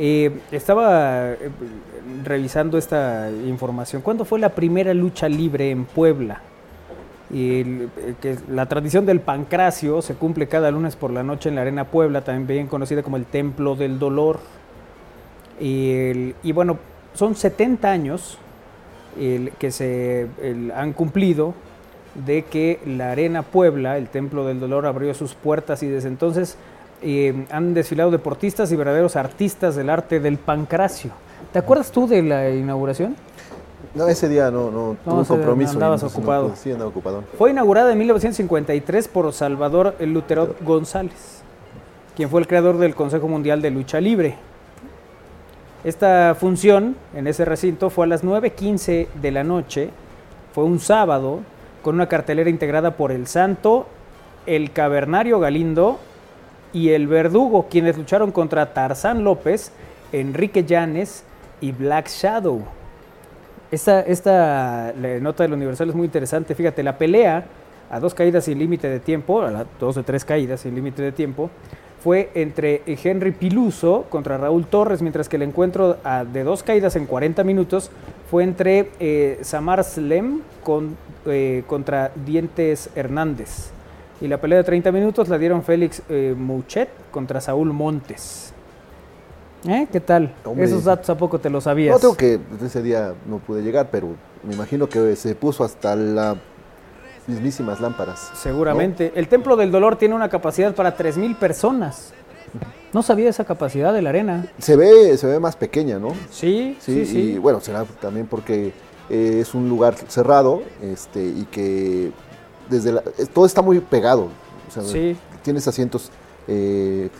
Eh, estaba eh, revisando esta información. ¿Cuándo fue la primera lucha libre en Puebla? Y eh, que la tradición del pancracio se cumple cada lunes por la noche en la Arena Puebla, también conocida como el Templo del Dolor. Y, bueno, son 70 años que se han cumplido de que la Arena Puebla, el Templo del Dolor, abrió sus puertas y desde entonces eh, han desfilado deportistas y verdaderos artistas del arte del pancracio. ¿Te acuerdas tú de la inauguración? No, ese día no, no, tuve un compromiso. andabas no ocupado. pude. sí, andaba ocupado. Fue inaugurada en 1953 por Salvador Lutero González, quien fue el creador del Consejo Mundial de Lucha Libre. Esta función en ese recinto fue a las 9.15 de la noche, fue un sábado, con una cartelera integrada por El Santo, El Cavernario Galindo y El Verdugo, quienes lucharon contra Tarzán López, Enrique Llanes y Black Shadow. Esta, esta nota del Universal es muy interesante. Fíjate, la pelea a dos caídas sin límite de tiempo, a dos de tres caídas sin límite de tiempo, fue entre Henry Piluso contra Raúl Torres, mientras que el encuentro de dos caídas en 40 minutos fue entre eh, Samar Slem con, eh, contra Dientes Hernández. Y la pelea de 30 minutos la dieron Félix eh, Mouchet contra Saúl Montes. ¿Eh? ¿Qué tal? Hombre. Esos datos a poco te los sabías. No tengo que ese día no pude llegar, pero me imagino que se puso hasta las mismísimas lámparas. Seguramente. El Templo del Dolor tiene una capacidad para 3.000 personas. No sabía esa capacidad de la arena. Se ve, se ve más pequeña, ¿no? Sí, sí, sí. Y bueno, será también porque eh, es un lugar cerrado este, y que desde la- eh, todo está muy pegado. O sea, Sí. Tienes asientos eh,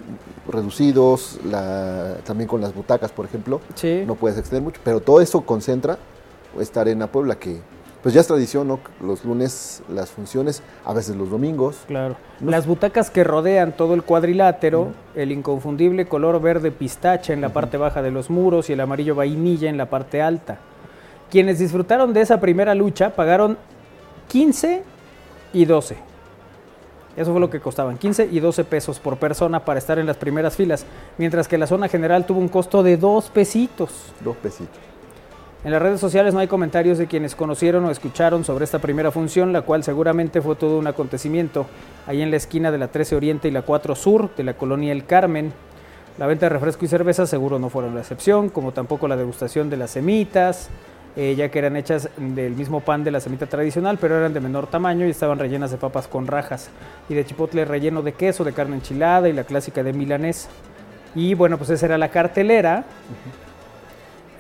reducidos, la- también con las butacas, por ejemplo. Sí. No puedes extender mucho, pero todo eso concentra esta arena Puebla que pues ya es tradición, ¿no? Los lunes las funciones, a veces los domingos. Claro. Las butacas que rodean todo el cuadrilátero, el inconfundible color verde pistache en la parte baja de los muros y el amarillo vainilla en la parte alta. Quienes disfrutaron de esa primera lucha pagaron 15 y 12. Eso fue lo que costaban, 15 y 12 pesos por persona para estar en las primeras filas, mientras que la zona general tuvo un costo de 2 pesitos. Dos pesitos. En las redes sociales no hay comentarios de quienes conocieron o escucharon sobre esta primera función, la cual seguramente fue todo un acontecimiento, ahí en la esquina de la 13 Oriente y la 4 Sur de la colonia El Carmen. La venta de refresco y cerveza seguro no fueron la excepción, como tampoco la degustación de las semitas, eh, ya que eran hechas del mismo pan de la semita tradicional, pero eran de menor tamaño y estaban rellenas de papas con rajas y de chipotle relleno de queso, de carne enchilada y la clásica de milanesa. Y bueno, pues esa era la cartelera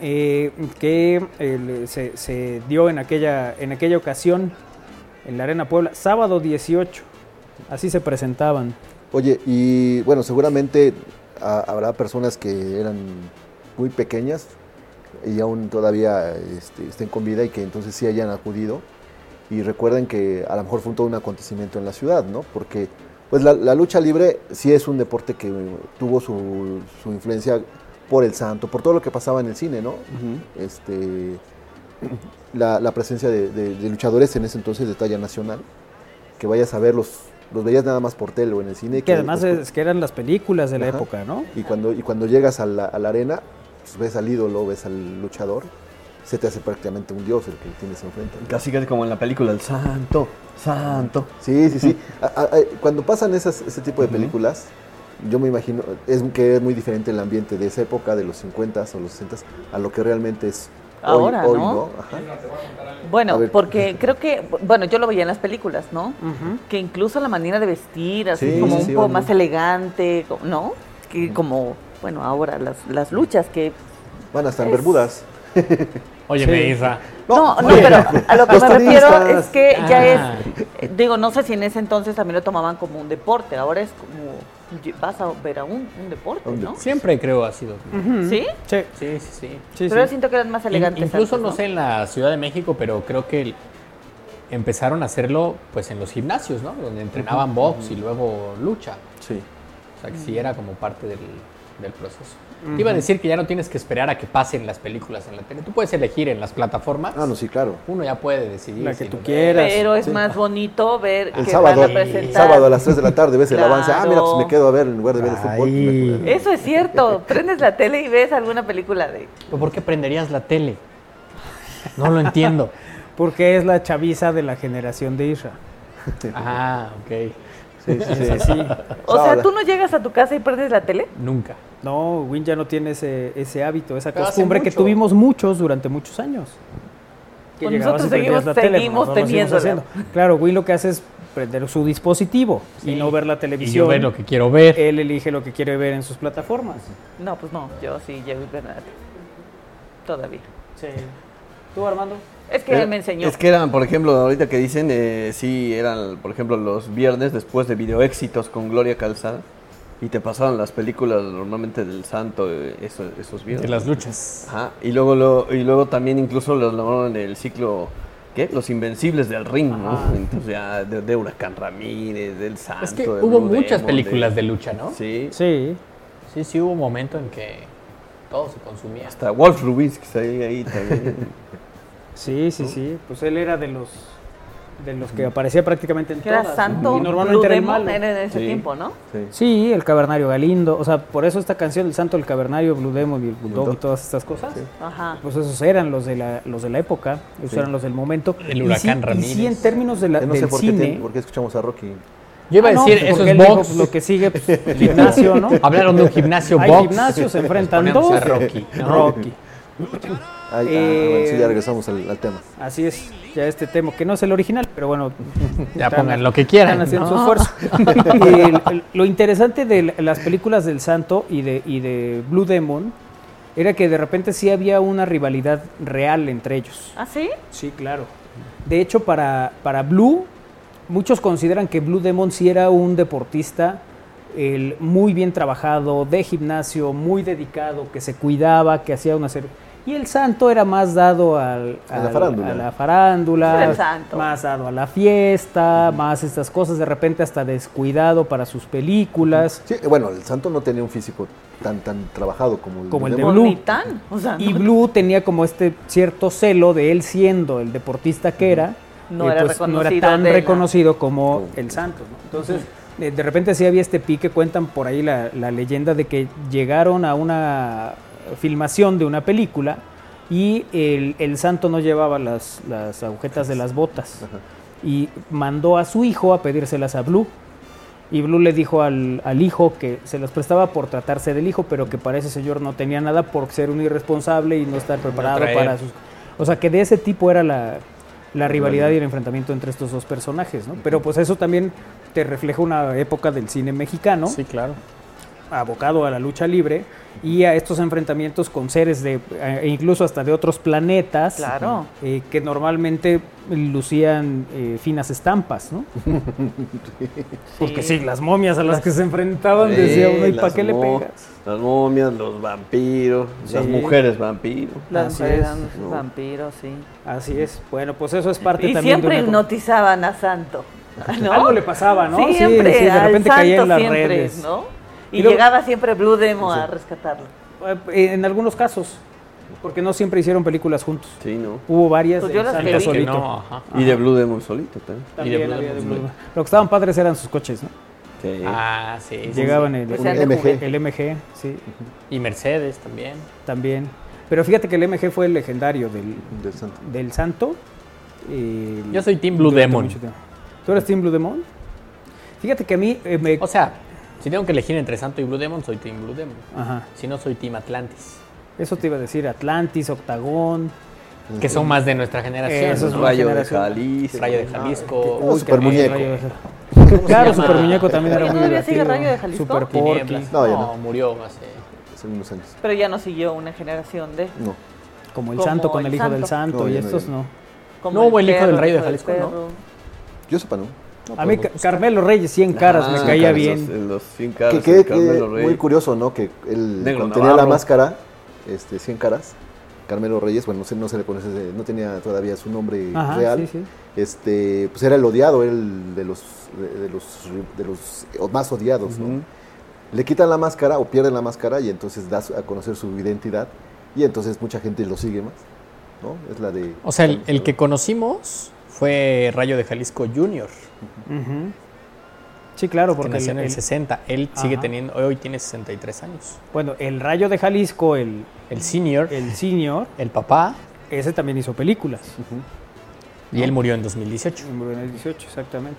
eh, que eh, se, dio en aquella, en aquella ocasión en la Arena Puebla, sábado 18. Así se presentaban. Oye, y bueno, seguramente ha- habrá personas que eran muy pequeñas y aún todavía este, estén con vida y que entonces sí hayan acudido. Y recuerden que a lo mejor fue todo un acontecimiento en la ciudad, ¿no? Porque pues la, la lucha libre sí es un deporte que tuvo su, su influencia por el santo, por todo lo que pasaba en el cine, ¿no? este, la, la presencia de, de- de luchadores en ese entonces de talla nacional, que vayas a verlos, los veías nada más por tele o en el cine. Que además después- es que eran las películas de la Ajá. época, ¿no? y cuando, y cuando llegas a la, a la arena, pues ves al ídolo, ves al luchador, se te hace prácticamente un dios el que tienes enfrente. Casi casi como en la película, el santo, santo. Sí, sí, sí. A- a- a- cuando pasan esas, ese tipo de películas, yo me imagino es que es muy diferente el ambiente de esa época, de los 50 o los 60 a lo que realmente es hoy- Ahora, hoy, ¿no? Ajá. Bueno, porque creo que, bueno, yo lo veía en las películas, ¿no? Que incluso la manera de vestir, así Sí, como sí, un sí, poco más elegante, ¿no? Que como, bueno, ahora las, las luchas que... Van hasta en Bermudas. Óyeme, Sí. Isra. No, no, oye, pero a lo que los me refiero es que ya Ah. es, digo, no sé si en ese entonces también lo tomaban como un deporte, ahora es como, vas a ver a un, un deporte, ¿no? Siempre creo ha sido. ¿Sí? Sí, Sí, sí, sí. sí, Pero yo siento que eran más In- elegantes incluso antes, no sé en la Ciudad de México, pero creo que el- empezaron a hacerlo pues en los gimnasios, ¿no? Donde entrenaban box y luego lucha. Sí. O sea, que sí era como parte del, del proceso. Te iba a decir que ya no tienes que esperar a que pasen las películas en la tele. Tú puedes elegir en las plataformas. Ah, no, sí, claro. Uno ya puede decidir. La que si tú quieras. Pero es Sí. más bonito ver El que sábado, van a el sábado a las 3 de la tarde ves el avance. Ah, mira, pues me quedo a ver en lugar de ver el fútbol. Me- Eso es cierto. Prendes la tele y ves alguna película de. ¿Pero ¿Por qué prenderías la tele? No lo entiendo. Porque es la chaviza de la generación de Isra. ah, ok. Sí, sí, sí. Sí, sí. O sea, tú no llegas a tu casa y prendes la tele. Nunca. No, Win ya no tiene ese, ese hábito, esa Pero costumbre que tuvimos muchos durante muchos años. Que Pues llegabas nosotros seguimos- la haciendo. Claro, Win lo que hace es prender su dispositivo y no ver la Y yo televisión. ver lo que quiero ver. Él elige lo que quiere ver en sus plataformas. No, pues no. Yo sí llego y ver. Todavía. Sí. ¿Tú, Armando? Es que Eh, él me enseñó. Es que eran, por ejemplo, ahorita que dicen, eh, sí, eran, por ejemplo, los viernes después de video éxitos con Gloria Calzada. Y te pasaban las películas normalmente del Santo eh, eso- esos viernes. De las luchas. Ajá, y luego, lo, y luego también incluso los llamaron el ciclo, ¿qué? Los Invencibles del Ring, ¿no? Entonces ya de, de Huracán Ramírez, del Santo. Es que de hubo Blue muchas Demon, películas de lucha, ¿no? Sí. Sí. Sí, sí, hubo un momento en que todo se consumía. Hasta Wolf Rubinsky ahí, ahí también. Sí, sí, sí. Pues él era de los de los que aparecía prácticamente en que era todas. ¿no? Santo. Y normalmente era el malo. Era en ese Sí. tiempo, ¿no? Sí. Sí, el Cavernario Galindo. O sea, por eso esta canción, el Santo, el Cavernario, Blue Demon y el Bulldog y todas estas cosas. Ajá. Pues esos eran los de la, los de la época, esos Sí. eran los del momento. El Y Huracán sí- Ramírez. Y sí, en términos de la, no sé del por qué, cine. tiene- por qué escuchamos a Rocky. Yo iba Ah, a no, decir, eso es dijo, box. pues, lo que sigue, pues, el gimnasio, ¿no? Hablaron de un gimnasio Hay box. gimnasios, se enfrentan dos. a Rocky. ¿no? Rocky. Ay, ah, Eh, bueno, sí, ya regresamos al, al tema. Así es, ya este tema, que no es el original, pero bueno. Ya están- pongan lo que quieran. Están haciendo ¿no? su esfuerzo. Y el- el- lo interesante de la- las películas del Santo y de, y de Blue Demon era que de repente sí había una rivalidad real entre ellos. ¿Ah, sí? Sí, claro. De hecho, para, para Blue, muchos consideran que Blue Demon sí era un deportista el, muy bien trabajado, de gimnasio, muy dedicado, que se cuidaba, que hacía una serie. Y el santo era más dado al, A la farándula. a la farándula, Era el santo. más dado a la fiesta, más estas cosas, de repente hasta descuidado para sus películas. Sí, bueno, el Santo no tenía un físico tan tan trabajado como el Como el de. Blue. Ni tan. O sea, Y no, Blue tenía como este cierto celo de él siendo el deportista que era, No eh, era pues, no era reconocido tan de reconocido como el santo. ¿no? Entonces, eh, de repente sí había este pique, cuentan por ahí la, la leyenda de que llegaron a una filmación de una película y el, el santo no llevaba las, las agujetas de las botas Ajá. y mandó a su hijo a pedírselas a Blue. Y Blue le dijo al, al hijo que se las prestaba por tratarse del hijo, pero que para ese señor no tenía nada por ser un irresponsable y no estar preparado para sus... O sea, que de ese tipo era la, la rivalidad y el enfrentamiento entre estos dos personajes, ¿no? Pero pues eso también te refleja una época del cine mexicano, Sí, claro. Abocado a la lucha libre y a estos enfrentamientos con seres de, eh, incluso hasta de otros planetas, Claro. eh, que normalmente lucían eh, finas estampas, ¿no? Porque sí, las momias a las que se enfrentaban, decía uno, ¿y para qué le pegas? Las momias, los vampiros, las Sí. mujeres vampiros. Las Así mujeres es, eran ¿no? vampiros, sí. Así es. Bueno, pues eso es parte Y también siempre de una hipnotizaban a Santo. ¿no? Algo le pasaba, ¿no? Sí, Siempre, sí, de repente caía en las siempre, redes. ¿no? Y, Y luego- llegaba siempre Blue Demo a rescatarlo. Eh, En algunos casos, porque no siempre hicieron películas juntos. Sí, ¿no? Hubo varias Pues de solito. no, ajá. Y de Blue Demon solito también. También Y de Blue había de Demon Blue solito. Demon. Lo que estaban padres eran sus coches, ¿no? Sí. Ah, sí. Llegaban sí. el, Pues MG. el MG, sí, Y Mercedes también. también. Pero fíjate que el MG fue el legendario del, del Santo. del Santo. eh, Yo soy Team Blue Demon. ¿Tú eres Team Blue Demon? Fíjate que a mí eh, me... O sea, si tengo que elegir entre Santo y Blue Demon, soy Team Blue Demon. Ajá. Si no, soy Team Atlantis. Eso te iba a decir, Atlantis, Octagón. Que son más de nuestra generación. Eso es Rayo de. Jalisco. Rayo de Jalisco. Oh, Uy, Super qué Muñeco. de- Claro? Super Muñeco también era muy ¿todavía sigue divertido. Rayo de Jalisco? Super Porky. No, ya No, no. murió hace... Hace unos años. Pero ya no siguió una generación de... No. Como el Como Santo con el el hijo del Santo. Y estos no. No hubo el hijo del Rayo de Jalisco, ¿no? Yo sepa, ¿no? A mí Ca- Carmelo Reyes 100 caras Ah, me caía los- bien. Los 100 caras. que, que- el que Carmelo Rey. muy curioso, ¿no? Que él cuando tenía la máscara, este, 100 caras, Carmelo Reyes, bueno, no se, no se le conoce, no tenía todavía su nombre Ajá, real. sí, sí. Este, pues era el odiado, era el de los, de, de los, de los más odiados, ¿no? Le quitan la máscara o pierden la máscara y entonces da a conocer su identidad y entonces mucha gente lo sigue más, ¿no? Es la de... O sea, el, el que conocimos fue Rayo de Jalisco Junior, Ujú. Sí, claro, que porque nació el- en el el- 60. Él sigue teniendo, hoy tiene 63 años. bueno, el Rayo de Jalisco, el, El senior, el, el senior, papá, ese también hizo películas. y él murió en 2018. Murió en el 18, exactamente.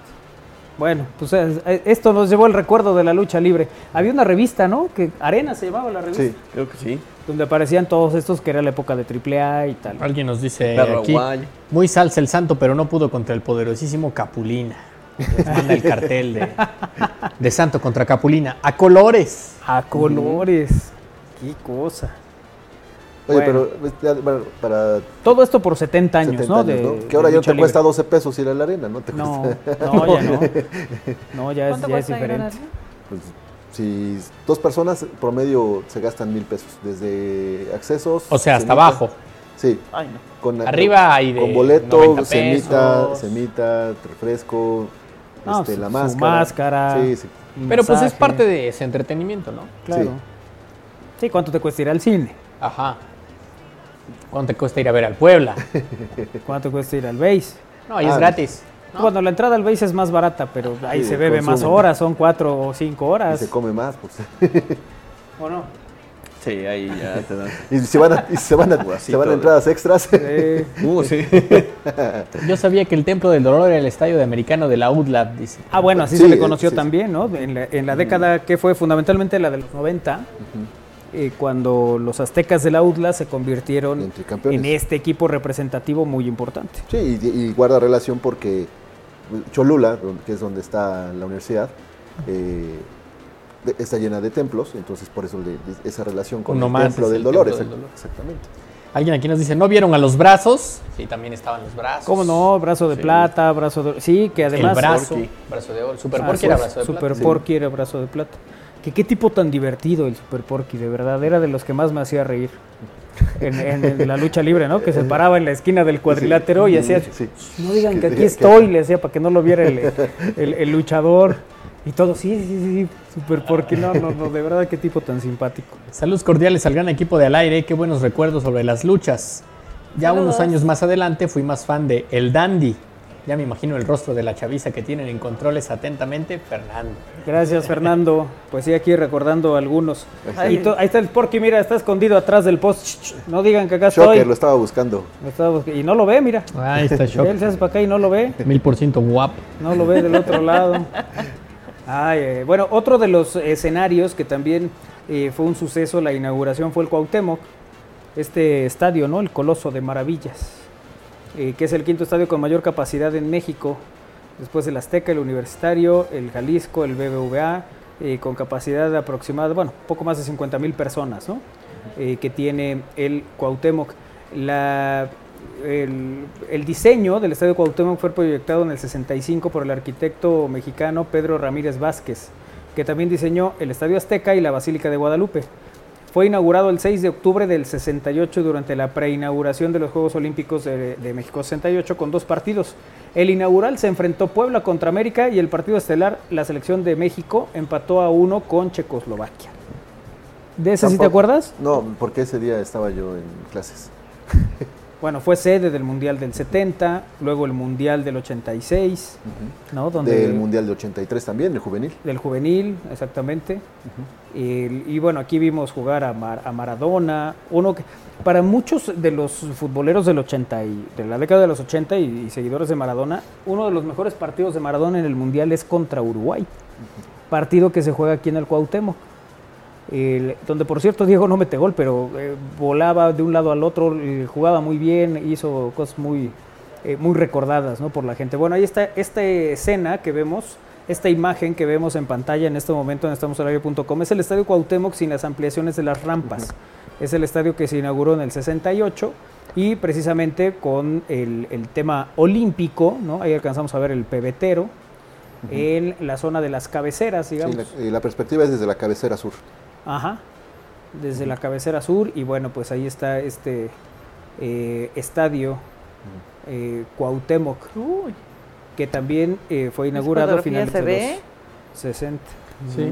Bueno, pues eh, eh, esto nos llevó el recuerdo de la lucha libre. Había una revista, ¿no? Que Arena se llamaba la revista. Sí, Creo que sí. Donde aparecían todos estos que era la época de AAA y tal. Alguien nos dice aquí, muy salsa el santo, pero no pudo contra el poderosísimo Capulina. Manda el cartel de, de santo contra Capulina. A colores. A colores. Qué cosa. Oye, Bueno. pero pues, ya, bueno, para Todo esto por 70 años, 70 ¿no? años, De- ¿no? Que ahora ya te cuesta libre. 12 pesos ir a la arena, ¿no? Te No, ya no. No, ya es, ¿Cuánto ya es cuesta ir a la diferente. Pues, si dos personas promedio se gastan mil pesos, desde accesos. O sea, hasta abajo. Sí, Ay, no. con, Arriba hay de con boleto, 90 semita, pesos. semita, refresco, No, este, su- la su máscara. máscara. Sí, sí. Pero pues es parte de ese entretenimiento, ¿no? Claro. Sí. Sí. ¿cuánto te cuesta ir al cine? Ajá. ¿Cuánto te cuesta ir a ver al Puebla? ¿Cuánto te cuesta ir al base? No, ahí es Ah, gratis. ¿no? Bueno, la entrada al base es más barata, pero ahí Sí, se bebe más horas, son cuatro o cinco Y horas. se come más, pues. ¿O no? Sí, ahí ya te dan. y se van a, y se van a, se van a entradas extras. Eh, Uh, sí. Yo sabía que el Templo del Dolor era el estadio de americano de la UDLAB, dice. ah, bueno, así Sí, se le conoció sí, sí. también, ¿no? En la, en la década que fue fundamentalmente la de los 90, eh, cuando los aztecas de la UDLA se convirtieron En este equipo representativo muy importante. Sí, y, y guarda relación porque Cholula, que es donde está la universidad, eh, está llena de templos, entonces por eso de- esa relación con Uno el más templo del el dolor, templo del exact- dolor. exactamente. Alguien aquí nos dice, ¿no vieron a los brazos? Sí, también estaban los brazos. ¿Cómo no? Brazo de Sí. plata, brazo de... Sí, que además... el brazo, Porky. brazo de oro. Super Ah, Porky sí, era brazo de Super plata. Sí. Porky era brazo de plata. Que qué tipo tan divertido el Super Porky, de verdad. Era de los que más me hacía reír. En, en la lucha libre, ¿no? Que se paraba en la esquina del cuadrilátero y hacía... Sí. No digan que Que aquí diga que- estoy, le decía, para que no lo viera el, el- el luchador. Y todo, sí, sí, sí, sí, Super Porky. No, no, no, de verdad, qué tipo tan simpático. Saludos cordiales al gran equipo de Al Aire. Qué buenos recuerdos sobre las luchas. Ya Saludos. unos años más adelante fui más fan de El Dandy. Ya me imagino el rostro de la chaviza que tienen en controles atentamente, Fernando. Gracias, Fernando. Pues sí, aquí recordando algunos. To- ahí está el Porky, mira, está escondido atrás del post. Ch, ch, No digan que acá Shocker estoy. lo estaba buscando. Lo estaba busc- Y no lo ve, mira. Ahí está Shock. Él se hace para acá y no lo ve. Mil por ciento guapo. No lo ve del otro lado. Ay, eh, bueno, otro de los escenarios que también eh, fue un suceso, la inauguración fue el Cuauhtémoc, este estadio, ¿no? El Coloso de Maravillas, eh, que es el quinto estadio con mayor capacidad en México, después el Azteca, el Universitario, el Jalisco, el BBVA, eh, con capacidad aproximada, bueno, poco más de 50 mil personas, ¿no? Eh, que tiene el Cuauhtémoc. La, el, el diseño del Estadio Cuauhtémoc fue proyectado en el 65 por el arquitecto mexicano Pedro Ramírez Vázquez, que también diseñó el Estadio Azteca y la Basílica de Guadalupe. Fue inaugurado el 6 de octubre del 68 durante la preinauguración de los Juegos Olímpicos de, de México 68 con dos partidos. El inaugural se enfrentó Puebla contra América y el partido estelar, la selección de México, empató a uno con Checoslovaquia. ¿De ese sí te acuerdas? No, porque ese día estaba yo en clases. Bueno, fue sede del Mundial del 70, luego el Mundial del 86, ¿no? Donde Del Mundial de 83 también, el juvenil. del juvenil, exactamente. El- y bueno, aquí vimos jugar a, Mar- a Maradona, uno que para muchos de los futboleros del 80 y de la década de los 80 y, y seguidores de Maradona, uno de los mejores partidos de Maradona en el Mundial es contra Uruguay. Partido que se juega aquí en el Cuauhtémoc. Donde por cierto Diego no mete gol, pero eh, volaba de un lado al otro, eh, jugaba muy bien, hizo cosas muy, eh, muy recordadas ¿no? por la gente. Bueno, ahí está esta escena que vemos, esta imagen que vemos en pantalla en este momento en estamosalario.com, es el Estadio Cuauhtémoc sin las ampliaciones de las rampas. Es el estadio que se inauguró en el 68 y precisamente con el, el tema olímpico, ¿no? ahí alcanzamos a ver el pebetero, en la zona de las cabeceras, Sí, digamos. la, y la perspectiva es desde la cabecera sur. Ajá, desde la cabecera sur y bueno, pues ahí está este, eh, estadio eh, Cuauhtémoc, Uy, que también eh, fue inaugurado a finales de los 60. Sí.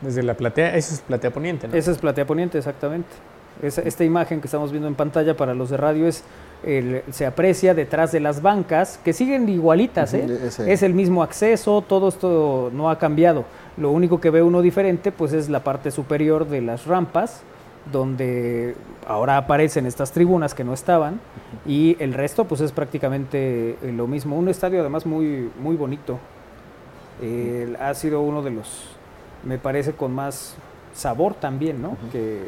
Desde la platea, eso es platea poniente, ¿no? Esa es Platea Poniente, exactamente. Esa- esta imagen que estamos viendo en pantalla para los de radio es el- se aprecia detrás de las bancas, que siguen igualitas, ¿eh? Ese. Es el mismo acceso, todo esto no ha cambiado. Lo único que ve uno diferente, pues es la parte superior de las rampas, donde ahora aparecen estas tribunas que no estaban, y el resto, pues es prácticamente eh, lo mismo. Un estadio además muy, muy bonito. Eh, ha sido uno de los, me parece, con más sabor también, ¿no? Que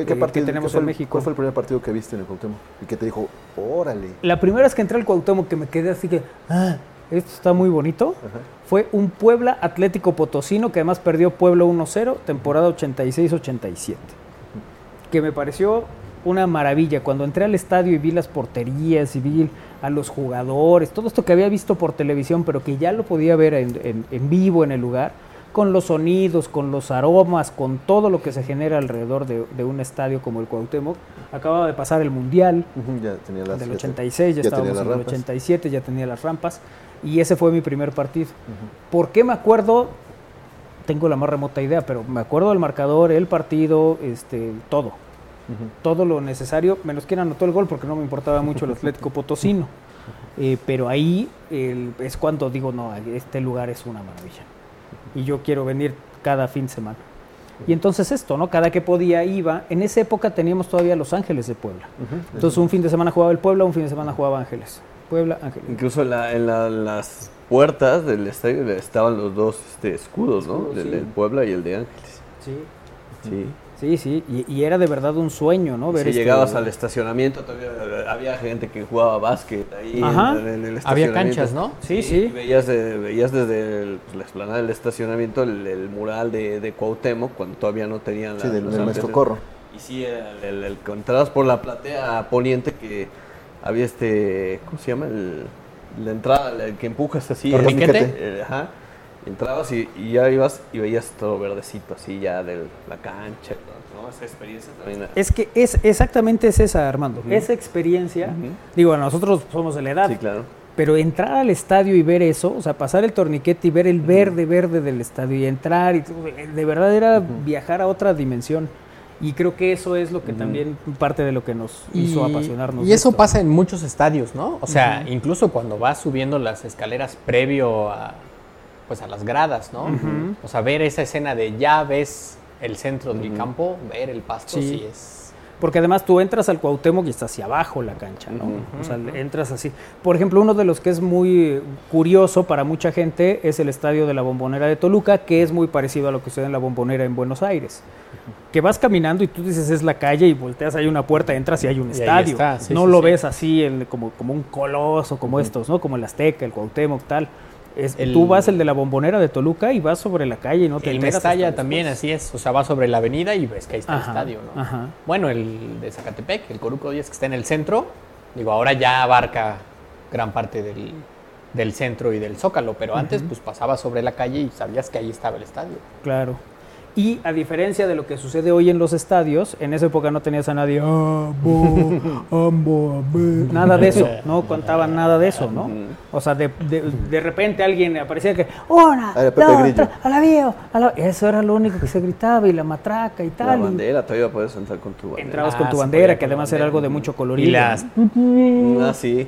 ¿Qué, que partido- tenemos qué fue en México. ¿Cuál fue el primer partido que viste en el Cuauhtémoc? Y que te dijo, órale. la primera vez que entré al Cuauhtémoc que me quedé así que, ah, esto está muy bonito, Ajá. fue un Puebla Atlético Potosino que además perdió Puebla 1-0, temporada 86-87. Que me pareció una maravilla. Cuando entré al estadio y vi las porterías y vi a los jugadores, todo esto que había visto por televisión, pero que ya lo podía ver en, en- en vivo en el lugar, con los sonidos, con los aromas, con todo lo que se genera alrededor de, de un estadio como el Cuauhtémoc. Acababa de pasar el Mundial, Ya tenía las. del ya te- 86, ya, estábamos en el rampas. 87, ya tenía las rampas. Y ese fue mi primer partido. ¿Por qué me acuerdo? Tengo la más remota idea, pero me acuerdo del marcador, el partido, este, todo. Todo lo necesario, menos quien anotó el gol porque no me importaba mucho el Atlético Potosino. Eh, pero ahí es cuando digo, no, este lugar es una maravilla. Y yo quiero venir cada fin de semana. Y entonces esto, ¿no? Cada que podía iba. En esa época teníamos todavía Los Ángeles de Puebla. Entonces un fin de semana jugaba el Puebla, un fin de semana jugaba Ángeles. Puebla, Ángeles. Incluso en, la- en la- las puertas del estadio estaban los dos este, escudos, ¿no? Del, sí. del Puebla y el de Ángeles. Sí, Sí. Sí, sí. Y, y era de verdad un sueño, ¿no? si este- llegabas al estacionamiento, todavía había gente que jugaba básquet ahí Ajá. en, en el Había estacionamiento. canchas, ¿no? Sí, sí. y veías, de- veías desde el- pues, la explanada del estacionamiento el, el mural de, de Cuauhtémoc cuando todavía no tenían la, Sí, del, del maestro Corro. Y sí, el, el, entrabas por la platea poniente que había este, ¿cómo se llama? El, la entrada, el que empujas así. ¿Torniquete? el- el- ajá. Entrabas y, y ya ibas y veías todo verdecito así ya de la cancha, ¿no? Esa experiencia también. Es que es exactamente es esa, Armando. Esa experiencia, digo, nosotros somos de la edad, Sí, claro. pero entrar al estadio y ver eso, o sea, pasar el torniquete y ver el verde, verde del estadio y entrar, y de verdad era viajar a otra dimensión. Y creo que eso es lo que también parte de lo que nos hizo apasionarnos. Y eso esto. pasa en muchos estadios, ¿no? O sea, incluso cuando vas subiendo las escaleras previo a, pues a las gradas, ¿no? O sea, ver esa escena de ya ves el centro del campo, ver el pasto, Sí. sí, es... Porque además tú entras al Cuauhtémoc y está hacia abajo la cancha, ¿no? O sea, entras así. Por ejemplo, uno de los que es muy curioso para mucha gente es el estadio de la Bombonera de Toluca, que es muy parecido a lo que sucede en la Bombonera en Buenos Aires. Que vas caminando y tú dices es la calle y volteas, hay una puerta, entras y hay un Y estadio. está, sí, no sí, lo ves así el- como, como un coloso, como estos, ¿no? Como el Azteca, el Cuauhtémoc, tal. Es, El- tú vas el de la Bombonera de Toluca y vas sobre la calle y no te El Mestalla también así es, o sea, va sobre la avenida y ves que ahí está Ajá, el estadio, ¿no? ajá. Bueno, el de Zacatepec, el Coruco 10 que está en el centro, digo, ahora ya abarca gran parte del, del centro y del Zócalo, pero antes pues pasabas sobre la calle y sabías que ahí estaba el estadio. Claro. Y a diferencia de lo que sucede hoy en los estadios, en esa época no tenías a nadie, "Ah, bo, ambo, a ver", nada de eso, no contaban nada de eso, ¿no? O sea, de, de, de repente alguien aparecía que, una, Ah, dos, tres, a la viejo, a la-". Eso era lo único que se gritaba y la matraca y La tal. y bandera, todavía puedes entrar con tu bandera. entrabas Ah, con tu bandera, que la además era algo de mucho colorido. Y las, Ah, sí.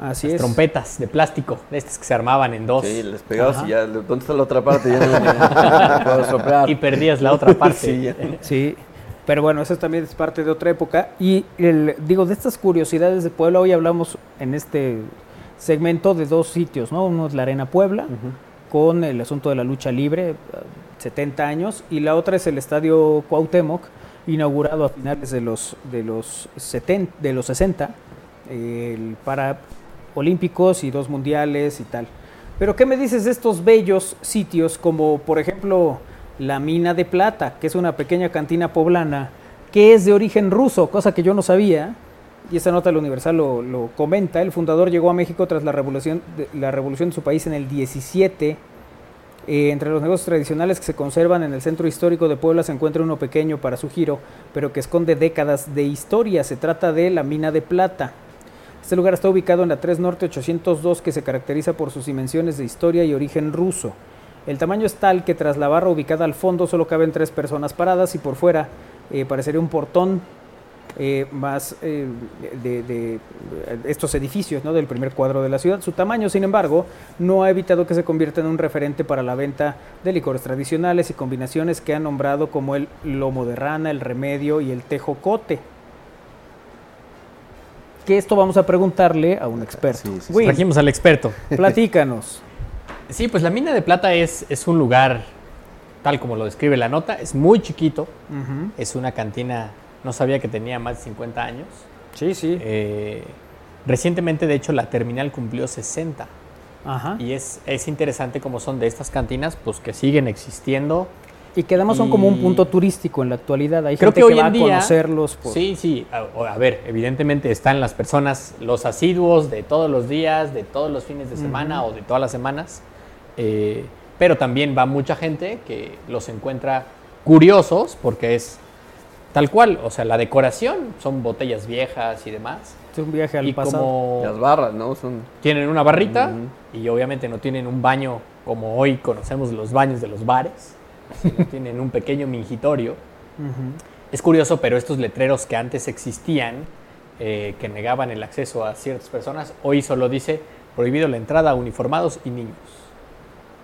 Así las es. trompetas de plástico, estas que se armaban en dos Sí, les pegabas Ajá. y ya, ¿dónde está la otra parte? Ya soplar. y perdías la otra parte. Sí, ya. Sí, pero bueno, eso también es parte de otra época. Y el, digo, de estas curiosidades de Puebla, hoy hablamos en este segmento de dos sitios, ¿no? Uno es la Arena Puebla, con el asunto de la lucha libre, eh, 70 años, y la otra es el Estadio Cuauhtémoc, inaugurado a finales de los, de los, 70, de los 60, el para olímpicos y dos mundiales y tal. Pero ¿qué me dices de estos bellos sitios como por ejemplo la Mina de Plata, que es una pequeña cantina poblana que es de origen ruso, cosa que yo no sabía? Y esta nota del Universal lo, lo comenta. El fundador llegó a México tras la revolución, de, la revolución de su país en el 17 Eh, entre los negocios tradicionales que se conservan en el centro histórico de Puebla se encuentra uno pequeño para su giro, pero que esconde décadas de historia. Se trata de la mina de plata. Este lugar está ubicado en la 3 Norte 802 que se caracteriza por sus dimensiones de historia y origen ruso. El tamaño es tal que tras la barra ubicada al fondo solo caben tres personas paradas y por fuera eh, parecería un portón eh, más eh, de, estos edificios ¿no? del primer cuadro de la ciudad. Su tamaño, sin embargo, no ha evitado que se convierta en un referente para la venta de licores tradicionales y combinaciones que han nombrado como el lomo de rana, el remedio y el tejocote. Que esto vamos a preguntarle a un experto. Sí, sí, sí. Will, Trajimos al experto. platícanos. Sí, pues la mina de plata es, es un lugar, tal como lo describe la nota, es muy chiquito, es una cantina, no sabía que tenía más de 50 años. Sí, sí. Eh, recientemente, de hecho, la terminal cumplió 60 Ajá. y es, es interesante cómo son de estas cantinas, pues que siguen existiendo. Y que además son como un Y- punto turístico en la actualidad. Hay Creo gente que que, hoy va en a día- conocerlos. por- Sí, sí, a, a ver, evidentemente están las personas, los asiduos de todos los días, de todos los fines de semana o de todas las semanas, eh, pero también va mucha gente que los encuentra curiosos porque es tal cual, o sea, la decoración son botellas viejas y demás. Es un viaje al y pasado. como Las barras, ¿no? Son tienen una barrita Ujú. y obviamente no tienen un baño como hoy conocemos los baños de los bares, sino tienen un pequeño mingitorio. Ujú. Es curioso, pero estos letreros que antes existían, eh, que negaban el acceso a ciertas personas, hoy solo dice prohibido la entrada a uniformados y niños.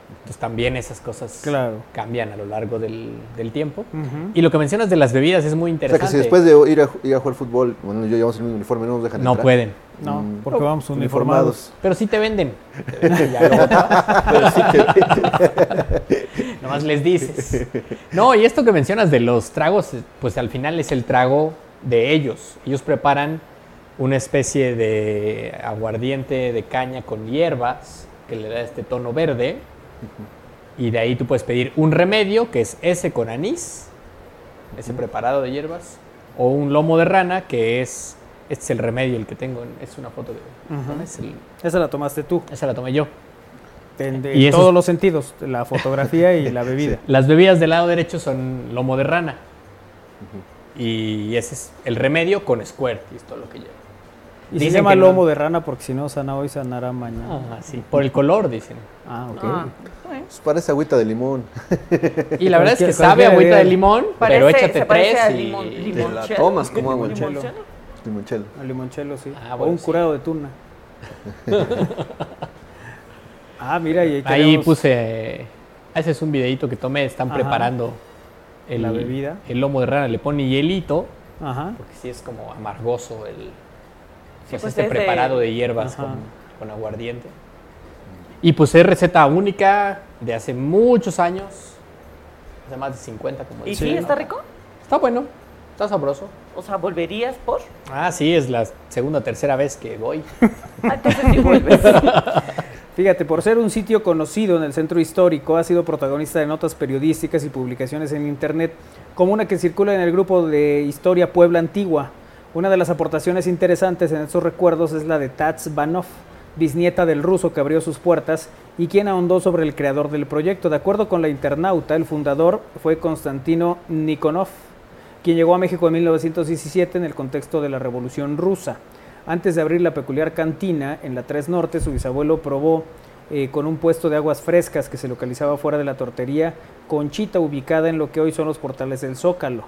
Entonces también esas cosas Claro. cambian a lo largo del, del tiempo. Y lo que mencionas de las bebidas es muy O sea interesante. que si después de ir a, ir a jugar fútbol, bueno, yo llevamos el mismo uniforme, no nos dejan no entrar. pueden. No, Mm. porque No, vamos uniformados. Pero sí te venden. Te venden ya te- Pero sí que- Nomás les dices. No, y esto que mencionas de los tragos, pues al final es el trago de ellos. Ellos preparan una especie de aguardiente de caña con hierbas que le da este tono verde. Y de ahí tú puedes pedir un remedio, que es ese con anís, ese preparado de hierbas, o un lomo de rana, que es, este es el remedio, el que tengo, en- es una foto de... Es el- Esa la tomaste tú. esa la tomé yo. En, de- Y todos es- los sentidos. La fotografía y la bebida. Las bebidas del lado derecho son lomo de rana. Y ese es el remedio con squirt, y es todo lo que lleva. Y se Dicen llama que no. lomo de rana porque si no sana hoy, sanará mañana. Ah, sí, por el color, dicen. Ah, ok. Ah. Pues parece agüita de limón. Y la verdad es que sabe agüita de limón, Parece- pero échate se tres y... limón- te la tomas como agua. Limonchelo. El limonchelo, sí. Ah, o un sí. curado de tuna. ah, mira, y ahí, puse... Ese es un videito que tomé, están Ajá. preparando el, La bebida. El lomo de rana, le pone hielito, Ajá. porque sí es como amargoso el... Pues, pues este es preparado de hierbas con, con aguardiente. Y pues es receta única de hace muchos años, hace más de 50 como ¿Y dice, sí, ¿no? está rico? Está bueno, está sabroso. O sea, ¿volverías por? Ah, sí, es la segunda o tercera vez que voy. Ah, entonces sí vuelves. Fíjate, por ser un sitio conocido en el centro histórico, ha sido protagonista de notas periodísticas y publicaciones en Internet, como una que circula en el grupo de Historia Puebla Antigua. Una de las aportaciones interesantes en estos recuerdos es la de Tats Banov, bisnieta del ruso que abrió sus puertas y quien ahondó sobre el creador del proyecto. De acuerdo con la internauta, el fundador fue Konstantino Nikonov, quien llegó a México en 1917 en el contexto de la Revolución Rusa. Antes de abrir la peculiar cantina en la 3 Norte, su bisabuelo probó eh, con un puesto de aguas frescas que se localizaba fuera de la tortería Conchita, ubicada en lo que hoy son los portales del Zócalo.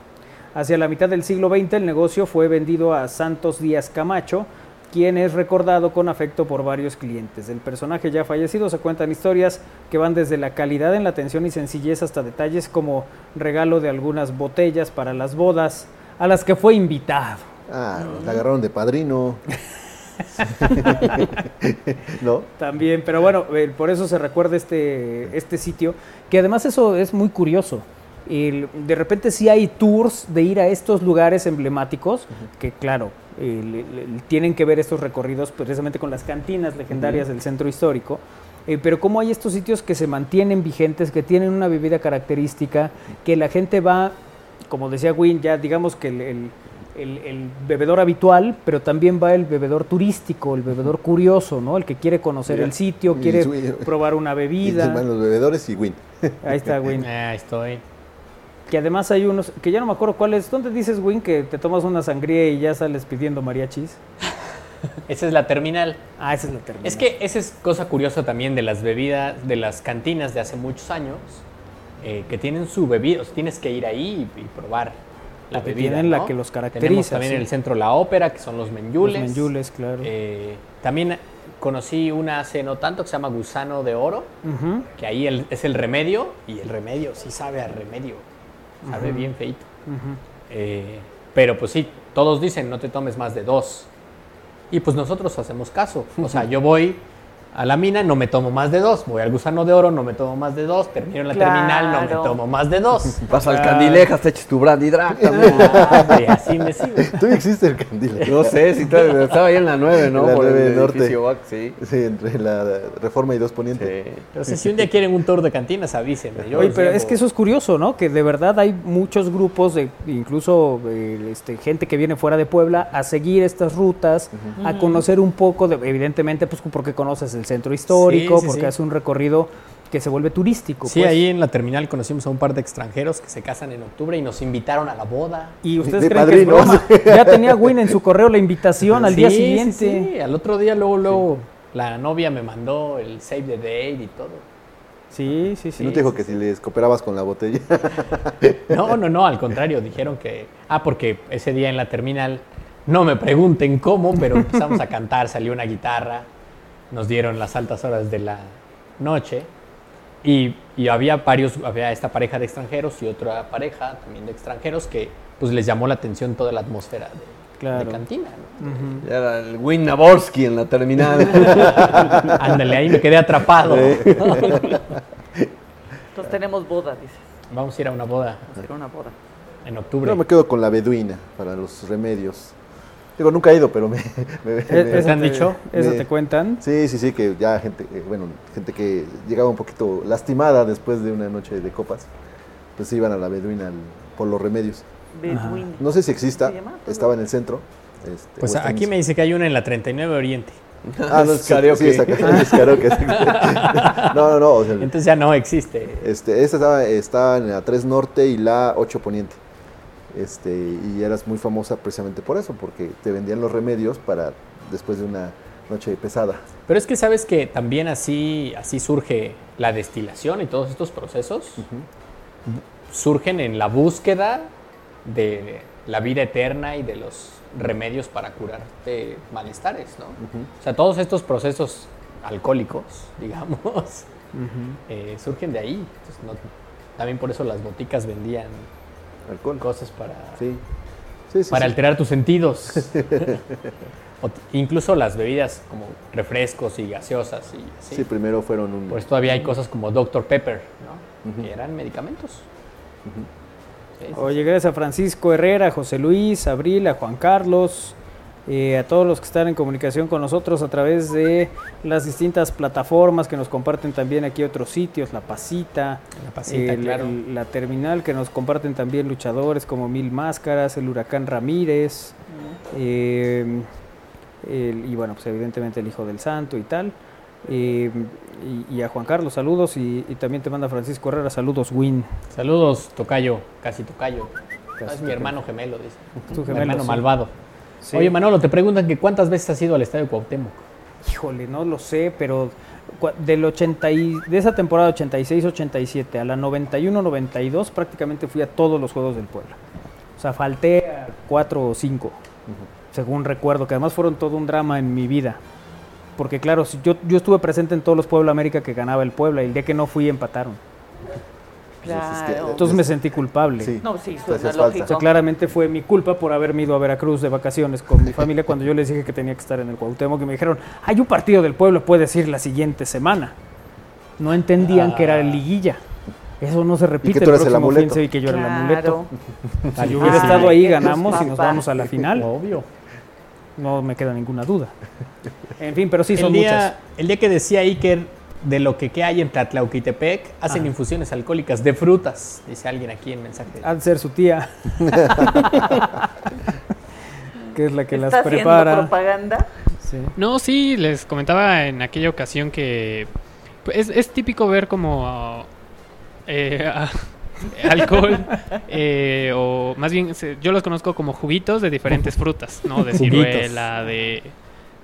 Hacia la mitad del siglo XX el negocio fue vendido a Santos Díaz Camacho, quien es recordado con afecto por varios clientes. Del personaje ya fallecido se cuentan historias que van desde la calidad en la atención y sencillez hasta detalles como regalo de algunas botellas para las bodas a las que fue invitado. Ah, la agarraron de padrino. ¿No? También, pero bueno, eh, por eso se recuerda este, este sitio, que además eso es muy curioso. El- de repente sí hay tours de ir a estos lugares emblemáticos, que claro, eh, le- le- tienen que ver estos recorridos precisamente con las cantinas legendarias del centro histórico, eh, pero como hay estos sitios que se mantienen vigentes, que tienen una bebida característica, que la gente va, como decía Win, ya digamos que el, el- el, el bebedor habitual, pero también va el bebedor turístico, el bebedor curioso, ¿no? El que quiere conocer Mira, el sitio, y quiere su- probar una Y bebida. van los bebedores y Win. Ahí está, Win. Ah, estoy. Que además hay unos, que ya no me acuerdo cuáles. ¿Dónde dices, Win, que te tomas una sangría y ya sales pidiendo mariachis? Esa es la terminal. Ah, esa es la terminal. Es que esa es cosa curiosa también de las bebidas, de las cantinas de hace muchos años, eh, que tienen su bebida. o sea, tienes que ir ahí y, y probar la que bebida. tienen, la que los Tenemos caracteriza, también sí. en el centro la ópera, que son los Los menyules. claro. Eh, también conocí una hace no tanto que se llama Gusano de Oro, que ahí el- es el remedio, y el remedio sí sabe a remedio. Sabe bien feito. Eh, pero pues sí, todos dicen no te tomes más de dos. Y pues nosotros hacemos caso. O sea, yo voy a la mina, no me tomo más de dos. Voy al gusano de oro, no me tomo más de dos. Termino en la terminal, no me tomo más de dos. Vas al Candilejas, te eches tu brandy drag también. Ah, y así me sigo. Todavía existe el candil. No sé, si todavía- estaba ahí en la 9, ¿no? En la Por 9 el norte. edificio Bac, sí. Sí, entre la Reforma y Dos Poniente. Sí. Entonces, si un día quieren un tour de cantinas, avísenme. Yo Oye, pero llevo. es que eso es curioso, ¿no? Que de verdad hay muchos grupos, de, incluso eh, este, gente que viene fuera de Puebla, a seguir estas rutas, a conocer un poco, de, evidentemente, pues porque conoces el centro histórico, Sí, sí, porque sí. hace un recorrido que se vuelve turístico. Sí, pues. ahí en la terminal conocimos a un par de extranjeros que se casan en octubre y nos invitaron a la boda. Y ustedes De creen padrinos. que es broma. Ya tenía Win en su correo la invitación al día siguiente. Sí, al otro día, luego, luego, la novia me mandó el save the date y todo. Sí, sí, sí. ¿Y no te dijo que si les cooperabas con la botella? No, no, no, al contrario, dijeron que. Ah, porque ese día en la terminal, no me pregunten cómo, pero empezamos a cantar, salió una guitarra, nos dieron las altas horas de la noche y, y había varios, había esta pareja de extranjeros y otra pareja también de extranjeros que pues les llamó la atención toda la atmósfera de, Claro. de cantina. ¿no? Ya era el Win Naborsky en la terminal. Ándale, ahí me quedé atrapado. Entonces tenemos boda, dices. Vamos a ir a una boda Vamos a ir a una boda. en octubre. Yo me quedo con la beduina para los remedios. Digo, nunca he ido, pero me... me- me- Eh, ¿Te ¿Eso han dicho? ¿Eso Me- te cuentan? Sí, sí, sí, que ya gente, eh, bueno, gente que llegaba un poquito lastimada después de una noche de copas, pues iban a la beduina al- por los remedios. Bedouin. No sé si exista, Se estaba en el centro. este, Pues aquí me dice que hay una en la 39 Oriente. Ah, no, Es sí, karaoke. sí, es acá, es karaoke. No, no, no, o sea, Entonces ya no existe. este, esta estaba, estaba en la 3 Norte y la 8 Poniente. Este, y eras muy famosa precisamente por eso, porque te vendían los remedios para después de una noche pesada. Pero es que sabes que también así, así surge la destilación y todos estos procesos. Surgen en la búsqueda de la vida eterna y de los remedios para curarte malestares, ¿no? O sea, todos estos procesos alcohólicos, digamos, eh, surgen de ahí. Entonces, no- también por eso las boticas vendían Alcohol. cosas para, Sí. Sí, sí, para sí. alterar tus sentidos. O incluso las bebidas como refrescos y gaseosas y así. Sí, primero fueron un... Por eso todavía hay cosas como Dr. Pepper, ¿no? Que eran medicamentos. Sí, sí, Oye, gracias a Francisco Herrera, a José Luis, a Abril, a Juan Carlos, eh, a todos los que están en comunicación con nosotros a través de las distintas plataformas que nos comparten también aquí otros sitios, La Pasita, La Pasita, el- claro. el- la Terminal, que nos comparten también luchadores como Mil Máscaras, el Huracán Ramírez, eh, el- y bueno, pues evidentemente el Hijo del Santo y tal. eh, y, y a Juan Carlos, saludos, y, y también te manda Francisco Herrera, saludos, Win. Saludos, Tocayo, casi Tocayo. Casi es mi hermano gemelo, dice. Tu Mi gemelo, hermano sí. malvado. Sí. Oye, Manolo, te preguntan que cuántas veces has ido al Estadio Cuauhtémoc. Híjole, no lo sé, pero del 80 y, de esa temporada 86-87 a la 91-92 prácticamente fui a todos los juegos del Puebla. O sea, falté a cuatro o cinco, según recuerdo, que además fueron todo un drama en mi vida. Porque claro, yo, yo estuve presente en todos los Puebla América que ganaba el Puebla y el día que no fui empataron. Entonces, es que- Claro. Entonces me sentí culpable. Sí. No, sí, suena lógico. O sea, claramente fue mi culpa por haberme ido a Veracruz de vacaciones con mi familia cuando yo les dije que tenía que estar en el Cuauhtémoc y me dijeron, hay un partido del pueblo, puedes ir la siguiente semana. No entendían que era liguilla. Eso no se repite que el tú eras el próximo fin amuleto. y que yo era el amuleto. Si yo hubiera Ay, estado ahí, ganamos y nos vamos a la final. Obvio. No me queda ninguna duda. En fin, pero sí el, son día, muchas. el día que decía Iker de lo que, que hay en Tlatlauquitepec, hacen Ajá. infusiones alcohólicas de frutas, dice alguien aquí en mensaje. De ser su tía. que es la que las ¿Está haciendo prepara. propaganda? Sí. No, sí, les comentaba en aquella ocasión que pues, es, es típico ver como eh, alcohol eh, o más bien yo los conozco como juguitos de diferentes frutas, ¿no? De ciruela, de,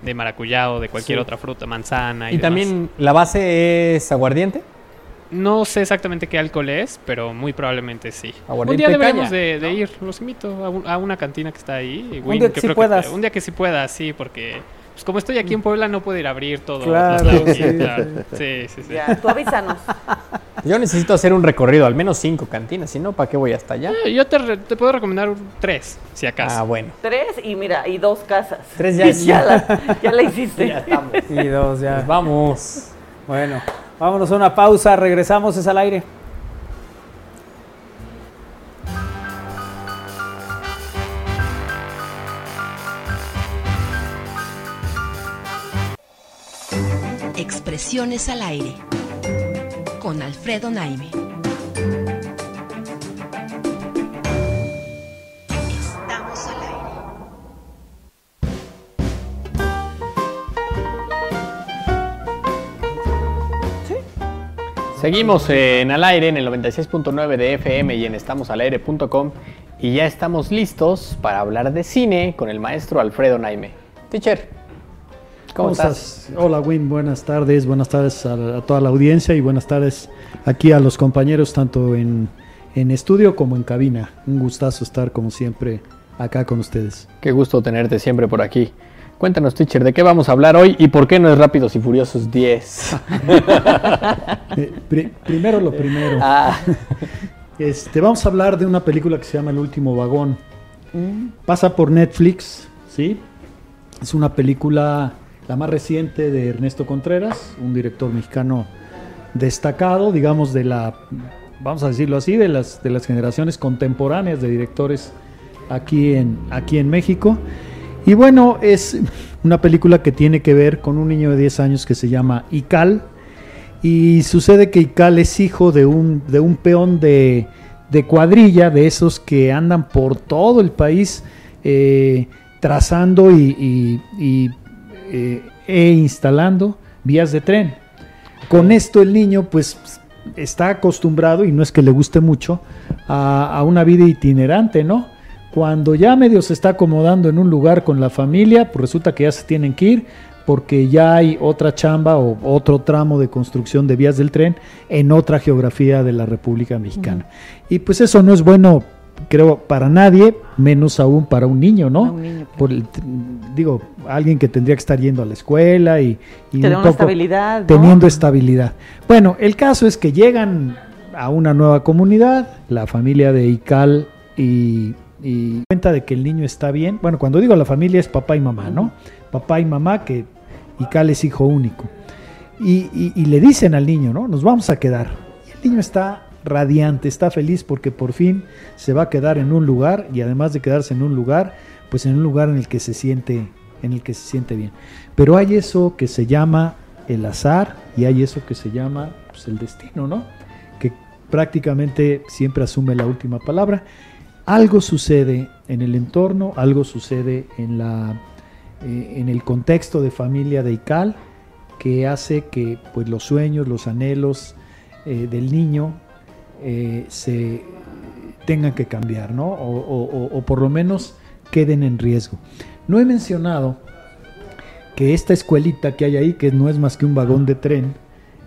de maracuyá o de cualquier Sí. otra fruta, manzana y, Y demás. también la base es aguardiente. No sé exactamente qué alcohol es, pero muy probablemente sí. Un día de deberíamos de, de ir, los invito a, un- a una cantina que está ahí. Un día que sí creo puedas. un día que sí pueda, sí, porque pues, como estoy aquí en Puebla no puedo ir a abrir todo. Claro, lados, sí, claro. sí, sí, sí. Ya, tú avísanos. Yo necesito hacer un recorrido, al menos cinco cantinas, si no, ¿para qué voy hasta allá? Eh, Yo te, re- te puedo recomendar un- tres, si acaso. Ah, bueno. Tres y mira, y dos casas. Tres ya ya, la, ya la hiciste. Ya estamos. Y dos ya. Pues vamos. Bueno, vámonos a una pausa, regresamos, es al aire. Expresiones al aire. Con Alfredo Naime. Estamos al aire. Seguimos en al aire en el 96.9 de FM y en estamosalaire.com y ya estamos listos para hablar de cine con el maestro Alfredo Naime. Teacher, ¿cómo, estás? Hola Win, buenas tardes, buenas tardes a, a toda la audiencia y buenas tardes aquí a los compañeros tanto en, en estudio como en cabina. Un gustazo estar como siempre acá con ustedes. Qué gusto tenerte siempre por aquí. Cuéntanos, teacher, ¿de qué vamos a hablar hoy y por qué no es Rápidos y Furiosos 10? Eh, pri- primero lo primero. ah, Este, vamos a hablar de una película que se llama El último vagón. Pasa por Netflix, ¿sí? Es una película, la más reciente de Ernesto Contreras, un director mexicano destacado, digamos, de la, vamos a decirlo así, de las, de las generaciones contemporáneas de directores aquí en, aquí en México. Y bueno, es una película que tiene que ver con un niño de 10 años que se llama Ical. Y sucede que Ical es hijo de un, de un peón de, de cuadrilla, de esos que andan por todo el país eh, trazando y, eh, e instalando vías de tren. Con esto el niño pues está acostumbrado, y no es que le guste mucho, a, a una vida itinerante, ¿no? Cuando ya medio se está acomodando en un lugar con la familia, pues resulta que ya se tienen que ir porque ya hay otra chamba o otro tramo de construcción de vías del tren en otra geografía de la República Mexicana. Y pues eso no es bueno, creo, para nadie, menos aún para un niño, ¿no? Un niño, Por el- digo, alguien que tendría que estar yendo a la escuela y, y un poco estabilidad. ¿no? teniendo estabilidad. Bueno, el caso es que llegan a una nueva comunidad, la familia de Ical y, y cuenta de que el niño está bien. Bueno, cuando digo la familia es papá y mamá, ¿no? Papá y mamá, que Ical es hijo único. Y, y- y le dicen al niño, ¿no? Nos vamos a quedar. Y el niño está radiante, está feliz porque por fin se va a quedar en un lugar y además de quedarse en un lugar, pues en un lugar en el que se siente, en el que se siente bien. Pero hay eso que se llama el azar y hay eso que se llama pues, el destino, ¿no? Que prácticamente siempre asume la última palabra. Algo sucede en el entorno, algo sucede en, la, eh, en el contexto de familia de Ical que hace que pues, los sueños, los anhelos eh, del niño eh, se tengan que cambiar, ¿no? O, o- o- o por lo menos queden en riesgo. No he mencionado que esta escuelita que hay ahí, que no es más que un vagón de tren,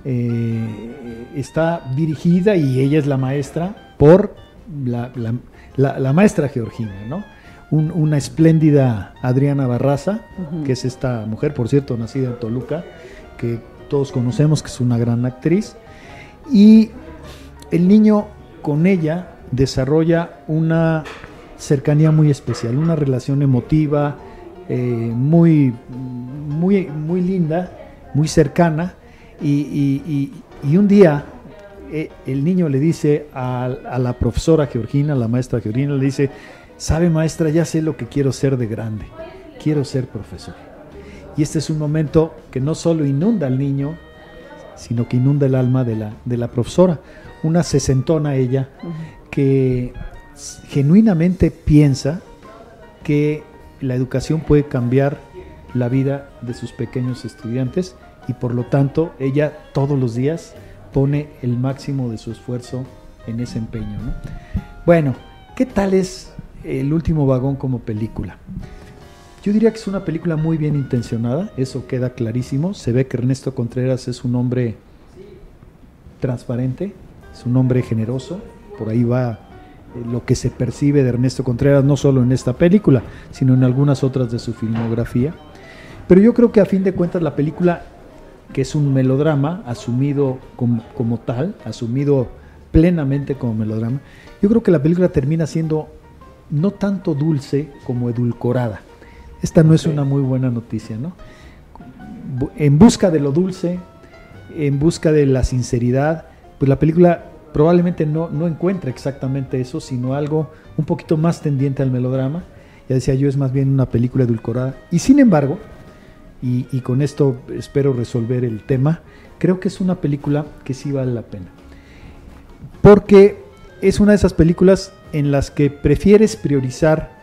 eh, está dirigida y ella es la maestra por la, la- la- la maestra Georgina, ¿no? Un- una espléndida Adriana Barraza, que es esta mujer, por cierto, nacida en Toluca, que todos conocemos que es una gran actriz. Y el niño con ella desarrolla una cercanía muy especial, una relación emotiva eh, muy, muy, muy linda, muy cercana. Y, un día eh, el niño le dice a, a la profesora Georgina, la maestra Georgina, le dice, sabe maestra, ya sé lo que quiero ser de grande, quiero ser profesor. Y este es un momento que no solo inunda al niño, sino que inunda el alma de la, de la profesora. Una sesentona ella que genuinamente piensa que la educación puede cambiar la vida de sus pequeños estudiantes y por lo tanto ella todos los días pone el máximo de su esfuerzo en ese empeño. ¿no? Bueno, ¿qué tal es el último vagón como película? Yo diría que es una película muy bien intencionada, eso queda clarísimo. Se ve que Ernesto Contreras es un hombre transparente, es un hombre generoso, por ahí va eh, lo que se percibe de Ernesto Contreras, no solo en esta película, sino en algunas otras de su filmografía. Pero yo creo que a fin de cuentas la película, que es un melodrama asumido como, como tal, asumido plenamente como melodrama, yo creo que la película termina siendo no tanto dulce como edulcorada. Esta no es una muy buena noticia, ¿no? En busca de lo dulce, en busca de la sinceridad, pues la película probablemente no, no encuentra exactamente eso, sino algo un poquito más tendiente al melodrama. Ya decía yo, es más bien una película edulcorada. Y sin embargo, y, y con esto espero resolver el tema, creo que es una película que sí vale la pena. Porque es una de esas películas en las que prefieres priorizar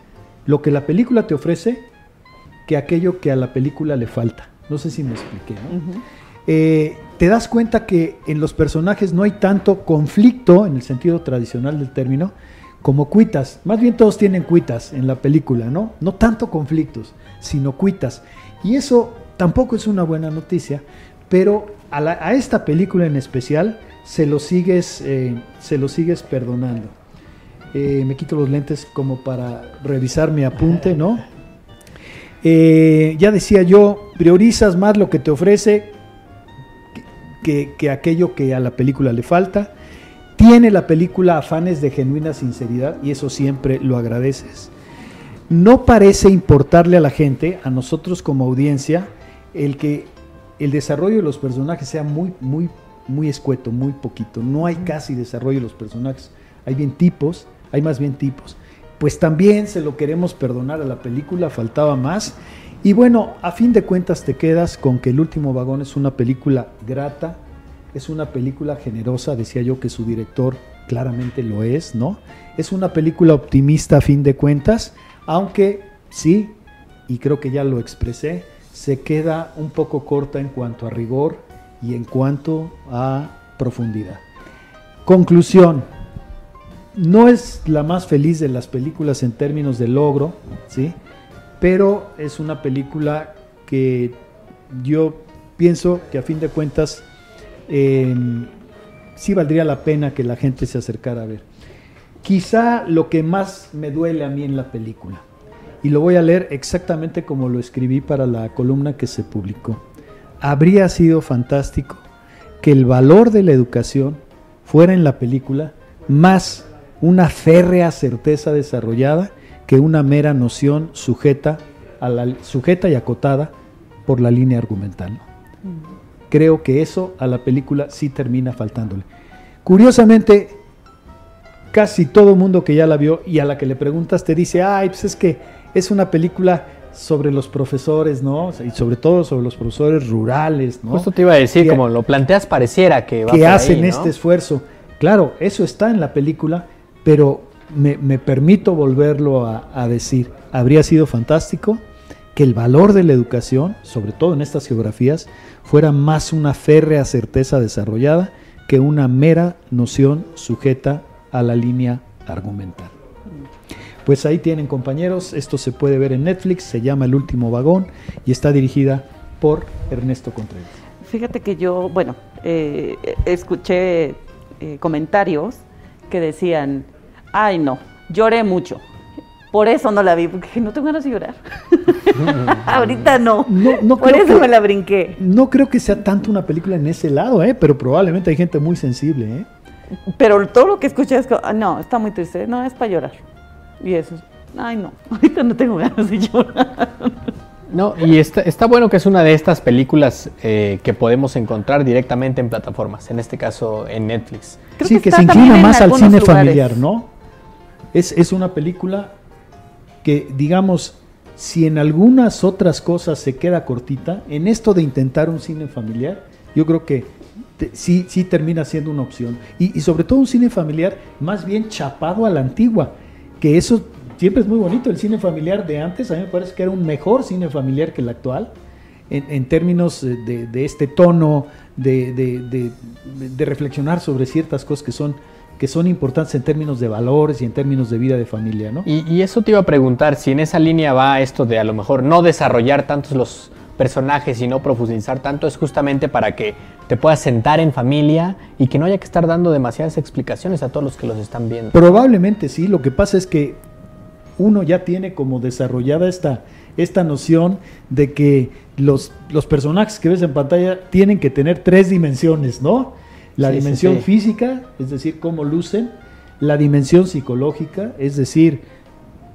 lo que la película te ofrece que aquello que a la película le falta. No sé si me expliqué. ¿no? Eh, te das cuenta que en los personajes no hay tanto conflicto, en el sentido tradicional del término, como cuitas. Más bien todos tienen cuitas en la película, ¿no? No tanto conflictos, sino cuitas. Y eso tampoco es una buena noticia, pero a, la- a esta película en especial se lo sigues, eh, se lo sigues perdonando. Eh, me quito los lentes como para revisar mi apunte, ¿no? Eh, ya decía yo, priorizas más lo que te ofrece que, que aquello que a la película le falta. Tiene la película afanes de genuina sinceridad y eso siempre lo agradeces. No parece importarle a la gente, a nosotros como audiencia, el que el desarrollo de los personajes sea muy, muy, muy escueto, muy poquito. No hay casi desarrollo de los personajes. Hay bien tipos, hay más bien tipos. Pues también se lo queremos perdonar a la película, faltaba más. Y bueno, a fin de cuentas te quedas con que El último vagón es una película grata, es una película generosa, decía yo que su director claramente lo es, ¿no? Es una película optimista a fin de cuentas, aunque sí, y creo que ya lo expresé, se queda un poco corta en cuanto a rigor y en cuanto a profundidad. Conclusión, no es la más feliz de las películas en términos de logro, ¿sí? Pero es una película que yo pienso que a fin de cuentas eh, sí valdría la pena que la gente se acercara a ver. Quizá lo que más me duele a mí en la película, y lo voy a leer exactamente como lo escribí para la columna que se publicó, habría sido fantástico que el valor de la educación fuera en la película más una férrea certeza desarrollada que una mera noción sujeta, a la, sujeta y acotada por la línea argumental. ¿no? Creo que eso a la película sí termina faltándole. Curiosamente, casi todo mundo que ya la vio y a la que le preguntas te dice, ay, pues es que es una película sobre los profesores, ¿no? Y sobre todo sobre los profesores rurales, ¿no? Justo te iba a decir, Que- como lo planteas, pareciera que va que por ahí, hacen ¿no? este esfuerzo. Claro, eso está en la película, pero me, permito volverlo a, a decir. Habría sido fantástico que el valor de la educación, sobre todo en estas geografías, fuera más una férrea certeza desarrollada que una mera noción sujeta a la línea argumental. Pues ahí tienen compañeros, esto se puede ver en Netflix, se llama El último vagón y está dirigida por Ernesto Contreras. Fíjate que yo, bueno, eh, escuché eh, comentarios que decían, ay no, lloré mucho. Por eso no la vi, porque no tengo ganas de llorar. Ahorita no. No, no Por eso que- me la brinqué. No creo que sea tanto una película en ese lado, ¿eh? pero probablemente hay gente muy sensible. ¿eh? Pero todo lo que escuché es que, ah, no, está muy triste, no, es para llorar. Y eso, ay no, ahorita no tengo ganas de llorar. No, y está, está bueno que es una de estas películas eh, que podemos encontrar directamente en plataformas, en este caso en Netflix. Creo sí, que, se inclina más al cine lugares. familiar, ¿no? Es, es una película que, digamos, si en algunas otras cosas se queda cortita, en esto de intentar un cine familiar, yo creo que sí, sí termina siendo una opción. Y, y sobre todo un cine familiar más bien chapado a la antigua, que eso siempre es muy bonito el cine familiar de antes. A mí me parece que era un mejor cine familiar que el actual. En, en términos eh, de, de este tono, de- de- de reflexionar sobre ciertas cosas que son, que son importantes en términos de valores y en términos de vida de familia, ¿no? Y, y eso te iba a preguntar, si en esa línea va esto de a lo mejor no desarrollar tantos los personajes y no profundizar tanto, es justamente para que te puedas sentar en familia y que no haya que estar dando demasiadas explicaciones a todos los que los están viendo. Probablemente sí, lo que pasa es que uno ya tiene como desarrollada esta, esta noción de que los, los personajes que ves en pantalla tienen que tener tres dimensiones, ¿no? La Sí, dimensión sí. física, es decir, cómo lucen, la dimensión psicológica, es decir,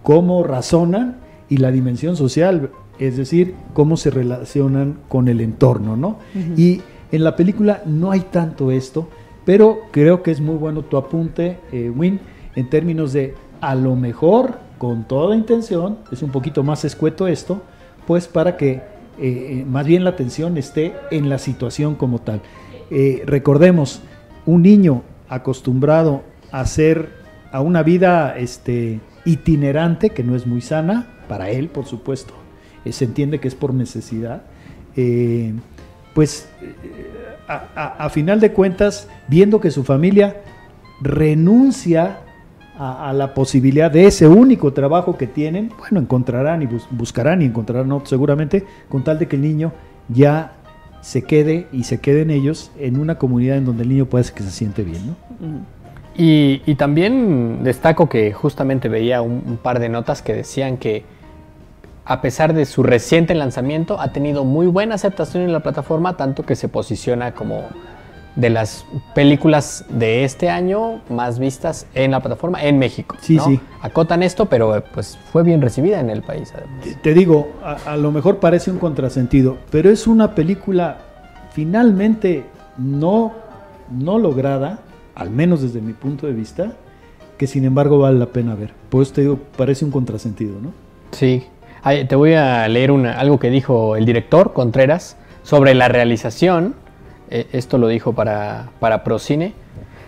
cómo razonan, y la dimensión social, es decir, cómo se relacionan con el entorno, ¿no? Y en la película no hay tanto esto, pero creo que es muy bueno tu apunte, eh, Win, en términos de a lo mejor con toda intención, es un poquito más escueto esto, pues para que eh, eh, más bien la atención esté en la situación como tal. Eh, recordemos, un niño acostumbrado a ser a una vida este, itinerante, que no es muy sana, para él, por supuesto, eh, se entiende que es por necesidad, eh, pues a, final de cuentas, viendo que su familia renuncia a, la posibilidad de ese único trabajo que tienen, bueno, encontrarán y bus- buscarán y encontrarán seguramente, con tal de que el niño ya se quede y se queden ellos en una comunidad en donde el niño puede ser que se siente bien, ¿no? Y, y también destaco que justamente veía un par de notas que decían que a pesar de su reciente lanzamiento ha tenido muy buena aceptación en la plataforma, tanto que se posiciona como de las películas de este año más vistas en la plataforma en México. Sí, ¿no? sí. Acotan esto, pero pues fue bien recibida en el país. además. Te- digo, a, a lo mejor parece un contrasentido, pero es una película finalmente no, no lograda, al menos desde mi punto de vista, que sin embargo vale la pena ver. Por eso te digo, parece un contrasentido, ¿no? Sí. Ay, te voy a leer una- algo que dijo el director Contreras sobre la realización. Eh, esto lo dijo para, para Procine.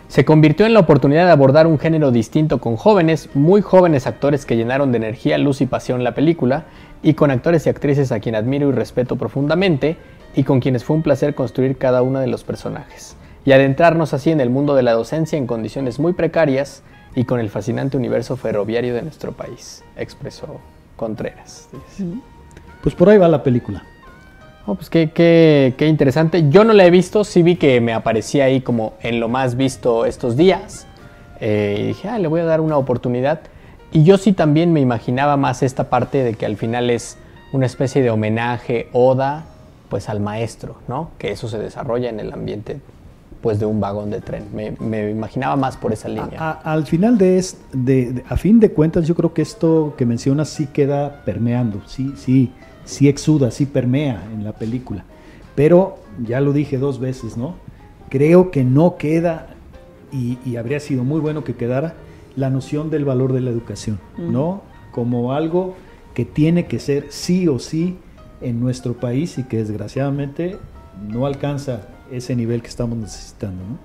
Se convirtió en la oportunidad de abordar un género distinto con jóvenes, muy jóvenes actores que llenaron de energía, luz y pasión la película, y con actores y actrices a quien admiro y respeto profundamente, y con quienes fue un placer construir cada uno de los personajes, y adentrarnos así en el mundo de la docencia en condiciones muy precarias y con el fascinante universo ferroviario de nuestro país, expresó Contreras. Pues por ahí va la película. Oh, pues qué, qué- qué interesante. Yo no la he visto, sí vi que me aparecía ahí como en lo más visto estos días. Eh, y dije, ah, le voy a dar una oportunidad. Y yo sí también me imaginaba más esta parte de que al final es una especie de homenaje, oda, pues al maestro, ¿no? Que eso se desarrolla en el ambiente, pues de un vagón de tren. Me, me imaginaba más por esa línea. A- a- al final de, es- de- de- a fin de cuentas, yo creo que esto que mencionas sí queda permeando, sí, sí, sí exuda, sí permea en la película. Pero ya lo dije dos veces, ¿no? Creo que no queda, y, y habría sido muy bueno que quedara, la noción del valor de la educación, ¿no? Como algo que tiene que ser sí o sí en nuestro país y que desgraciadamente no alcanza ese nivel que estamos necesitando, ¿no?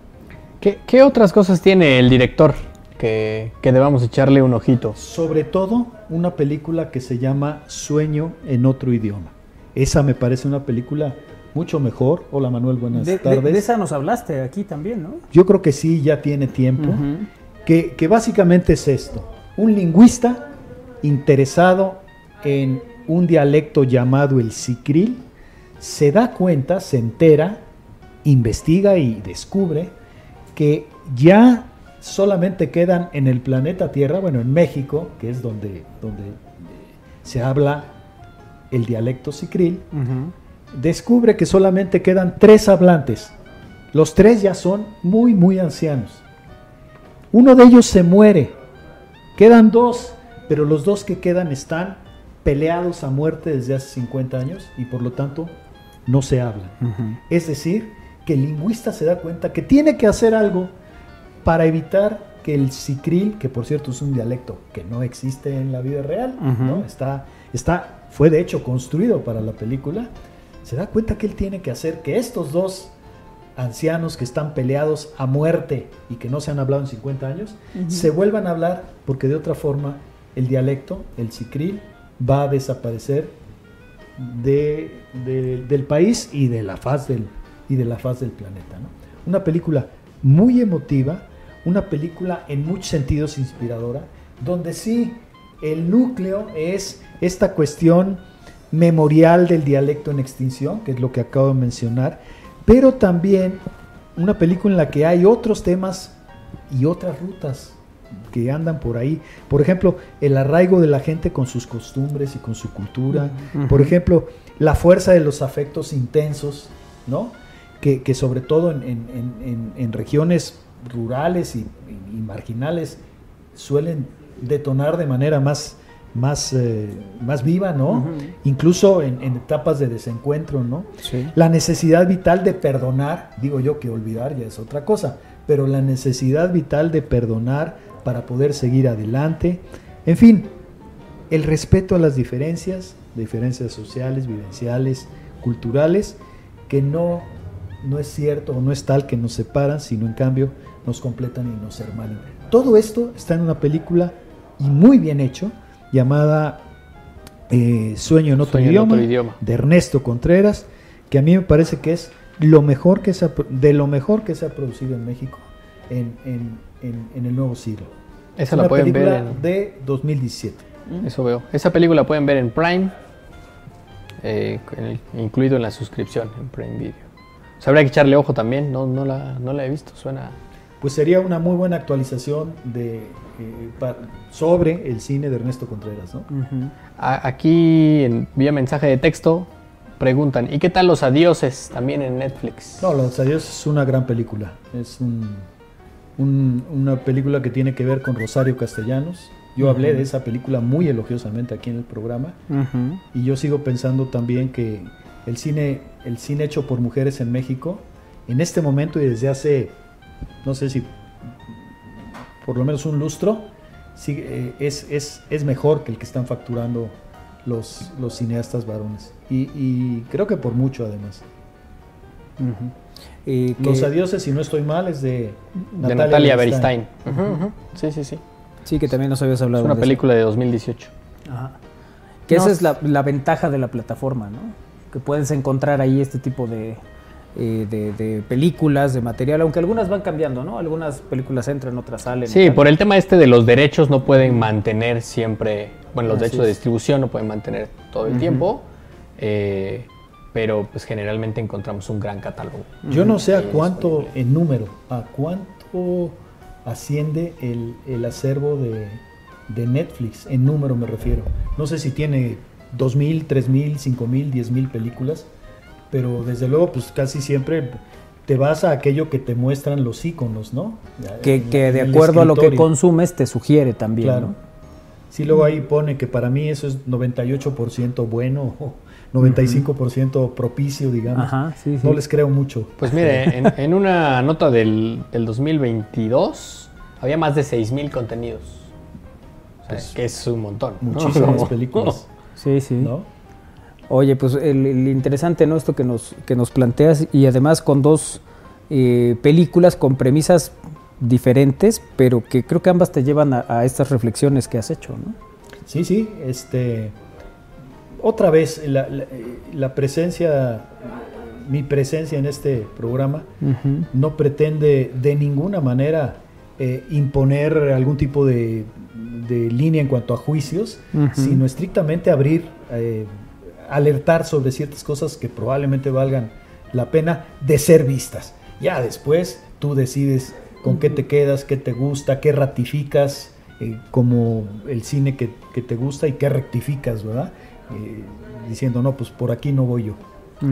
¿Qué, qué otras cosas tiene el director que, que debamos echarle un ojito? Sobre todo una película que se llama Sueño en otro idioma. Esa me parece una película mucho mejor. Hola Manuel, buenas De, de- tardes. de esa nos hablaste aquí también, ¿no? Yo creo que sí, ya tiene tiempo. que, que básicamente es esto. Un lingüista interesado en un dialecto llamado el sicril se da cuenta, se entera, investiga y descubre que ya solamente quedan en el planeta Tierra, bueno, en México, que es donde, donde eh, se habla el dialecto sicril, descubre que solamente quedan tres hablantes. Los tres ya son muy, muy ancianos. Uno de ellos se muere. Quedan dos, pero los dos que quedan están peleados a muerte desde hace 50 años y por lo tanto no se hablan. Es decir, que el lingüista se da cuenta que tiene que hacer algo para evitar que el sicril, que por cierto es un dialecto que no existe en la vida real, ¿no? está, está, fue de hecho construido para la película, se da cuenta que él tiene que hacer que estos dos ancianos que están peleados a muerte y que no se han hablado en 50 años, se vuelvan a hablar porque de otra forma el dialecto, el cicril, va a desaparecer de- de- del país y de la faz del, y de la faz del planeta. ¿no? Una película muy emotiva, una película en muchos sentidos inspiradora, donde sí el núcleo es esta cuestión memorial del dialecto en extinción, que es lo que acabo de mencionar, pero también una película en la que hay otros temas y otras rutas que andan por ahí. Por ejemplo, el arraigo de la gente con sus costumbres y con su cultura. Por ejemplo, la fuerza de los afectos intensos, ¿no? Que, que sobre todo en, en- en- en- en regiones rurales y, y- y marginales suelen detonar de manera más, más, eh, más viva, ¿no? Incluso en, en etapas de desencuentro, ¿no? Sí. La necesidad vital de perdonar, digo yo que olvidar ya es otra cosa, pero la necesidad vital de perdonar para poder seguir adelante. En fin, el respeto a las diferencias, diferencias sociales, vivenciales, culturales, que no, no es cierto o no es tal que nos separan, sino en cambio nos completan y nos hermanan. Todo esto está en una película y muy bien hecho, llamada eh, Sueño en otro, Sueño en idioma, otro idioma. de Ernesto Contreras, que a mí me parece que es lo mejor que se ha, pro- de lo mejor que se ha producido en México en, en- en- en el nuevo siglo. Esa la pueden ver película en... de 2017. Eso veo. Esa película la pueden ver en Prime, eh, incluido en la suscripción en Prime Video. O sea, habría que echarle ojo también, no, no, la, no la he visto, suena... Pues sería una muy buena actualización de, eh, pa- sobre el cine de Ernesto Contreras, ¿no? Aquí, en, vía mensaje de texto, preguntan, ¿y qué tal Los Adioses también en Netflix? No, Los Adiós es una gran película. Es un- un- una película que tiene que ver con Rosario Castellanos. Yo hablé de esa película muy elogiosamente aquí en el programa. Y yo sigo pensando también que el cine, el cine hecho por mujeres en México, en este momento y desde hace, no sé si por lo menos un lustro, sí, eh, es, es, es mejor que el que están facturando los, los cineastas varones. Y, y creo que por mucho además. Ujú. Eh, que- Los adioses, si no estoy mal, es de de Natalia Beristain. Ujú. Sí, sí, sí. Sí, que también nos habías Es hablado una de eso. película de 2018. Ajá. Que No, esa es la, la ventaja de la plataforma, ¿no? Que puedes encontrar ahí este tipo de, eh, de, de películas, de material, aunque algunas van cambiando, ¿no? Algunas películas entran, otras salen. Sí, por el tema este de los derechos no pueden mantener siempre, bueno, los Así derechos de distribución no pueden mantener todo el tiempo, eh, pero pues generalmente encontramos un gran catálogo. Yo no sé a cuánto disponible. en número, a cuánto asciende el, el acervo de, de Netflix, en número me refiero. No sé si tiene 2.000, 3.000, 5.000, 10.000 películas, pero desde luego pues casi siempre te vas a aquello que te muestran los iconos, ¿no? Que, que de acuerdo a lo que consumes te sugiere también, Claro. ¿no? Sí, luego ahí pone que para mí eso es 98% bueno o 95% propicio, digamos. Ajá, sí, sí. No les creo mucho. Pues mire, en, en una nota del, del 2022 había más de 6.000 contenidos. O sea, que es un montón. ¿no? Muchísimas Como- películas, Sí, sí. ¿no? Oye, pues el, el interesante, ¿no? Esto que nos, que nos planteas y además con dos eh, películas con premisas diferentes, pero que creo que ambas te llevan a, a estas reflexiones que has hecho, ¿no? Sí, sí, este. Otra vez, la, la- la presencia, mi presencia en este programa no pretende de ninguna manera eh, imponer algún tipo de, de línea en cuanto a juicios, sino estrictamente abrir, eh, alertar sobre ciertas cosas que probablemente valgan la pena de ser vistas. Ya después tú decides con qué te quedas, qué te gusta, qué ratificas eh, como el cine que, que te gusta y qué rectificas, ¿verdad? Eh, diciendo, no, pues por aquí no voy yo.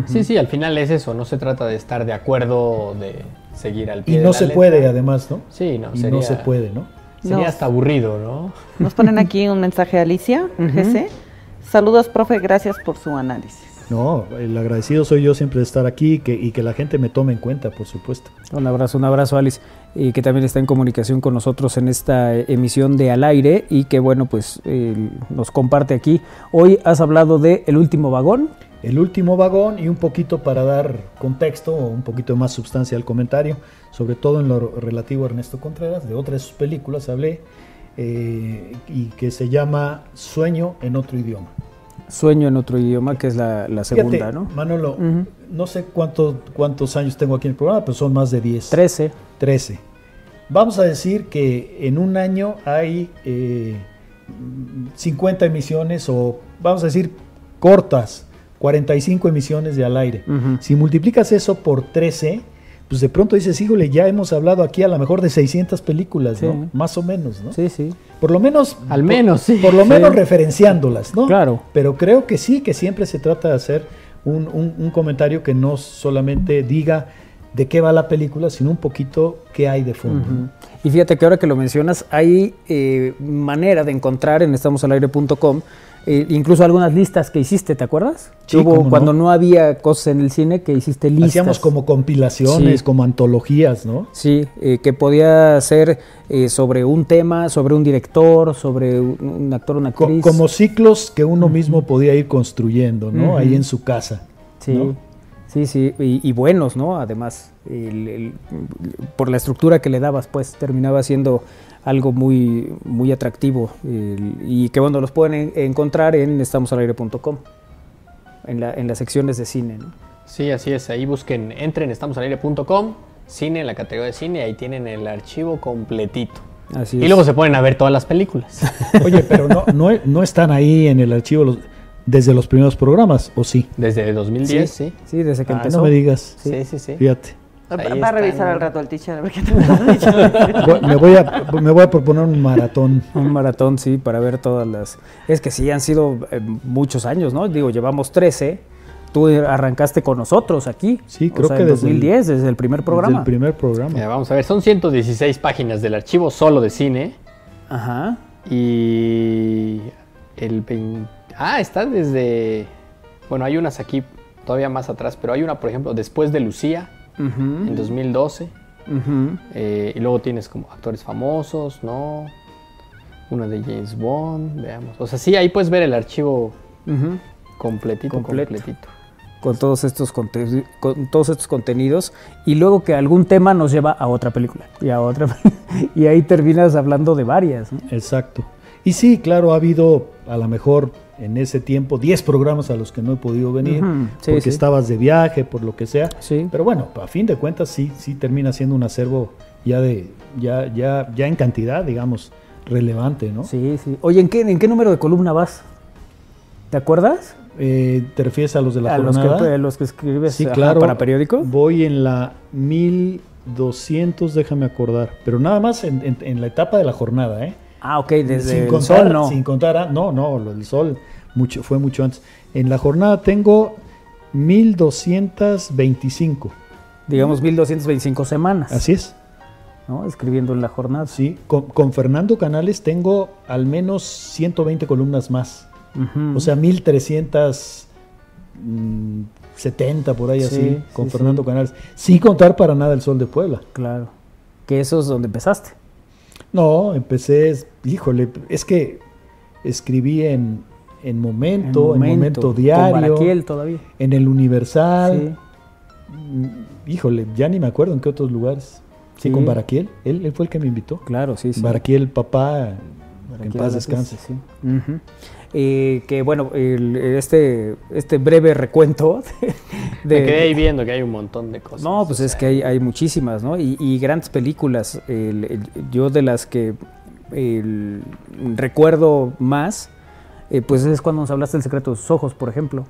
Sí, sí, al final es eso. No se trata de estar de acuerdo o de seguir al pie Y de no la se letra. puede, además, ¿no? Sí, no, y sería, no se puede, ¿no? Sería No. hasta aburrido, ¿no? Nos ponen aquí un mensaje a Alicia, GC. Saludos, profe, gracias por su análisis. No, el agradecido soy yo siempre de estar aquí y que, y que la gente me tome en cuenta, por supuesto. Un abrazo, un abrazo, Alice, y que también está en comunicación con nosotros en esta eh, emisión de Al Aire y que, bueno, pues eh, nos comparte aquí. Hoy has hablado de El último vagón. El último vagón y un poquito para dar contexto o un poquito más sustancia al comentario, sobre todo en lo relativo a Ernesto Contreras, de otras de sus películas hablé. Eh, y que se llama Sueño en otro idioma. Sueño en otro idioma, que es la, la segunda, Fíjate, ¿no? Manolo, no sé cuánto, cuántos años tengo aquí en el programa, pero son más de 10. 13. 13. Vamos a decir que en un año hay eh, 50 emisiones o vamos a decir cortas, 45 emisiones de al aire. Si multiplicas eso por 13, pues de pronto dices, híjole, ya hemos hablado aquí a lo mejor de 600 películas, Sí. ¿no? Más o menos, ¿no? Sí, sí. Por lo menos... Al por- menos, sí. Por lo menos Sí. referenciándolas, ¿no? Claro. Pero creo que sí, que siempre se trata de hacer un, un- un comentario que no solamente diga de qué va la película, sino un poquito qué hay de fondo. Y fíjate que ahora que lo mencionas, hay eh, manera de encontrar en estamosalaire.com eh, incluso algunas listas que hiciste, ¿te acuerdas? Sí, Hubo no. cuando no había cosas en el cine que hiciste listas. Hacíamos como compilaciones, Sí. como antologías, ¿no? Sí, eh, que podía ser eh, sobre un tema, sobre un director, sobre un, actor, una Co- actriz. como ciclos que uno mismo podía ir construyendo, ¿no? Ahí en su casa. Sí, ¿no? sí, sí, y, y buenos, ¿no? Además, el- el- por la estructura que le dabas, pues terminaba siendo algo muy, muy atractivo el- y que bueno, los pueden en- encontrar en estamosalaire.com, en, la, en las secciones de cine, ¿no? Sí, así es. Ahí busquen, entren estamosalaire.com, cine, en la categoría de cine, ahí tienen el archivo completito. Así Y es. luego se ponen a ver todas las películas. Oye, pero no, no, no están ahí en el archivo los- desde los primeros programas, ¿o sí? Desde 2010, sí. Sí, desde que Ah, empezó. no me digas. Sí, sí, sí. Fíjate. Va, Ahí va a revisar al rato el teacher a ver qué te dicho. Me, voy a, me voy a proponer un maratón. Un maratón, sí, para ver todas las... Es que sí, han sido eh, muchos años, ¿no? Digo, llevamos 13. Tú arrancaste con nosotros aquí. Sí, O creo sea, que en desde el- 2010, desde el primer programa. Desde el primer programa. Vamos a ver, son 116 páginas del archivo solo de cine. Ajá. Y el 20 Ah, está desde... Bueno, hay unas aquí todavía más atrás, pero hay una, por ejemplo, después de Lucía, En 2012. ujú. Eh, y luego tienes como actores famosos, ¿no? Una de James Bond, veamos. O sea, sí, ahí puedes ver el archivo Ujú. completito, Completo. completito. con todos estos con todos estos contenidos y luego que algún tema nos lleva a otra película y a otra y ahí terminas hablando de varias ¿no? Exacto. Y sí, claro, ha habido a lo mejor en ese tiempo 10 programas a los que no he podido venir sí, porque sí. estabas de viaje, por lo que sea. sí Pero bueno, a fin de cuentas sí, sí termina siendo un acervo ya de ya ya ya en cantidad, digamos, relevante, ¿no? sí sí oye en qué en qué número de columna vas te acuerdas Eh, ¿Te refieres a los de la a los jornada? que, a los que escribes Sí, ajá, claro. para periódico Voy en la 1200, déjame acordar, pero nada más en, en- en la etapa de la jornada, ¿eh? Ah ok desde sin el contar, sol no sin contar, a- no, no, del sol mucho, fue mucho antes. En la jornada tengo 1225, digamos 1225 semanas así es, ¿no? escribiendo en la jornada sí. Con, con Fernando Canales tengo al menos 120 columnas más, Ujú. o sea, 1370 por ahí Sí, así, con sí, Fernando sí. Canales, sin contar para nada el sol de Puebla. claro que eso es donde empezaste No, empecé, híjole, es que escribí en, en momento, en momento, con diario, Baraquiel todavía en el Universal. sí Mm, Híjole, ya ni me acuerdo en qué otros lugares. Sí, Sí. con Baraquiel, él, él fue el que me invitó. claro sí sí Baraquiel, papá, en paz descanse. sí. Ujú. Eh, que bueno, el- este, este breve recuento de, Me quedé ahí viendo que hay un montón de cosas. No, pues o es que hay, hay muchísimas, ¿no? Y, y grandes películas. El- el- yo de las que el, recuerdo más, eh, pues es cuando nos hablaste del secreto de sus ojos, por ejemplo.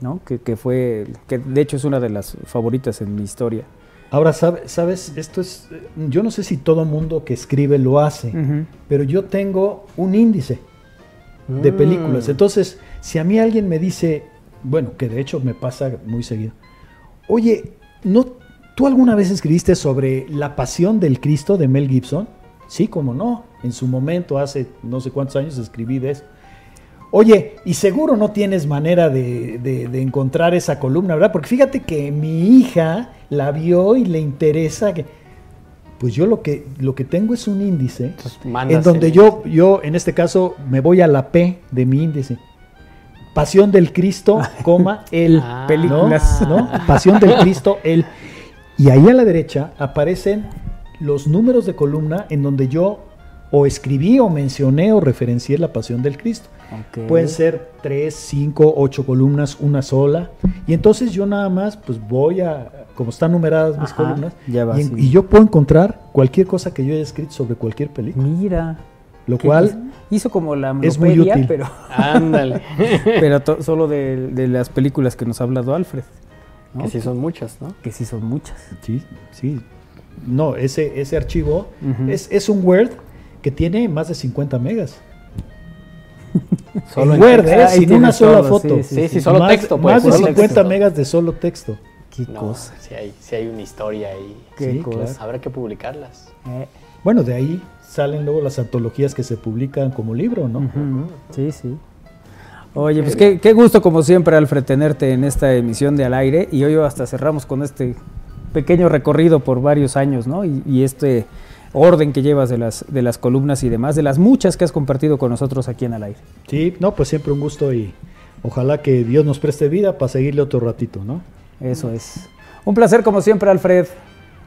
¿no? Que, que fue, que de hecho es una de las favoritas en mi historia. Ahora, sabe- ¿sabes? Esto es, yo no sé si todo mundo que escribe lo hace, pero yo tengo un índice. De Mm. películas. Entonces, si a mí alguien me dice, bueno, que de hecho me pasa muy seguido, oye, ¿no, ¿tú alguna vez escribiste sobre la pasión del Cristo de Mel Gibson? Sí, como no. En su momento, hace no sé cuántos años, escribí de eso. Oye, y seguro no tienes manera de, de- de encontrar esa columna, ¿verdad? Porque fíjate que mi hija la vio y le interesa que... Pues yo lo que, lo que tengo es un índice Entonces, en donde yo, yo, en este caso, me voy a la P de mi índice. Pasión del Cristo, coma, el. Ah. Películas. ¿no? ¿no? Pasión del Cristo, el. Y ahí a la derecha aparecen los números de columna en donde yo o escribí o mencioné o referencié la pasión del Cristo. Pueden ser tres, cinco, ocho columnas, una sola. Y entonces yo nada más, pues voy a, como están numeradas mis Ajá, columnas, ya va y, yo puedo encontrar cualquier cosa que yo haya escrito sobre cualquier película. Mira. Lo ¿Qué cual hizo? como la es muy útil. pero, Ándale. pero to- solo de, de las películas que nos ha hablado Alfred. ¿no? Que sí son muchas, ¿no? Que sí son muchas. Sí, sí. No, ese, ese archivo es, es un Word que tiene más de 50 megas. Solo en Word. ¿eh? Sin una sola todo, foto. sí, Sí, sí, solo más, texto, pues, Más de solo 50 texto. megas de solo texto. Qué No, cosa. sí hay, sí hay una historia ahí. Qué Sí, cosa. claro. Habrá que publicarlas. Eh, Bueno, de ahí salen luego las antologías que se publican como libro, ¿no? Sí, sí. Oye, pues qué, qué gusto como siempre, Alfred, tenerte en esta emisión de Al Aire. Y hoy hasta cerramos con este pequeño recorrido por varios años, ¿no? Y, y este orden que llevas de las, de las columnas y demás, de las muchas que has compartido con nosotros aquí en Al Aire. Sí, no, pues siempre un gusto y ojalá que Dios nos preste vida para seguirle otro ratito, ¿no? Eso es. Un placer como siempre, Alfred.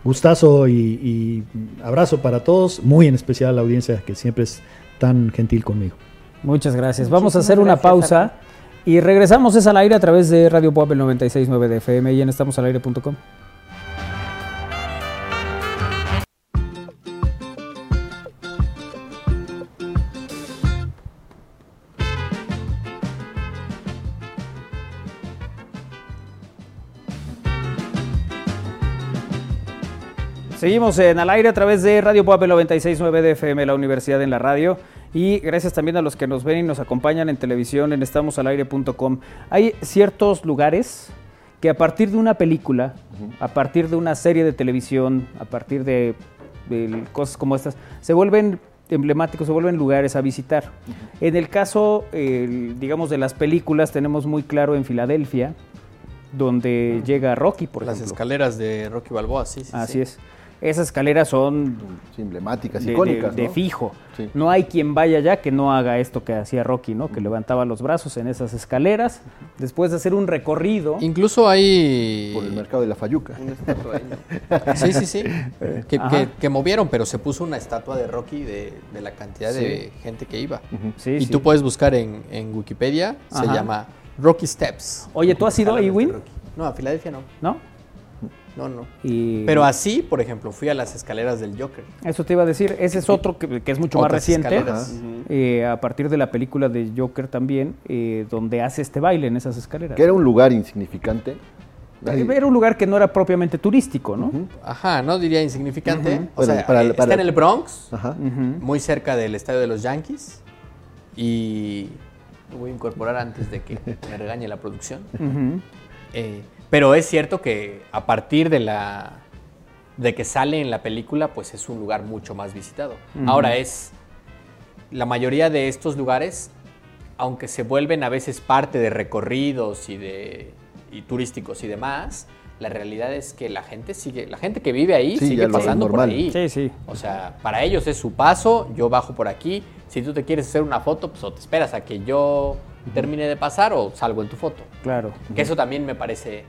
Gustazo y, y abrazo para todos, muy en especial a la audiencia que siempre es tan gentil conmigo. Muchas gracias. Vamos a hacer una gracias, pausa Alfred. y regresamos es al aire a través de Radio Pop el 96.9 de FM y en estamosalaire.com. Seguimos en al aire a través de Radio el 96.9 de FM, la Universidad en la Radio. Y gracias también a los que nos ven y nos acompañan en televisión en estamosalaire.com. Hay ciertos lugares que a partir de una película, a partir de una serie de televisión, a partir de, de cosas como estas, se vuelven emblemáticos, se vuelven lugares a visitar. En el caso, digamos, de las películas, tenemos muy claro en Filadelfia, donde llega Rocky, por Las ejemplo. escaleras de Rocky Balboa, sí, sí. Así sí. es. Esas escaleras son Sí, emblemáticas, de, icónicas. de- de ¿no? fijo. Sí. No hay quien vaya allá que no haga esto que hacía Rocky, ¿no? Que levantaba los brazos en esas escaleras después de hacer un recorrido. Incluso hay... Por el mercado de la Fayuca. Sí, sí, sí. que, Ajá. que- que movieron, pero se puso una estatua de Rocky de, de la cantidad de gente que iba. Sí, y sí. tú puedes buscar en, en Wikipedia, se llama Rocky Steps. Oye, ¿tú has ido a Ewing? No, a Filadelfia no. ¿No? No, no. Y Pero así, por ejemplo, fui a las escaleras del Joker. eso te iba a decir. Ese es otro que, que es mucho más Otras reciente. escaleras. eh, a partir de la película de Joker también, eh, donde hace este baile en esas escaleras. Que era un lugar insignificante. Nadie- Era un lugar que no era propiamente turístico, ¿no? Ajá, no diría insignificante. O Bueno, sea, para- eh, para- está en el Bronx, muy cerca del estadio de los Yankees. Y lo voy a incorporar antes de que me regañe la producción. Eh, pero es cierto que a partir de la de que sale en la película, pues es un lugar mucho más visitado. Ahora es la mayoría de estos lugares, aunque se vuelven a veces parte de recorridos y de y turísticos y demás, la realidad es que la gente sigue, la gente que vive ahí Sí, sigue pasando por ahí. Sí, sí. O sea, para ellos es su paso, yo bajo por aquí. Si tú te quieres hacer una foto, pues o te esperas a que yo termine de pasar o salgo en tu foto. Claro. Que eso también me parece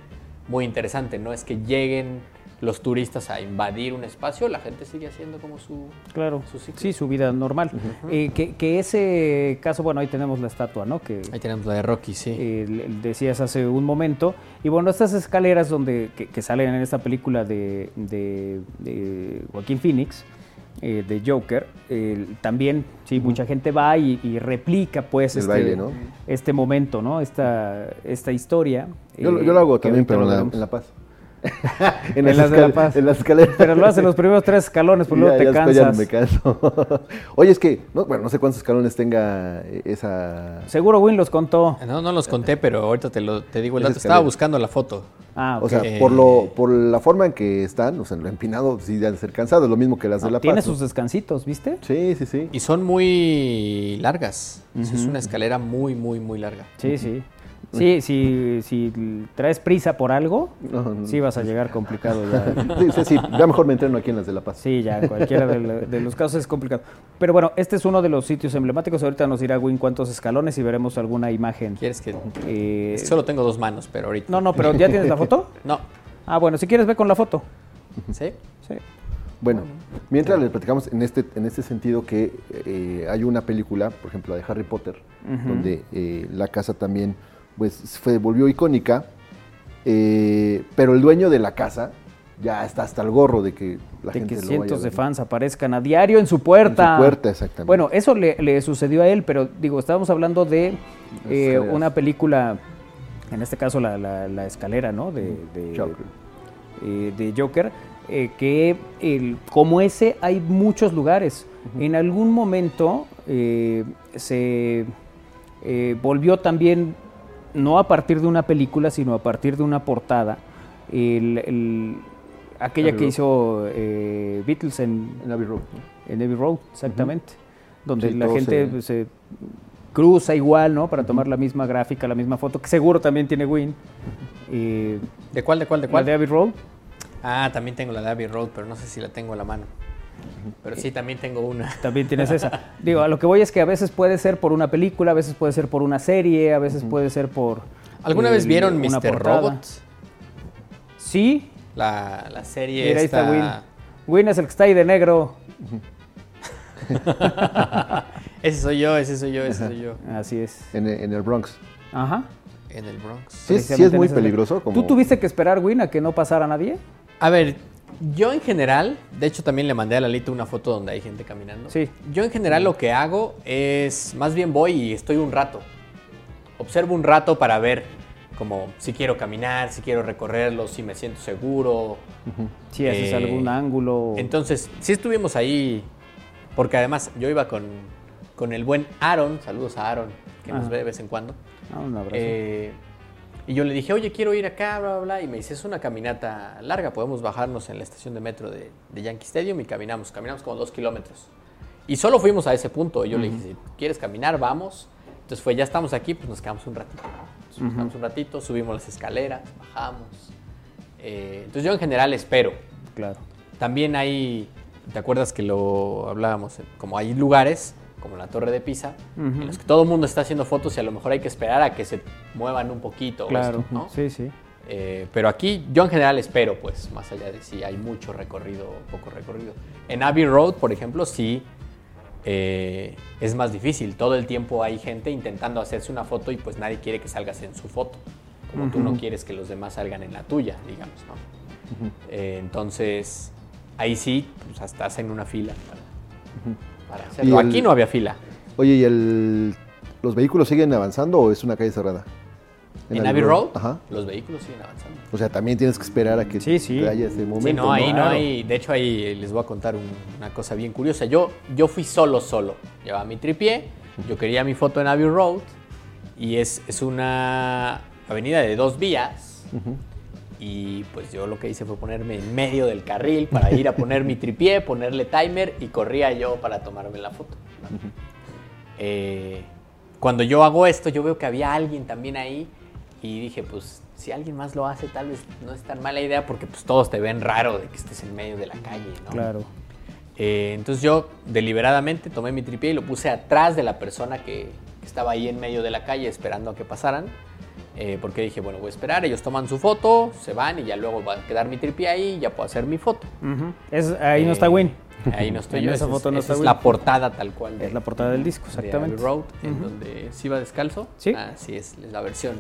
muy interesante, ¿no? Es que lleguen los turistas a invadir un espacio, la gente sigue haciendo como su... Claro, Su ciclo. sí, su vida normal. Eh, que, que ese caso, bueno, ahí tenemos la estatua, ¿no? Que Ahí tenemos la de Rocky, sí. eh, decías hace un momento. Y bueno, estas escaleras donde que, que salen en esta película de, de- de Joaquín Phoenix, eh, de Joker, eh, también, sí, mucha gente va y, y replica, pues, este, baile, ¿no? este momento, ¿no? Esta, esta historia. Yo, lo- eh, yo lo hago también, pero la, en La Paz. En las de La Paz. En las escaleras. Pero lo hace los primeros tres escalones, pues Y luego ya- te ya después ya cansas. me canso. Oye, es que, no, bueno, no sé cuántos escalones tenga eh, esa... Seguro Win los contó. No, no los conté, pero ahorita te, lo, te digo el dato. Estaba buscando la foto. Ah, O ok. sea, Ok. por, lo, por la forma en que están, o sea, en lo empinado, sí deben ser cansados, lo mismo que las de No, La Paz. tiene ¿no? sus descansitos, ¿viste? Sí, sí, sí. Y son muy largas. O sea, Es una escalera muy, muy, muy larga. Sí, sí. Sí, si, si traes prisa por algo, No, no. sí vas a llegar complicado ya. Sí, sí, sí, ya mejor me entreno aquí en las de La Paz. Sí, ya, en cualquiera de, la- de los casos es complicado. Pero bueno, este es uno de los sitios emblemáticos. Ahorita nos dirá Win cuántos escalones y veremos alguna imagen. ¿Quieres que.? Eh, Solo tengo dos manos, pero ahorita. No, no, pero ¿ya tienes la foto? No. Ah, bueno, si quieres ve con la foto. ¿Sí? Sí. Bueno, mientras les platicamos en este, en este sentido que eh, hay una película, por ejemplo, la de Harry Potter, donde eh, la casa también pues, fue, volvió icónica, eh, pero el dueño de la casa ya está hasta el gorro de que la de gente que lo cientos vaya de fans aparezcan a diario en su puerta. En su puerta, exactamente. Bueno, eso le, le sucedió a él, pero digo, estábamos hablando de eh, una película, en este caso la, la- la escalera, ¿no? De, de- Joker. eh, de Joker, eh, que el- como ese hay muchos lugares. En algún momento eh, se eh, volvió también, no a partir de una película, sino a partir de una portada, el- el- aquella Abbey que Road. hizo eh, Beatles en, En Abbey Road. ¿no? en Abbey Road, exactamente. Donde Sí, la gente se- pues, se cruza igual, ¿no? Para tomar la misma gráfica, la misma foto, que seguro también tiene Win. Eh, ¿De cuál, de cuál, de la cuál? de Abbey Road. Ah, también tengo la de Abbey Road, pero no sé si la tengo a la mano. Pero sí, también tengo una. También tienes esa. Digo, a lo que voy es que a veces puede ser por una película, a veces puede ser por una serie, a veces puede ser por. ¿Alguna vez vieron Mr. portada. Robot? Sí. La, la serie Mira, ahí está Win. Win es el que está ahí de negro. ese soy yo, ese soy yo, ese soy yo. Así es. En, en el Bronx. Ajá. En el Bronx. Sí, es- sí es muy peligroso. Como... ¿Tú tuviste que esperar, Win, a que no pasara nadie? A ver, yo en general, de hecho también le mandé a Lalito una foto donde hay gente caminando. Sí. Yo en general lo que hago es, más bien voy y estoy un rato. Observo un rato para ver como si quiero caminar, si quiero recorrerlo, si me siento seguro. Si haces Eh, algún ángulo. Entonces, sí estuvimos ahí, porque además yo iba con, con el buen Aaron, saludos a Aaron, que nos Ajá. ve de vez en cuando. Ah, un abrazo. Eh, y yo le dije, oye, quiero ir acá, bla, bla, bla. Y me dice, es una caminata larga, podemos bajarnos en la estación de metro de, de Yankee Stadium y caminamos. Caminamos como dos kilómetros. Y solo fuimos a ese punto. Y yo le dije, si quieres caminar, vamos. Entonces fue, ya estamos aquí, pues nos quedamos un ratito. Nos quedamos un ratito, subimos las escaleras, bajamos. Eh, entonces yo en general espero. claro. También hay, ¿te acuerdas que lo hablábamos? Como hay lugares, como la Torre de Pisa, en los que todo el mundo está haciendo fotos y a lo mejor hay que esperar a que se muevan un poquito. Claro. esto, ¿no? Sí, sí. Eh, pero aquí yo en general espero, pues, más allá de si hay mucho recorrido o poco recorrido. En Abbey Road, por ejemplo, sí eh, es más difícil. Todo el tiempo hay gente intentando hacerse una foto y pues nadie quiere que salgas en su foto. Como tú no quieres que los demás salgan en la tuya, digamos, ¿no? Eh, entonces, ahí sí, pues hasta hacen una fila para, para hacerlo. Y el- Aquí no había fila. Oye, ¿y el, los vehículos siguen avanzando o es una calle cerrada? En, Abbey Road, los vehículos siguen avanzando. O sea, también tienes que esperar a que Sí, sí. haya ese momento. Sí, no, ahí no hay. De hecho, ahí les voy a contar un- una cosa bien curiosa. Yo, yo fui solo, solo. Llevaba mi tripié, yo quería mi foto en Abbey Road y es, es una avenida de dos vías. Y pues yo lo que hice fue ponerme en medio del carril para ir a poner mi tripié, ponerle timer y corría yo para tomarme la foto. ¿no? Eh, cuando yo hago esto, yo veo que había alguien también ahí y dije, pues si alguien más lo hace, tal vez no es tan mala idea porque pues todos te ven raro de que estés en medio de la calle, ¿no? Claro. Eh, entonces yo deliberadamente tomé mi tripié y lo puse atrás de la persona que, que estaba ahí en medio de la calle esperando a que pasaran. Eh, porque dije, bueno, voy a esperar, ellos toman su foto, se van y ya luego va a quedar mi tripié ahí y ya puedo hacer mi foto. Es- ahí no está Eh, Win. Ahí no estoy En yo. esa foto es, no esa está es la portada tal cual. de- Es la portada del disco, de exactamente. Road, en donde sí va descalzo. Sí. Así es, es la versión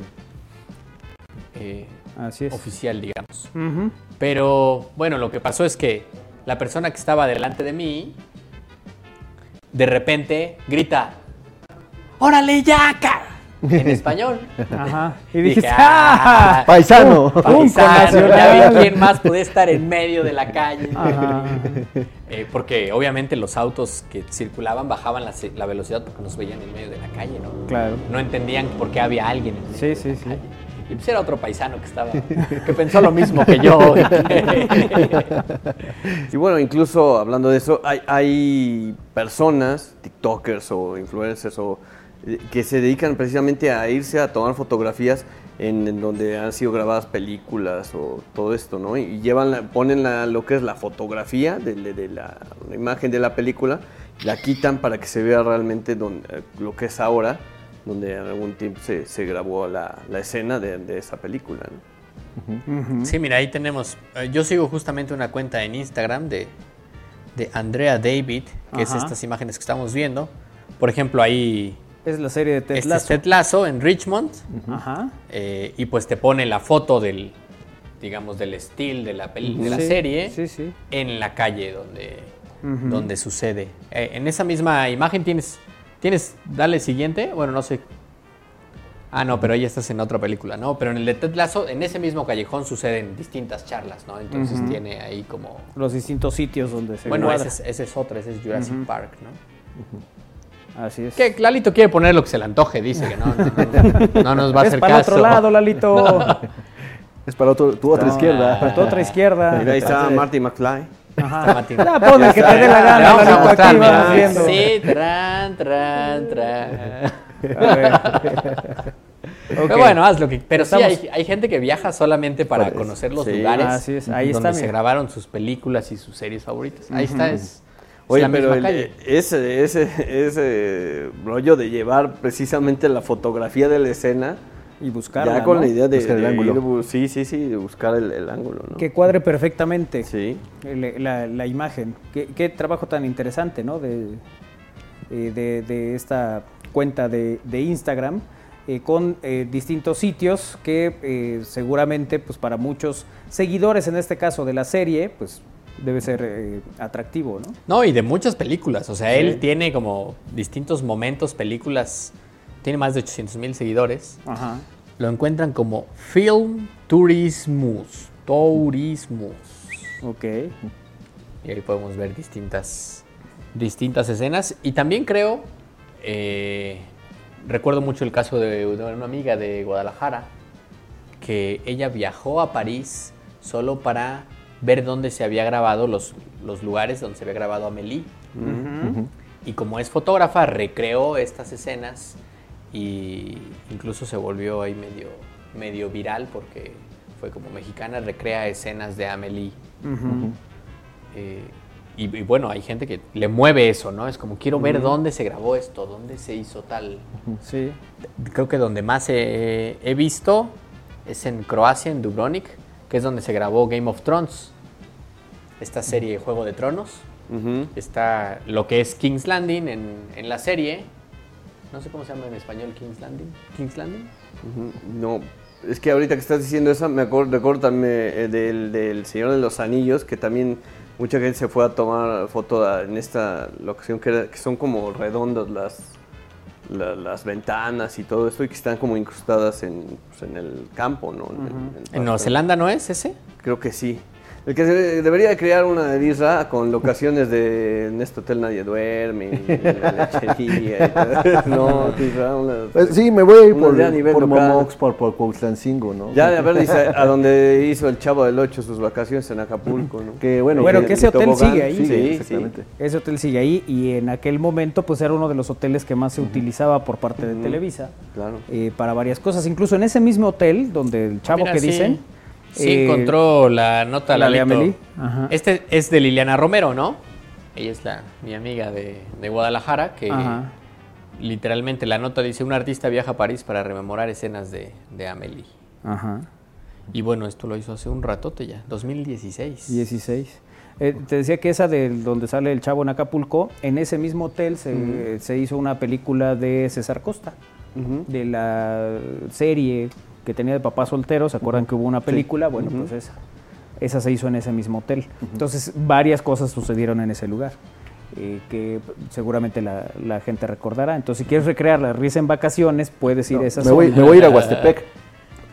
eh, Así es. oficial, digamos. Pero bueno, lo que pasó es que la persona que estaba delante de mí, de repente grita, ¡Órale ya, cara! En español. Ajá. Y Dije, dijiste, "Ah, ¡ah! Paisano. Un paisano, connacional". ya vi quién más podía estar en medio de la calle. Ajá. Eh, porque obviamente los autos que circulaban bajaban la, la velocidad porque nos veían en medio de la calle, ¿no? Claro. No entendían por qué había alguien en medio Sí, de sí, la sí. calle. Y pues era otro paisano que estaba, que pensó lo mismo que yo. Y bueno, incluso hablando de eso, hay, hay personas, TikTokers o influencers, o, que se dedican precisamente a irse a tomar fotografías en, en donde han sido grabadas películas o todo esto, ¿no? Y llevan, la- ponen la- lo que es la fotografía de, de- de la, la imagen de la película, la quitan para que se vea realmente donde, eh, lo que es ahora, donde en algún tiempo se, se grabó la, la escena de, de esa película, ¿no? Sí, mira, ahí tenemos. eh, Yo sigo justamente una cuenta en Instagram de, de Andrea David, que es Ajá. estas imágenes que estamos viendo. Por ejemplo, ahí Es la serie de Ted este es. Ted Lasso en Richmond Ajá. eh, y pues te pone la foto del, digamos, del estilo de la, peli- de la Sí, serie Sí, sí. en la calle donde, donde sucede. Eh, en esa misma imagen tienes, tienes, dale siguiente, bueno, no sé. Ah, no, pero ahí estás en otra película, ¿no? Pero en el de Ted Lasso, en ese mismo callejón suceden distintas charlas, ¿no? Entonces tiene ahí como... Los distintos sitios donde se Bueno, ese es, ese es otro, ese es Jurassic Park, ¿no? Así es. Que Lalito quiere poner lo que se le antoje, dice que no, no, no, no nos va a es hacer para el caso. otro lado, Lalito. Es para otro, tu otra No, izquierda. Para tu otra izquierda. Mira, ahí está Marty McFly. Ajá. Martín. Ya pon el que te dé la gana, vamos a Lalito, mostrar, aquí mira. vamos viendo. Sí, tran, tran, tran. A ver. Ok. Pero bueno, haz lo que. Pero sí, hay, hay gente que viaja solamente para Para eso. conocer los Sí. lugares Así es, ahí donde está, se mira. grabaron sus películas y sus series favoritas. Ahí está, es. Oye, pero el- calle. ese, ese, ese rollo de llevar precisamente la fotografía de la escena, Y buscarla, ya con ¿no? la idea de, Buscar el de ángulo. ir sí, sí, sí, de buscar el, el ángulo, ¿no? Que cuadre perfectamente Sí. el- la, la imagen. Qué, qué trabajo tan interesante, ¿no? De, eh, de, de esta cuenta de, de Instagram eh, con eh, distintos sitios que eh, seguramente, pues para muchos seguidores, en este caso de la serie, pues debe ser eh, atractivo, ¿no? No, y de muchas películas. O sea, Sí. él tiene como distintos momentos, películas. Tiene más de 800 mil seguidores. Ajá. Lo encuentran como Film Turismus. Turismus. Ok. Y ahí podemos ver distintas, distintas escenas. Y también creo, eh, recuerdo mucho el caso de una amiga de Guadalajara, que ella viajó a París solo para ver dónde se había grabado, los, los lugares donde se había grabado Amélie. Y como es fotógrafa, recreó estas escenas y incluso se volvió ahí medio, medio viral porque fue como mexicana, recrea escenas de Amélie. Eh, y, y bueno, hay gente que le mueve eso, ¿no? Es como quiero ver dónde se grabó esto, dónde se hizo tal. Sí. Creo que donde más he, he visto es en Croacia, en Dubrovnik, que es donde se grabó Game of Thrones, esta serie Juego de Tronos. Está lo que es King's Landing en, en la serie. No sé cómo se llama en español King's Landing. King's Landing. No, es que ahorita que estás diciendo eso, me acuerdo, también eh, del, del Señor de los Anillos, que también mucha gente se fue a tomar foto en esta locación que, era- que son como redondas las, la- las ventanas y todo esto, y que están como incrustadas en, pues, en el campo, ¿no? En- en- ¿En Nueva Zelanda no es ese? Creo que sí. El que se- debería de crear una de Isra con locaciones de en este hotel nadie duerme, la lechería. y todo. no, Isra, una- Pues sí, me voy a ir por, idea a nivel por local. Momox, por, por Cuautlancingo, ¿no? Ya, a ver, dice, a donde hizo el Chavo del Ocho sus vacaciones en Acapulco, ¿no? Que bueno, Bueno, que ese hotel tobogán, sigue ahí. Sí, Sí, sí. exactamente. Ese hotel sigue ahí y en aquel momento pues era uno de los hoteles que más se utilizaba por parte de Televisa Claro. eh, para varias cosas. Incluso en ese mismo hotel donde el chavo Mira, que sí. dicen... Sí, eh, encontró la nota la de. Amelie, ajá. Este es de Liliana Romero, ¿no? Ella es la, mi amiga de, de Guadalajara, que Ajá. literalmente la nota dice, un artista viaja a París para rememorar escenas de, de Amélie. Ajá. Y bueno, esto lo hizo hace un ratote ya, 2016. 16. Eh, te decía que esa de donde sale el chavo en Acapulco, en ese mismo hotel se, se hizo una película de César Costa, de la serie que tenía de papá soltero, ¿se acuerdan que hubo una película? Bueno, pues esa. Esa se hizo en ese mismo hotel. Entonces, varias cosas sucedieron en ese lugar. eh, que seguramente la, la gente recordará. Entonces, si quieres recrear la risa en vacaciones, puedes ir a esa me, voy, me voy a ir a Huastepec.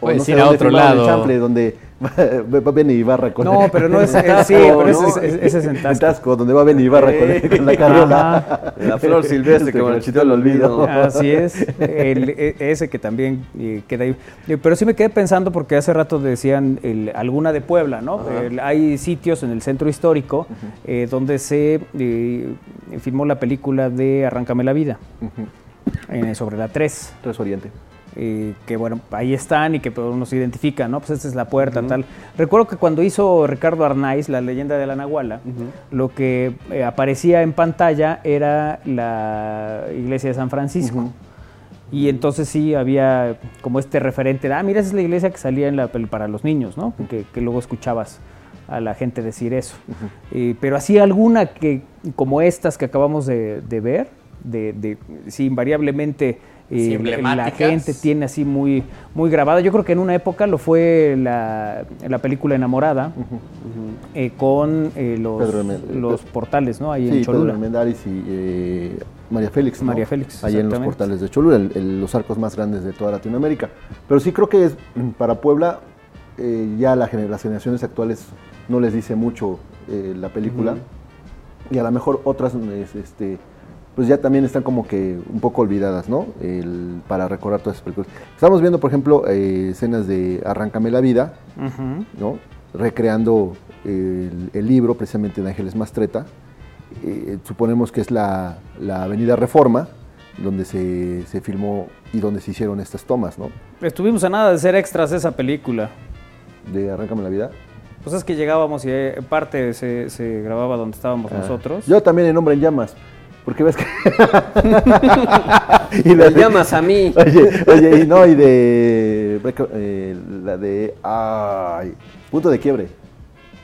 O Puedes sé ir a otro lado. El donde va, va Ben Ibarra con No, pero no es, sí, Tasco, pero ese ¿no? es, es- ese es en En Tasco. Tasco, donde va Ben Ibarra con, con la carriola. La flor silvestre que marchitó el olvido. Así es, el- e- ese que también eh, queda ahí. Eh, Pero sí me quedé pensando porque hace rato decían el- alguna de Puebla, ¿no? El- hay sitios en el centro histórico eh, donde se eh, filmó la película de Arráncame la vida, eh, sobre la 3. Tres Oriente. Eh, que bueno, ahí están y que pues, uno se identifica, ¿no? Pues esta es la puerta, tal. Recuerdo que cuando hizo Ricardo Arnaiz la leyenda de la Nahuala, lo que eh, aparecía en pantalla era la iglesia de San Francisco. Y entonces sí había como este referente de, ah, mira, esa es la iglesia que salía en la pel- para los niños, ¿no? Que, que luego escuchabas a la gente decir eso. Eh, pero así alguna que, como estas que acabamos de, de ver, de, de sí, invariablemente Sí, la gente tiene así muy, muy grabada. Yo creo que en una época lo fue la, la película Enamorada, eh, con eh, los, los portales, ¿no? Ahí Sí, en Cholula. Pedro y eh, María Félix. ¿no? María Félix, Ahí en los portales de Cholula, el- el- los arcos más grandes de toda Latinoamérica. Pero sí creo que es, para Puebla, eh, ya la gener- las generaciones actuales no les dice mucho eh, la película. Y a lo mejor otras, es, este, pues ya también están como que un poco olvidadas, ¿no? El- para recordar todas esas películas. Estamos viendo, por ejemplo, eh, escenas de Arráncame la vida. ¿no? recreando el, el libro precisamente de Ángeles Mastreta. Eh, suponemos que es la, la Avenida Reforma, donde se, se filmó y donde se hicieron estas tomas, ¿no? Estuvimos a nada de ser extras de esa película. De Arráncame la vida. Pues es que llegábamos y eh, parte se, se grababa donde estábamos nosotros. Yo también en Hombre en Llamas, porque ves que... y Me la de- llamas a mí. Oye, oye, y no, y de... eh, la de... Ay, Punto de Quiebre,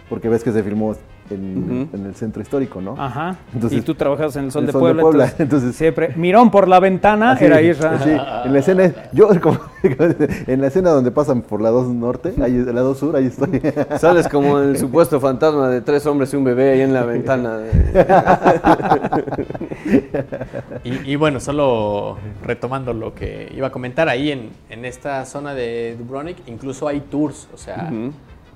porque ves que se filmó en, el centro histórico, ¿no? Ajá. Entonces, y tú trabajas en el Sol, el de, Sol de Puebla, Puebla, Entonces, entonces- siempre mirón por la ventana Así, era Isra. sí, en la escena, yo como, en la escena donde pasan por la 2 norte, ahí, la 2 sur, ahí estoy. Sales como el supuesto fantasma de tres hombres y un bebé ahí en la ventana. Y, y bueno, solo retomando lo que iba a comentar, ahí en, en esta zona de Dubrovnik incluso hay tours, o sea.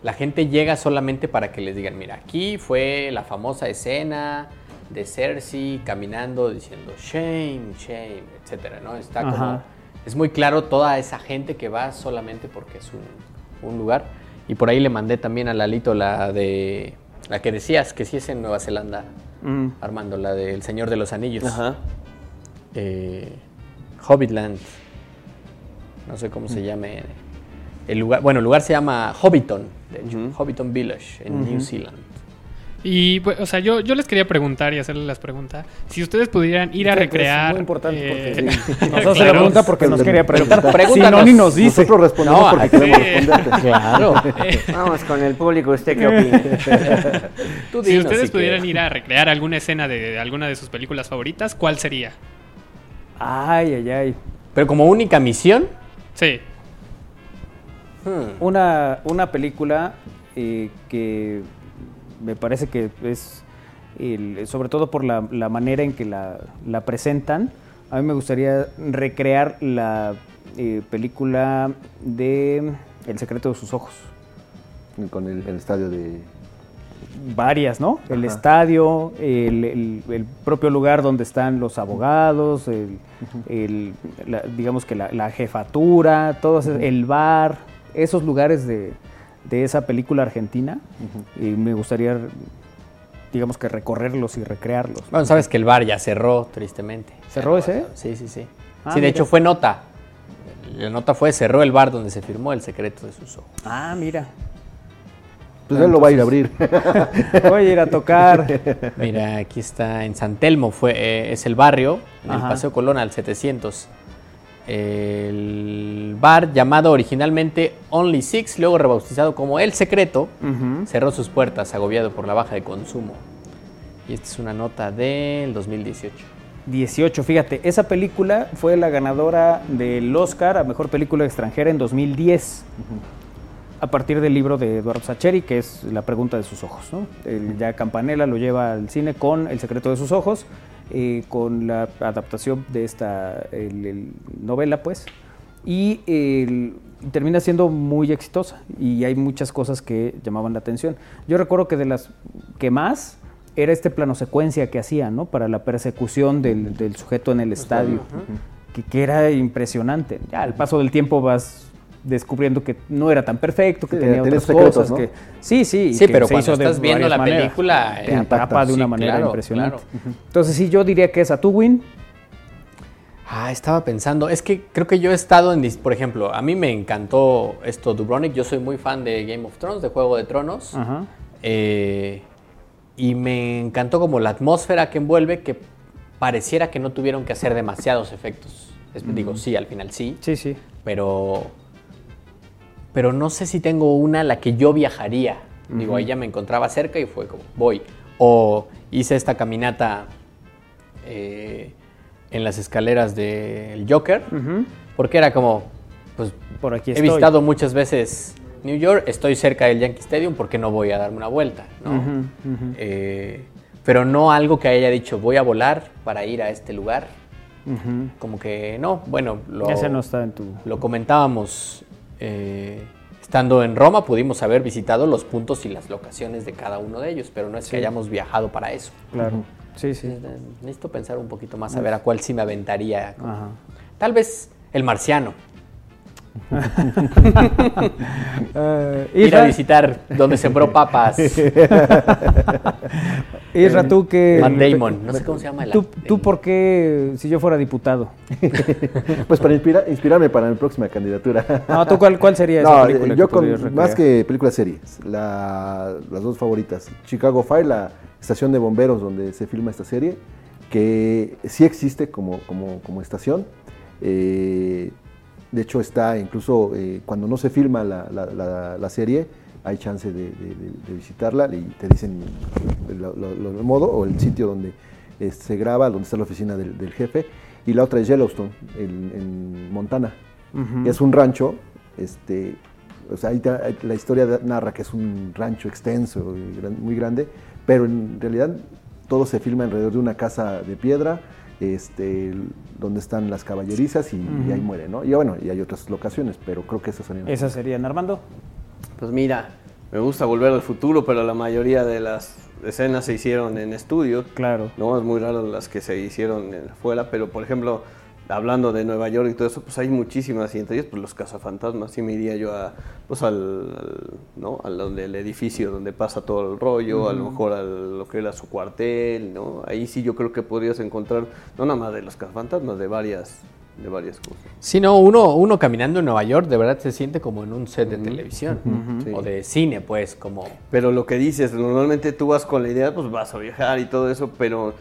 La gente llega solamente para que les digan, mira, aquí fue la famosa escena de Cersei caminando diciendo shame, shame, etcétera, ¿no? Está como, es muy claro toda esa gente que va solamente porque es un, un lugar. Y por ahí le mandé también a Lalito la de, la que decías, que sí es en Nueva Zelanda, Mm. Armando, la del Señor de los Anillos Ajá. eh, Hobbitland. No sé cómo se llame. El lugar, bueno, el lugar se llama Hobbiton, de hecho. Hobbiton Village, en New Zealand. Y, pues, o sea, yo, yo les quería preguntar y hacerles las preguntas. Si ustedes pudieran ir a recrear... Es muy importante eh, porque sí, nos hace la pregunta porque nos quería preguntar. Si Pregúntanos. no, ni nos dice. Nosotros respondemos No, porque queremos responderte. Claro. Vamos con el público, ¿usted qué opina? Tú Si ustedes si pudieran ir a recrear alguna escena de, de alguna de sus películas favoritas, ¿cuál sería? Ay, ay, ay. Pero como única misión, Sí. Una, una película eh, que me parece que es, el- sobre todo por la, la manera en que la, la presentan, a mí me gustaría recrear la eh, película de El secreto de sus ojos. Con el, el estadio de... Varias, ¿no? El estadio, el, el- propio lugar donde están los abogados, la- digamos que la, jefatura, todo el bar, esos lugares de, de esa película argentina. Y me gustaría, digamos que recorrerlos y recrearlos. bueno, sabes que el bar ya cerró, tristemente. ¿Cerró ese? Sí, sí, sí. Ah, sí, de mira. hecho fue nota. La nota fue, cerró el bar donde se firmó el secreto de sus ojos. Ah, mira. Pues él lo va a ir a abrir. Voy a ir a tocar. Mira, aquí está en San Telmo, fue, eh, es el barrio, en el. Paseo Colón al 700. El bar llamado originalmente Only Six, luego rebautizado como El Secreto, cerró sus puertas agobiado por la baja de consumo. Y esta es una nota del 2018. 18, fíjate, esa película fue la ganadora del Oscar a Mejor Película Extranjera en 2010, a partir del libro de Eduardo Sacheri, que es La pregunta de sus ojos. ¿no? El- ya Campanella lo lleva al cine con El secreto de sus ojos, eh, con la adaptación de esta el- el novela, pues, y el- termina siendo muy exitosa y hay muchas cosas que llamaban la atención. Yo recuerdo que de las que más era este plano secuencia que hacían, ¿no? Para la persecución del, del sujeto en el estadio, que, que era impresionante. Ya al paso del tiempo vas descubriendo que no era tan perfecto, que Sí, tenía otras secretos, cosas. ¿no? Que, sí, sí. Sí, que pero se cuando hizo estás viendo la maneras. película, te eh, atrapa de sí, una manera claro, impresionante. claro. Entonces sí, yo diría que es a Tuwin. Ah, estaba pensando, es que creo que yo he estado en, por ejemplo, a mí me encantó esto Dubrovnik, yo soy muy fan de Game of Thrones, de Juego de Tronos, Ajá. eh, y me encantó como la atmósfera que envuelve, que pareciera que no tuvieron que hacer demasiados efectos. Es- Digo, sí, al final sí, Sí, sí. pero, pero no sé si tengo una a la que yo viajaría. Digo, ahí ya me encontraba cerca y fue como, voy. O hice esta caminata eh, en las escaleras del Joker, porque era como, pues Por aquí he visitado muchas veces New York, estoy cerca del Yankee Stadium, ¿por qué no voy a darme una vuelta? ¿no? Eh, pero no algo que haya dicho, voy a volar para ir a este lugar. Como que no, bueno, lo, Ese no está en tu... lo comentábamos eh, estando en Roma, pudimos haber visitado los puntos y las locaciones de cada uno de ellos, pero no es que hayamos viajado para eso. Claro. Sí, sí. Necesito pensar un poquito más a ver a cuál sí me aventaría. Ajá. Tal vez el marciano. Eh, Ir a visitar donde sembró papas. Isra, tú que... Matt Damon. No sé cómo se llama el ¿Tú, tú por qué, si yo fuera diputado? Pues para inspira- inspirarme para mi próxima candidatura. No, ¿tú cuál, cuál sería esa No, película eh, que yo con, más que películas series, la- las dos favoritas. Chicago Fire, la estación de bomberos donde se filma esta serie, que sí existe como, como, como estación. Eh, de hecho está incluso eh, cuando no se filma la, la- la- la serie, hay chance de, de- de- de visitarla y te dicen lo- el modo o el sitio donde eh, se graba, donde está la oficina del, del jefe. Y la otra es Yellowstone, en, en Montana. Es un rancho, este, o sea, ahí te- la historia narra que es un rancho extenso, y gran- muy grande, pero en realidad todo se filma alrededor de una casa de piedra, este, donde están las caballerizas y, y ahí muere, ¿no? Y bueno, y hay otras locaciones, pero creo que esas serían. Esas serían, Armando. Pues mira, me gusta volver al futuro, pero la mayoría de las escenas se hicieron en estudios. Claro. No, es muy raro las que se hicieron en- afuera, pero por ejemplo, hablando de Nueva York y todo eso, pues hay muchísimas, y entre ellas, pues los cazafantasmas, sí me iría yo a, pues al, al- ¿no? Al donde el edificio donde pasa todo el rollo, a lo mejor a lo que era su cuartel, ¿no? Ahí sí yo creo que podrías encontrar, no nada más de los cazafantasmas, de varias, de varias cosas. Sí, no, uno, uno caminando en Nueva York de verdad se siente como en un set de televisión Sí. o de cine, pues, como... Pero lo que dices, normalmente tú vas con la idea, pues vas a viajar y todo eso, pero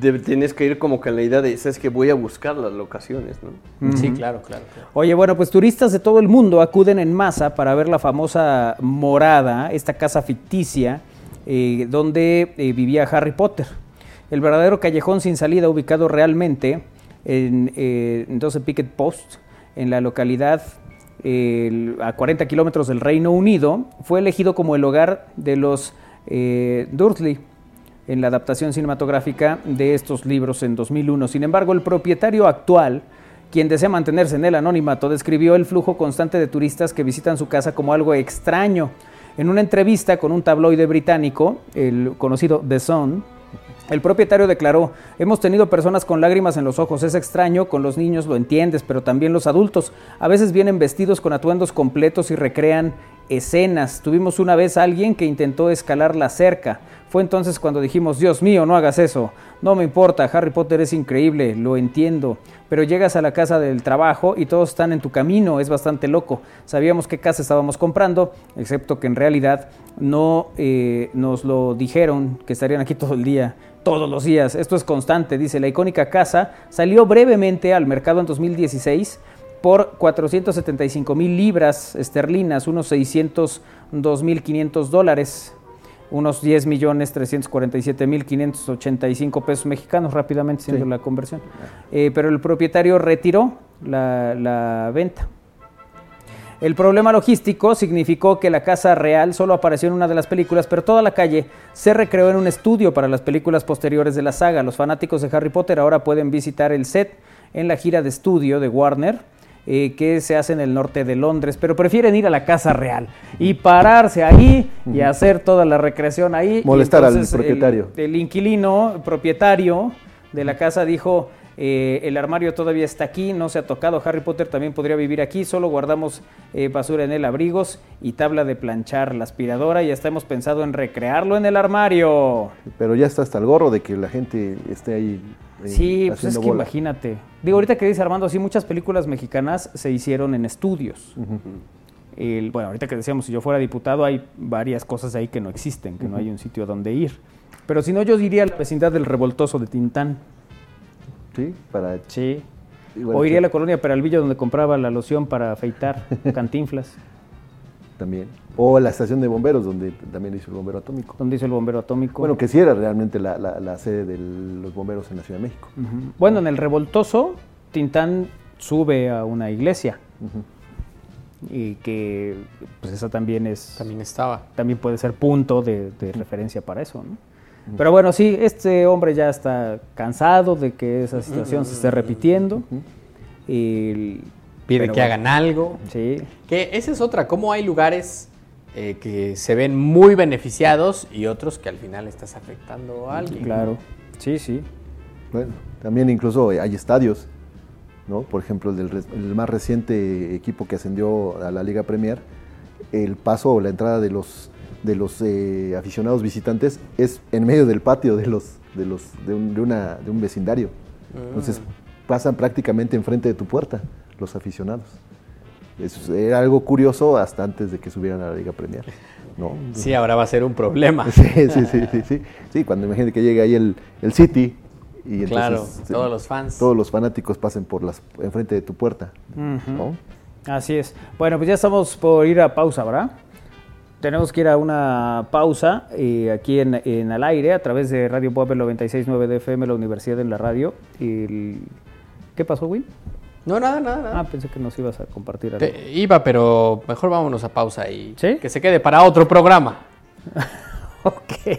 de- tienes que ir como que en la idea de, sabes que voy a buscar las locaciones, ¿no? Sí, claro, claro. claro. Oye, bueno, pues turistas de todo el mundo acuden en masa para ver la famosa morada, esta casa ficticia eh, donde eh, vivía Harry Potter. El verdadero callejón sin salida ubicado realmente en eh, en 12 Picket Post, en la localidad eh, a 40 kilómetros del Reino Unido, fue elegido como el hogar de los eh, Dursley en la adaptación cinematográfica de estos libros en 2001. Sin embargo, el propietario actual, quien desea mantenerse en el anonimato, describió el flujo constante de turistas que visitan su casa como algo extraño. En una entrevista con un tabloide británico, el conocido The Sun, el propietario declaró, hemos tenido personas con lágrimas en los ojos, es extraño, con los niños lo entiendes, pero también los adultos. A veces vienen vestidos con atuendos completos y recrean escenas. Tuvimos una vez a alguien que intentó escalar la cerca. Fue entonces cuando dijimos, Dios mío, no hagas eso. No me importa, Harry Potter es increíble, lo entiendo. Pero llegas a la casa del trabajo y todos están en tu camino, es bastante loco. Sabíamos qué casa estábamos comprando, excepto que en realidad no eh, nos lo dijeron, que estarían aquí todo el día, todos los días. Esto es constante, dice. La icónica casa salió brevemente al mercado en 2016 por 475 mil libras esterlinas, unos 602 mil 500 dólares, unos 10 millones 347 mil 585 pesos mexicanos, rápidamente siendo Sí. la conversión. Eh, pero el propietario retiró la, la venta. El problema logístico significó que la casa real solo apareció en una de las películas, pero toda la calle se recreó en un estudio para las películas posteriores de la saga. Los fanáticos de Harry Potter ahora pueden visitar el set en la gira de estudio de Warner, eh, que se hace en el norte de Londres, pero prefieren ir a la casa real y pararse ahí y hacer toda la recreación ahí. Molestar al entonces el- propietario. el inquilino, propietario de la casa dijo, eh, el armario todavía está aquí, no se ha tocado, Harry Potter también podría vivir aquí, solo guardamos eh, basura en el abrigos y tabla de planchar, la aspiradora, y hasta hemos pensado en recrearlo en el armario. Pero ya está hasta el gorro de que la gente esté ahí. eh, Sí, pues es que bola. imagínate. Digo, ahorita que dice Armando, sí, muchas películas mexicanas se hicieron en estudios. El- bueno, ahorita que decíamos, si yo fuera diputado, hay varias cosas ahí que no existen, que no hay un sitio donde ir. Pero si no, yo diría a la vecindad del revoltoso de Tintán. Sí, para. Sí. igual o que- iría a la colonia Peralvillo donde compraba la loción para afeitar, cantinflas. también. O la estación de bomberos, donde también hizo el bombero atómico. Donde hizo el bombero atómico. Bueno, que sí era realmente la, la- la sede de los bomberos en la Ciudad de México. Bueno, en el revoltoso, Tintán sube a una iglesia. Y que pues esa también es También estaba. también puede ser punto de, de referencia para eso, ¿no? Pero bueno, sí, este hombre ya está cansado de que esa situación se esté repitiendo. Y, Pide que bueno, hagan algo. Sí, Que esa es otra, cómo hay lugares eh, que se ven muy beneficiados y otros que al final estás afectando a alguien. claro. Sí, sí. Bueno, también incluso hay estadios, ¿no? Por ejemplo, el, del el más reciente equipo que ascendió a la Liga Premier, el paso o la entrada de los de los eh, aficionados visitantes es en medio del patio de los de los de un, de una- de un vecindario. Entonces pasan prácticamente enfrente de tu puerta los aficionados. Eso era algo curioso hasta antes de que subieran a la Liga Premier, ¿no? Sí, ahora va a ser un problema. Sí, sí, sí, sí, sí. Sí, cuando imagínate que llegue ahí el, el City y entonces Claro, todos los fans. todos los fanáticos pasen por las enfrente de tu puerta, ¿no? Así es. Bueno, pues ya estamos por ir a pausa, ¿verdad? Tenemos que ir a una pausa eh, aquí en, en al aire a través de Radio Puebla 96.9 de FM, la Universidad en la Radio. Y el- ¿Qué pasó, Win? No, nada, nada, nada. Ah, pensé que nos ibas a compartir algo. Te- iba, pero mejor vámonos a pausa y ¿Sí? que se quede para otro programa. Ok.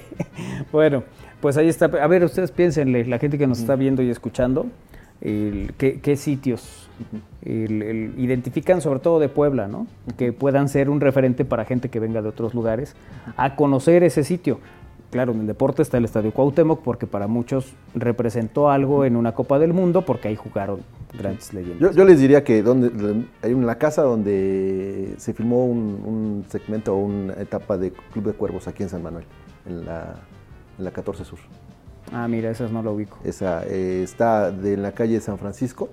Bueno, pues ahí está. A ver, ustedes piénsenle, la gente que nos está viendo y escuchando, el- qué, qué sitios el- el- identifican, sobre todo de Puebla, ¿no? Que puedan ser un referente para gente que venga de otros lugares a conocer ese sitio. Claro, en el deporte está el Estadio Cuauhtémoc porque para muchos representó algo en una Copa del Mundo porque ahí jugaron grandes leyendas. Yo, yo les diría que donde, hay una casa donde se filmó un, un segmento o una etapa de Club de Cuervos aquí en San Manuel, en la, en la 14 Sur. Ah, mira, esas no lo ubico. Esa eh, está de, en la calle San Francisco,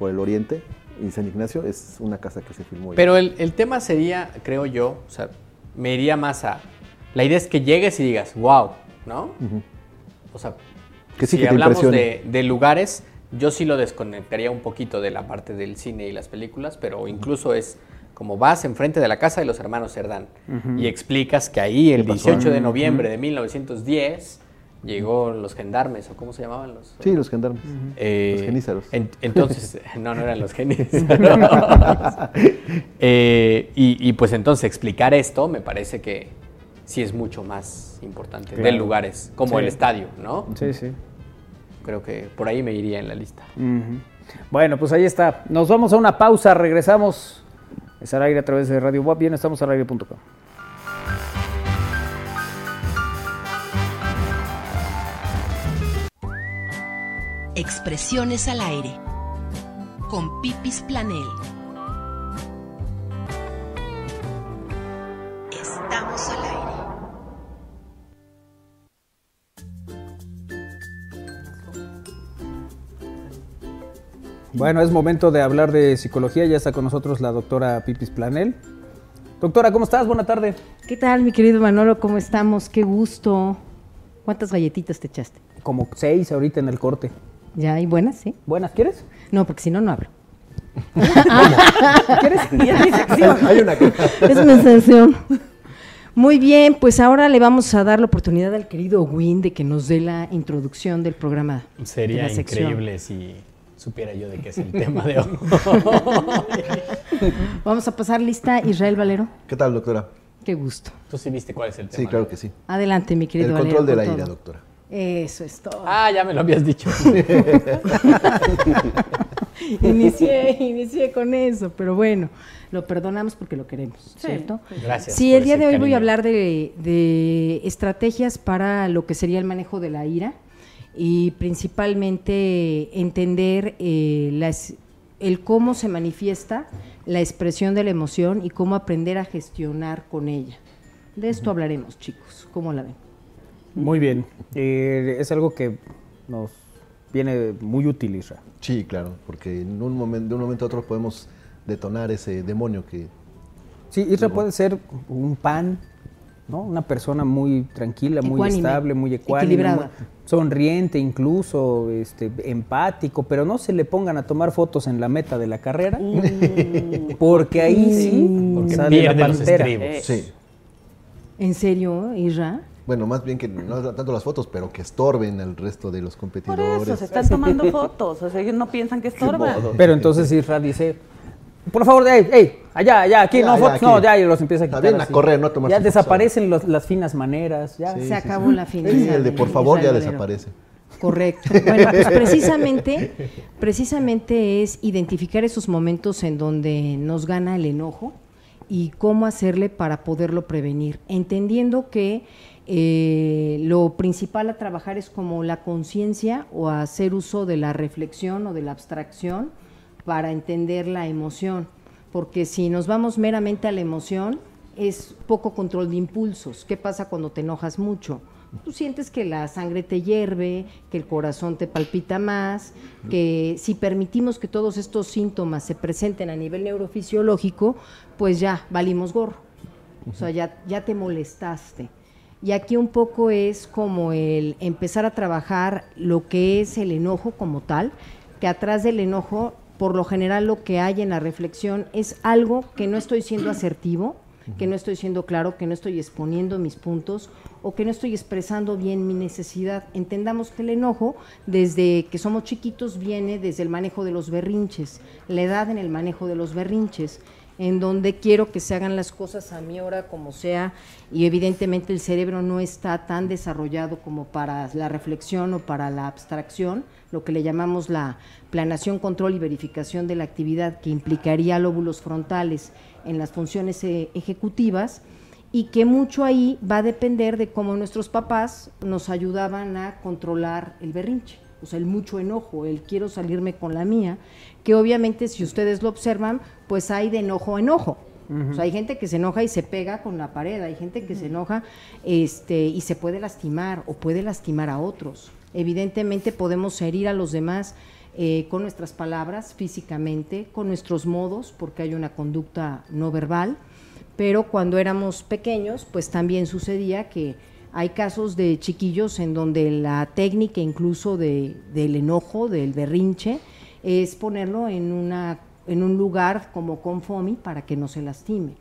por el oriente, y San Ignacio, es una casa que se filmó. Pero el, el tema sería, creo yo, o sea, me iría más a... La idea es que llegues y digas, wow, ¿no? Ujú. O sea, Que sí, si que te hablamos de, de lugares, yo sí lo desconectaría un poquito de la parte del cine y las películas, pero incluso es como vas enfrente de la casa de los hermanos Cerdán y explicas que ahí el ¿Qué pasó? 18 de noviembre de 1910 llegó los gendarmes, o cómo se llamaban los... Sí, los gendarmes. Eh, Los genízaros. en- entonces, no, no eran los genízaros. Eh, y, y, pues entonces explicar esto me parece que sí es mucho más importante de Claro. lugares, como Sí. el estadio, ¿no? Sí, sí. Creo que por ahí me iría en la lista. Bueno, pues ahí está. Nos vamos a una pausa, regresamos. Es al aire a través de Radio WAP. Bien, estamos al aire.com. Expresiones al aire. Con Pipis Planel. Estamos al aire. Bueno, es momento de hablar de psicología. Ya está con nosotros la doctora Pipis Planel. Doctora, ¿cómo estás? Buena tarde. ¿Qué tal, mi querido Manolo? ¿Cómo estamos? Qué gusto. ¿Cuántas galletitas te echaste? Como seis ahorita en el corte. Ya hay buenas, ¿sí? ¿Buenas quieres? No, porque si no, no hablo. ¿Quieres? Ya es mi sección. Hay una que... Es mi sección. Muy bien, pues ahora le vamos a dar la oportunidad al querido Win de que nos dé la introducción del programa. de Sería increíble si supiera yo de qué es el tema de hoy. Vamos a pasar lista, Israel Valero. ¿Qué tal, doctora? Qué gusto. ¿Tú sí viste cuál es el tema? Sí, claro que sí. Adelante, mi querido El Valero. control de con la ira, todo. doctora. Eso es todo. Ah, ya me lo habías dicho. inicié, inicié con eso, pero bueno, lo perdonamos porque lo queremos, ¿cierto? Gracias. Sí, el día de hoy voy a hablar de, de estrategias para lo que sería el manejo de la ira y principalmente entender eh, las- el cómo se manifiesta la expresión de la emoción y cómo aprender a gestionar con ella. De esto hablaremos, chicos. ¿Cómo la ven? Muy bien. Eh, es algo que nos viene muy útil, Isra. Sí, claro, porque en un momento, de un momento a otro podemos detonar ese demonio que... Sí, Isra puede ser un pan, ¿no? Una persona muy tranquila, muy Ecuánime, estable, muy ecuánime, sonriente incluso, este, empático, pero no se le pongan a tomar fotos en la meta de la carrera, porque ahí sí Porque sale la los. Sí. ¿En serio, Isra? Bueno, más bien que no tanto las fotos, pero que estorben al resto de los Por competidores. eso, se están tomando fotos. O sea, ellos no piensan que estorban. Pero entonces Isra dice, por favor, ey, ey, allá, allá, aquí, Ya, no, ya, fotos, aquí. no, ya, y los empieza a quitar bien, a correr, no a tomarse Ya desaparecen los- las finas maneras, ya. Se acabó la fin. Sí, el de por favor ya desaparece. Correcto. Bueno, pues precisamente, precisamente es identificar esos momentos en donde nos gana el enojo y cómo hacerle para poderlo prevenir, entendiendo que eh, lo principal a trabajar es como la conciencia o hacer uso de la reflexión o de la abstracción para entender la emoción, porque si nos vamos meramente a la emoción, es poco control de impulsos. ¿Qué pasa cuando te enojas mucho? Tú sientes que la sangre te hierve, que el corazón te palpita más, que si permitimos que todos estos síntomas se presenten a nivel neurofisiológico, pues ya valimos gorro. O sea, ya, ya te molestaste. Y aquí un poco es como el empezar a trabajar lo que es el enojo como tal, que atrás del enojo, por lo general lo que hay en la reflexión es algo que no estoy siendo asertivo, que no estoy siendo claro, que no estoy exponiendo mis puntos o que no estoy expresando bien mi necesidad. Entendamos que el enojo, desde que somos chiquitos, viene desde el manejo de los berrinches, la edad en el manejo de los berrinches en donde quiero que se hagan las cosas a mi hora como sea y evidentemente el cerebro no está tan desarrollado como para la reflexión o para la abstracción, lo que le llamamos la planación, control y verificación de la actividad que implicaría lóbulos frontales en las funciones eh, ejecutivas y que mucho ahí va a depender de cómo nuestros papás nos ayudaban a controlar el berrinche, o sea, el mucho enojo, el quiero salirme con la mía, que obviamente si ustedes lo observan, pues hay de enojo a enojo. Hay gente que se enoja y se pega con la pared, hay gente que se enoja este, y se puede lastimar o puede lastimar a otros. Evidentemente podemos herir a los demás eh, con nuestras palabras, físicamente, con nuestros modos, porque hay una conducta no verbal, pero cuando éramos pequeños, pues también sucedía que hay casos de chiquillos en donde la técnica incluso de, del enojo, del berrinche, es ponerlo en, una, en un lugar como con FOMI para que no se lastime.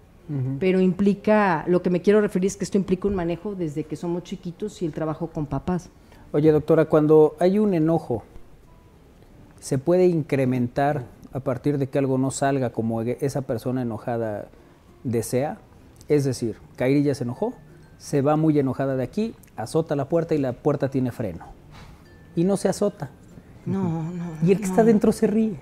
Pero implica, lo que me quiero referir es que esto implica un manejo desde que somos chiquitos y el trabajo con papás. Oye, doctora, cuando hay un enojo, ¿se puede incrementar a partir de que algo no salga como e- esa persona enojada desea? Es decir, Kairi ya se enojó, se va muy enojada de aquí, azota la puerta y la puerta tiene freno. Y no se azota. No, no. Y el que está dentro se ríe.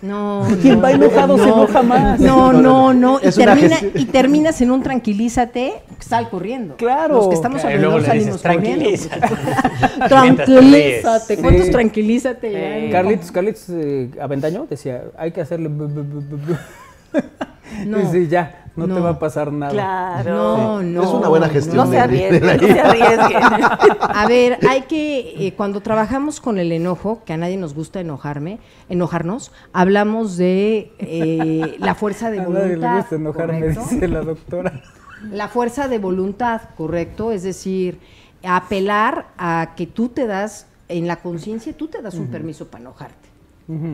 No, Y quien no, va enojado se no. enoja más. No, no, no. Y, termina- y terminas en un tranquilízate, sal corriendo. Claro. Los que estamos le salimos corriendo. "Tranquilízate". Tranquilízate. ¿Cuántos Sí. tranquilízate? Sí. Carlitos, Carlitos eh, Aventaño decía, hay que hacerle... bu- bu- bu- bu- bu". No. Sí, ya, no, te va a pasar nada. Claro. No, no. es una buena gestión. No se de- arriesguen, no se arriesguen. A ver, hay que, eh, cuando trabajamos con el enojo, que a nadie nos gusta enojarme, enojarnos, hablamos de eh, la fuerza de A nadie le voluntad. gusta enojarme, ¿correcto? dice la doctora. La fuerza de voluntad, correcto, es decir, apelar a que tú te das, en la conciencia, tú te das un permiso para enojarte.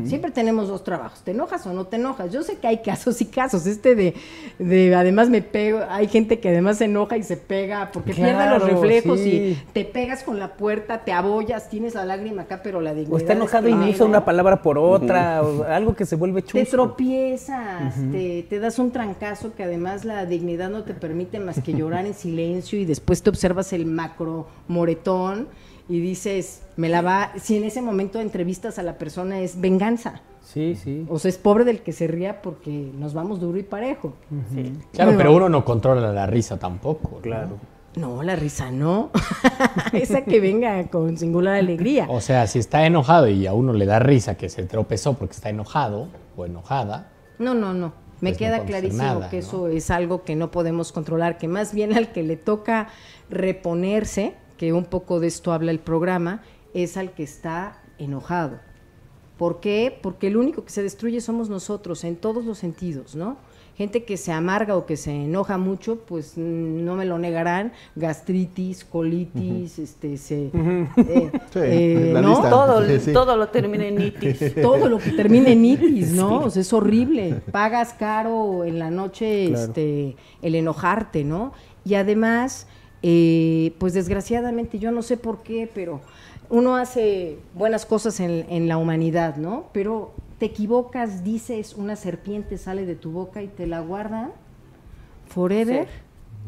Siempre tenemos dos trabajos, ¿te enojas o no te enojas? Yo sé que hay casos y casos, este de, de además me pego, hay gente que además se enoja y se pega porque pierde los reflejos sí. y te pegas con la puerta, te abollas, tienes la lágrima acá, pero la dignidad O está es enojado y que- usa una palabra por otra, o algo que se vuelve te chusco. tropiezas, te, te das un trancazo que además la dignidad no te permite más que llorar en silencio y después te observas el macro moretón y dices, me la va, si en ese momento entrevistas a la persona es venganza. Sí, sí. O sea, es pobre del que se ría porque nos vamos duro y parejo. Claro, Bueno. pero uno no controla la risa tampoco. Claro. No, la risa no. Esa que venga con singular alegría. O sea, si está enojado y a uno le da risa que se tropezó porque está enojado o enojada, No, no, no. Me Pues queda clarísimo nada, que ¿no? eso es algo que no podemos controlar, que más bien al que le toca reponerse, que un poco de esto habla el programa, es al que está enojado. ¿Por qué? Porque el único que se destruye somos nosotros en todos los sentidos, ¿no? Gente que se amarga o que se enoja mucho, pues mm, no me lo negarán, gastritis, colitis, este, se, eh, Sí, eh, ¿no? Todo, Sí, sí. todo lo termina en itis. todo lo que termine en itis, ¿no? O sea, es horrible. Pagas caro en la noche Claro. este, el enojarte, ¿no? Y además, eh, pues desgraciadamente, yo no sé por qué, pero uno hace buenas cosas en, en la humanidad, ¿no? Pero te equivocas, dices, una serpiente sale de tu boca y te la guardan forever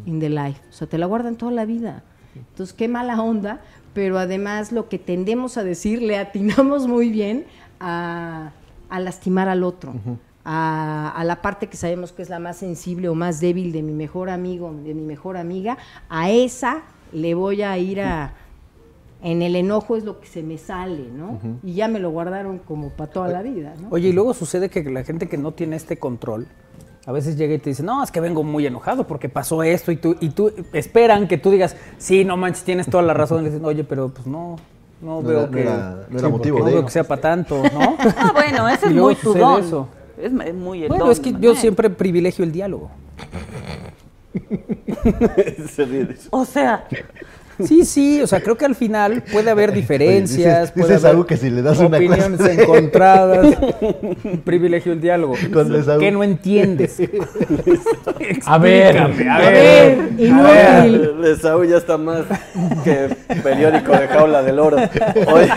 in the life. O sea, te la guardan toda la vida. Entonces, qué mala onda, pero además lo que tendemos a decir, le atinamos muy bien a, a lastimar al otro, a, a la parte que sabemos que es la más sensible o más débil de mi mejor amigo, de mi mejor amiga, a esa le voy a ir a... En el enojo es lo que se me sale, ¿no? Y ya me lo guardaron como para toda la vida, ¿no? Oye, y luego sucede que la gente que no tiene este control, a veces llega y te dice, no, es que vengo muy enojado porque pasó esto y tú, y tú esperan que tú digas, sí, no manches, tienes toda la razón. Y dicen, oye, pero pues no, no, No veo era- no que, era- no era sí, motivo no de- veo que sea para tanto, ¿no? Ah, bueno, ese es muy tu don. eso. Es muy el Bueno, don, es que yo siempre privilegio el diálogo. Se ríe de eso. O sea, Sí, sí, o sea, creo que al final puede haber diferencias, dices- puede dices haber algo que si le das una opiniones cosa- encontradas. Privilegio el diálogo. ¿Qué no entiendes? A ver, a A ver. ver, inútil. El de Saúl ya está más que periódico de jaula del oro. Oye,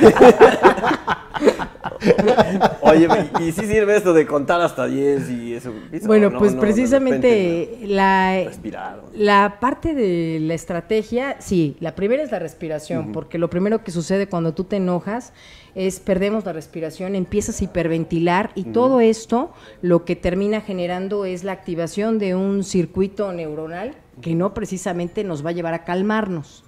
Oye, y sí sirve esto de contar hasta 10 y eso. eso, Bueno, ¿no? pues No, precisamente repente, la, respirar. la parte de la estrategia, sí, la primera es la respiración, porque lo primero que sucede cuando tú te enojas es perdemos la respiración, empiezas a hiperventilar y todo esto lo que termina generando es la activación de un circuito neuronal que no precisamente nos va a llevar a calmarnos.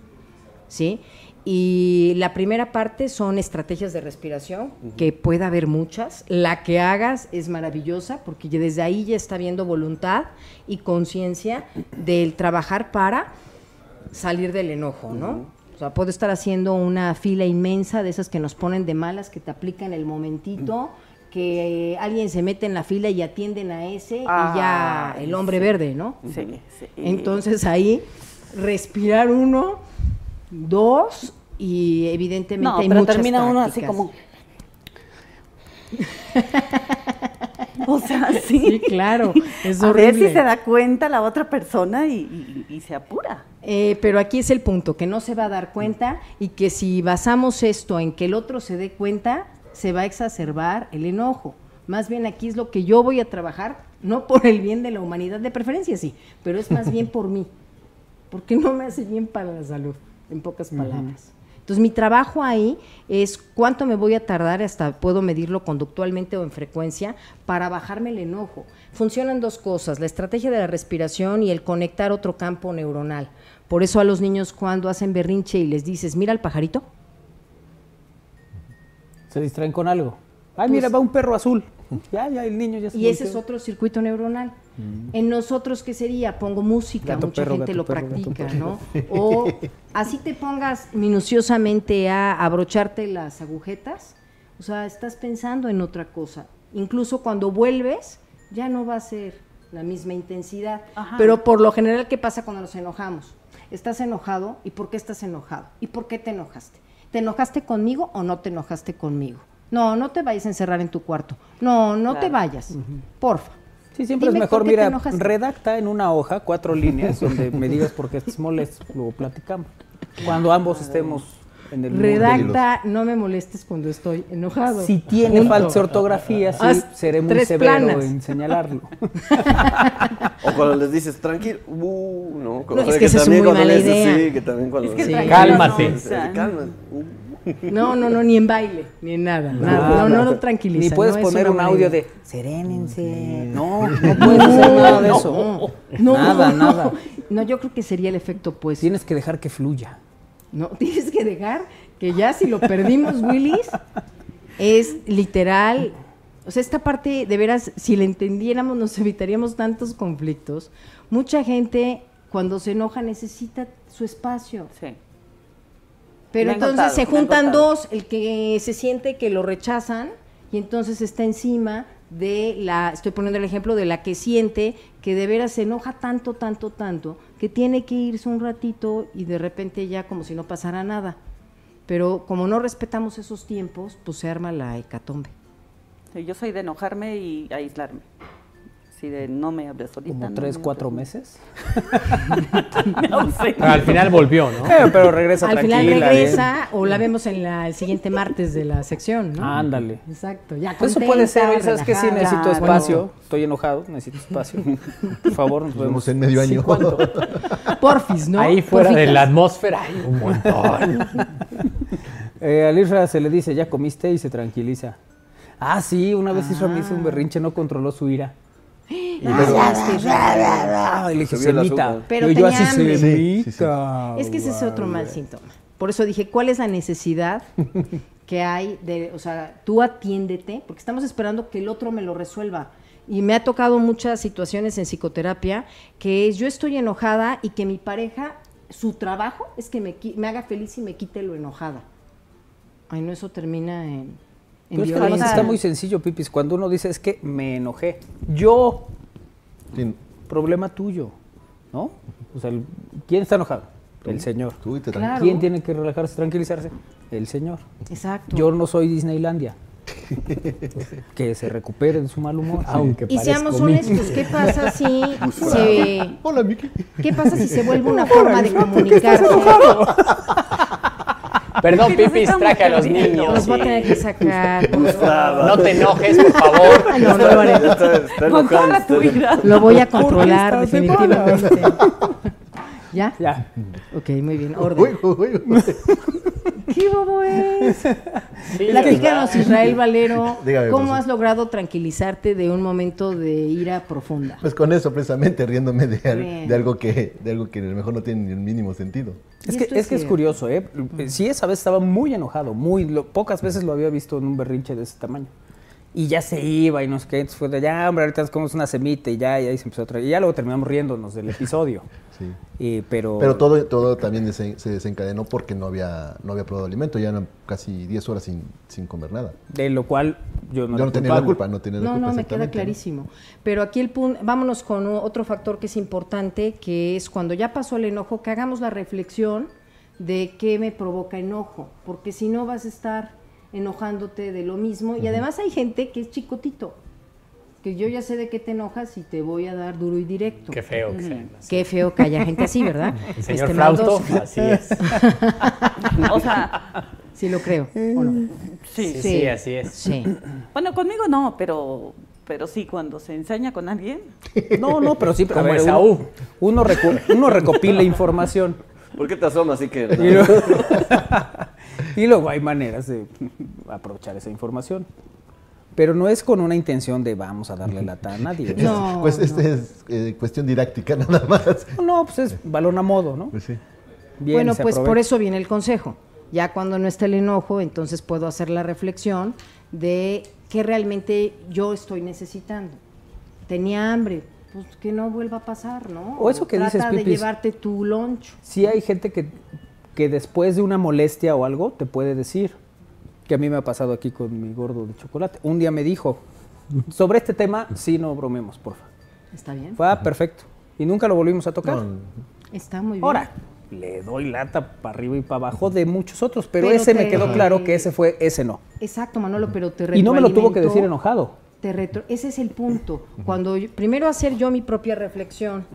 ¿sí? Y la primera parte son estrategias de respiración, que puede haber muchas. La que hagas es maravillosa, porque desde ahí ya está viendo voluntad y conciencia del trabajar para salir del enojo, ¿no? O sea, puedo estar haciendo una fila inmensa de esas que nos ponen de malas, que te aplican el momentito, que alguien se mete en la fila y atienden a ese y ya el hombre verde, ¿no? sí, sí. Entonces ahí respirar uno, dos y evidentemente no, hay pero muchas termina uno así como. o sea, sí. Sí, claro, es a ver si se da cuenta la otra persona y, y- y se apura. Eh, pero aquí es el punto, que no se va a dar cuenta y que si basamos esto en que el otro se dé cuenta, se va a exacerbar el enojo. Más bien aquí es lo que yo voy a trabajar, no por el bien de la humanidad, de preferencia sí, pero es más bien por mí, porque no me hace bien para la salud, en pocas palabras. Entonces mi trabajo ahí es cuánto me voy a tardar, hasta puedo medirlo conductualmente o en frecuencia, para bajarme el enojo. Funcionan dos cosas, la estrategia de la respiración y el conectar otro campo neuronal. Por eso a los niños cuando hacen berrinche y les dices, mira al pajarito, Se distraen con algo. Ay, mira, va un perro azul. Ya, ya, el niño ya se Pues y ese es otro circuito neuronal. En nosotros, ¿qué sería? Pongo música, Gato, mucha perro, gente gato, lo perro, practica. ¿no? O así te pongas minuciosamente a abrocharte las agujetas, o sea, estás pensando en otra cosa. Incluso cuando vuelves, ya no va a ser la misma intensidad. Ajá. Pero por lo general, ¿qué pasa cuando nos enojamos? Estás enojado, ¿y por qué estás enojado? ¿Y por qué te enojaste? ¿Te enojaste conmigo o no te enojaste conmigo? No, no te vayas a encerrar en tu cuarto. No, no te vayas. Porfa. Sí, siempre Dime es mejor, mira, redacta en una hoja cuatro líneas donde me digas por qué estás molesto, luego platicamos. Cuando ambos estemos en el Redacta, no me molestes cuando estoy enojado. Si tiene Punto. de ortografía, sí, Haz seré muy severo planas. en señalarlo. O cuando les dices, tranquilo, uh, no. No, es que esa es también muy cuando mala les dices, idea. Sí, que también cuando Es que Sí. Cálmate. no, o sea, Calma. Uh. No, no, no, ni en baile, ni en nada. nada. No, no, no, tranquiliza. Ni puedes no poner un audio de serénense. No, no puedes hacer nada de eso. No, nada, no. nada. No, yo creo que sería el efecto pues. Tienes que dejar que fluya. No, tienes que dejar que ya si lo perdimos, Willis, es literal. O sea, esta parte, de veras, si la entendiéramos, nos evitaríamos tantos conflictos. Mucha gente, cuando se enoja, necesita su espacio. Sí. Pero entonces contado, se juntan dos, el que se siente que lo rechazan y entonces está encima de la, estoy poniendo el ejemplo de la que siente que de veras se enoja tanto, tanto, tanto, que tiene que irse un ratito y de repente ya como si no pasara nada. Pero como no respetamos esos tiempos, pues se arma la hecatombe. Sí, Yo soy de enojarme y aislarme. Así de no me hables ahorita. Como no tres, me cuatro hables. meses. Me ausento. Pero al final volvió, ¿no? Eh, pero regresa Al final tranquila, regresa o la vemos en la, el siguiente martes de la sección. ¿no? Ándale. Exacto, ya Pues Eso puede ser, oye, ¿sabes qué? Sí, necesito Claro. espacio. Estoy enojado, necesito espacio. Por favor, nos Nos vemos. en medio Sí, año. ¿cuándo? Porfis, ¿no? Ahí fuera de la atmósfera hay un montón. Eh, al Isra se le dice, ya comiste y se tranquiliza. Ah, sí, una vez Isra me hizo un berrinche, no controló su ira. Y le dije, semita. Pero yo así, hambre. Sí, sí, sí. semita. Es que ese es otro mal síntoma. Por eso dije, ¿cuál es la necesidad que hay de, o sea, tú atiéndete, porque estamos esperando que el otro me lo resuelva. Y me ha tocado muchas situaciones en psicoterapia que es yo estoy enojada y que mi pareja, su trabajo es que me, me haga feliz y me quite lo enojada. Ay, no, eso termina en Pero es que además está muy sencillo, Pipis. Cuando uno dice, es que me enojé. Yo, Sí, problema tuyo, ¿no? O sea, ¿quién está enojado? El Señor. tú y te Claro. ¿Quién tiene que relajarse, tranquilizarse? El Señor. Exacto. Yo no soy Disneylandia. que se recupere de su mal humor. Aunque y seamos honestos, ¿qué pasa si se, Hola, Miki. ¿qué pasa si se vuelve una forma de comunicarse? Perdón, ¿Por qué nos Pipis, traje a los niños. Los voy a tener que sacar. No te enojes, por favor. No, no lo haré. Controla tu. Lo voy a controlar definitivamente. ¿Ya? Ya. Ok, muy bien. Orden. Uy, uy, uy. ¿Qué bobo es? Sí, Platícanos. Israel Valero, Dígame, ¿cómo profesor. has logrado tranquilizarte de un momento de ira profunda? Pues con eso, precisamente, riéndome de, al- Bien. de algo que de algo que a lo mejor no tiene ni el mínimo sentido. Es que, es que es curioso, ¿eh? Sí, esa vez estaba muy enojado, muy lo- pocas veces lo había visto en un berrinche de ese tamaño. Y ya se iba y no sé qué, entonces fue de, ya, hombre, ahorita nos comemos una semita y ya, y ahí se empezó a traer. Y ya luego terminamos riéndonos del episodio. Sí. Y, pero Pero todo, todo también desen- se desencadenó porque no había, no había probado alimento, ya eran casi 10 horas sin, sin comer nada. de lo cual yo no, Yo no tenía la culpa, no tenía la No, culpa. no, me queda clarísimo. Pero aquí el punto, vámonos con otro factor que es importante, que es cuando ya pasó el enojo, que hagamos la reflexión de qué me provoca enojo, porque si no vas a estar enojándote de lo mismo. Y además hay gente que es chicotito, que yo ya sé de qué te enojas y te voy a dar duro y directo. Qué feo que sea. Qué feo que haya gente así, ¿verdad? El señor Este, maldoso. así es. O sea, Sí lo creo, ¿o no? sí. Sí, sí, así es. Sí. Bueno, conmigo no, pero, pero sí, cuando se ensaña con alguien. No, no, pero sí, a Como ver, Esaú. uno, uno, recu- uno recopila información. ¿Por qué te asomas así que.? y luego hay maneras de aprovechar esa información. Pero no es con una intención de vamos a darle lata a nadie. No, Pues no. este es eh, cuestión didáctica nada más. No, pues es balón a modo, ¿no? Pues sí. Bien, bueno, pues por eso viene el consejo. Ya cuando no está el enojo, entonces puedo hacer la reflexión de qué realmente yo estoy necesitando. Tenía hambre, pues que no vuelva a pasar, ¿no? O eso que trata dices, de Pipis. llevarte tu lunch. Sí hay gente que, que después de una molestia o algo te puede decir, que a mí me ha pasado aquí con mi gordo de chocolate. Un día me dijo, sobre este tema, sí, no bromemos, porfa. ¿Está bien? Fue ah, perfecto. Y nunca lo volvimos a tocar. No, Está muy bien. Ahora, le doy lata para arriba y para abajo de muchos otros, pero, Pero ese me te- quedó claro que ese fue, ese no. Exacto, Manolo, pero te Y no me lo tuvo que decir enojado. Te retro- ese es el punto. Cuando yo- primero hacer yo mi propia reflexión,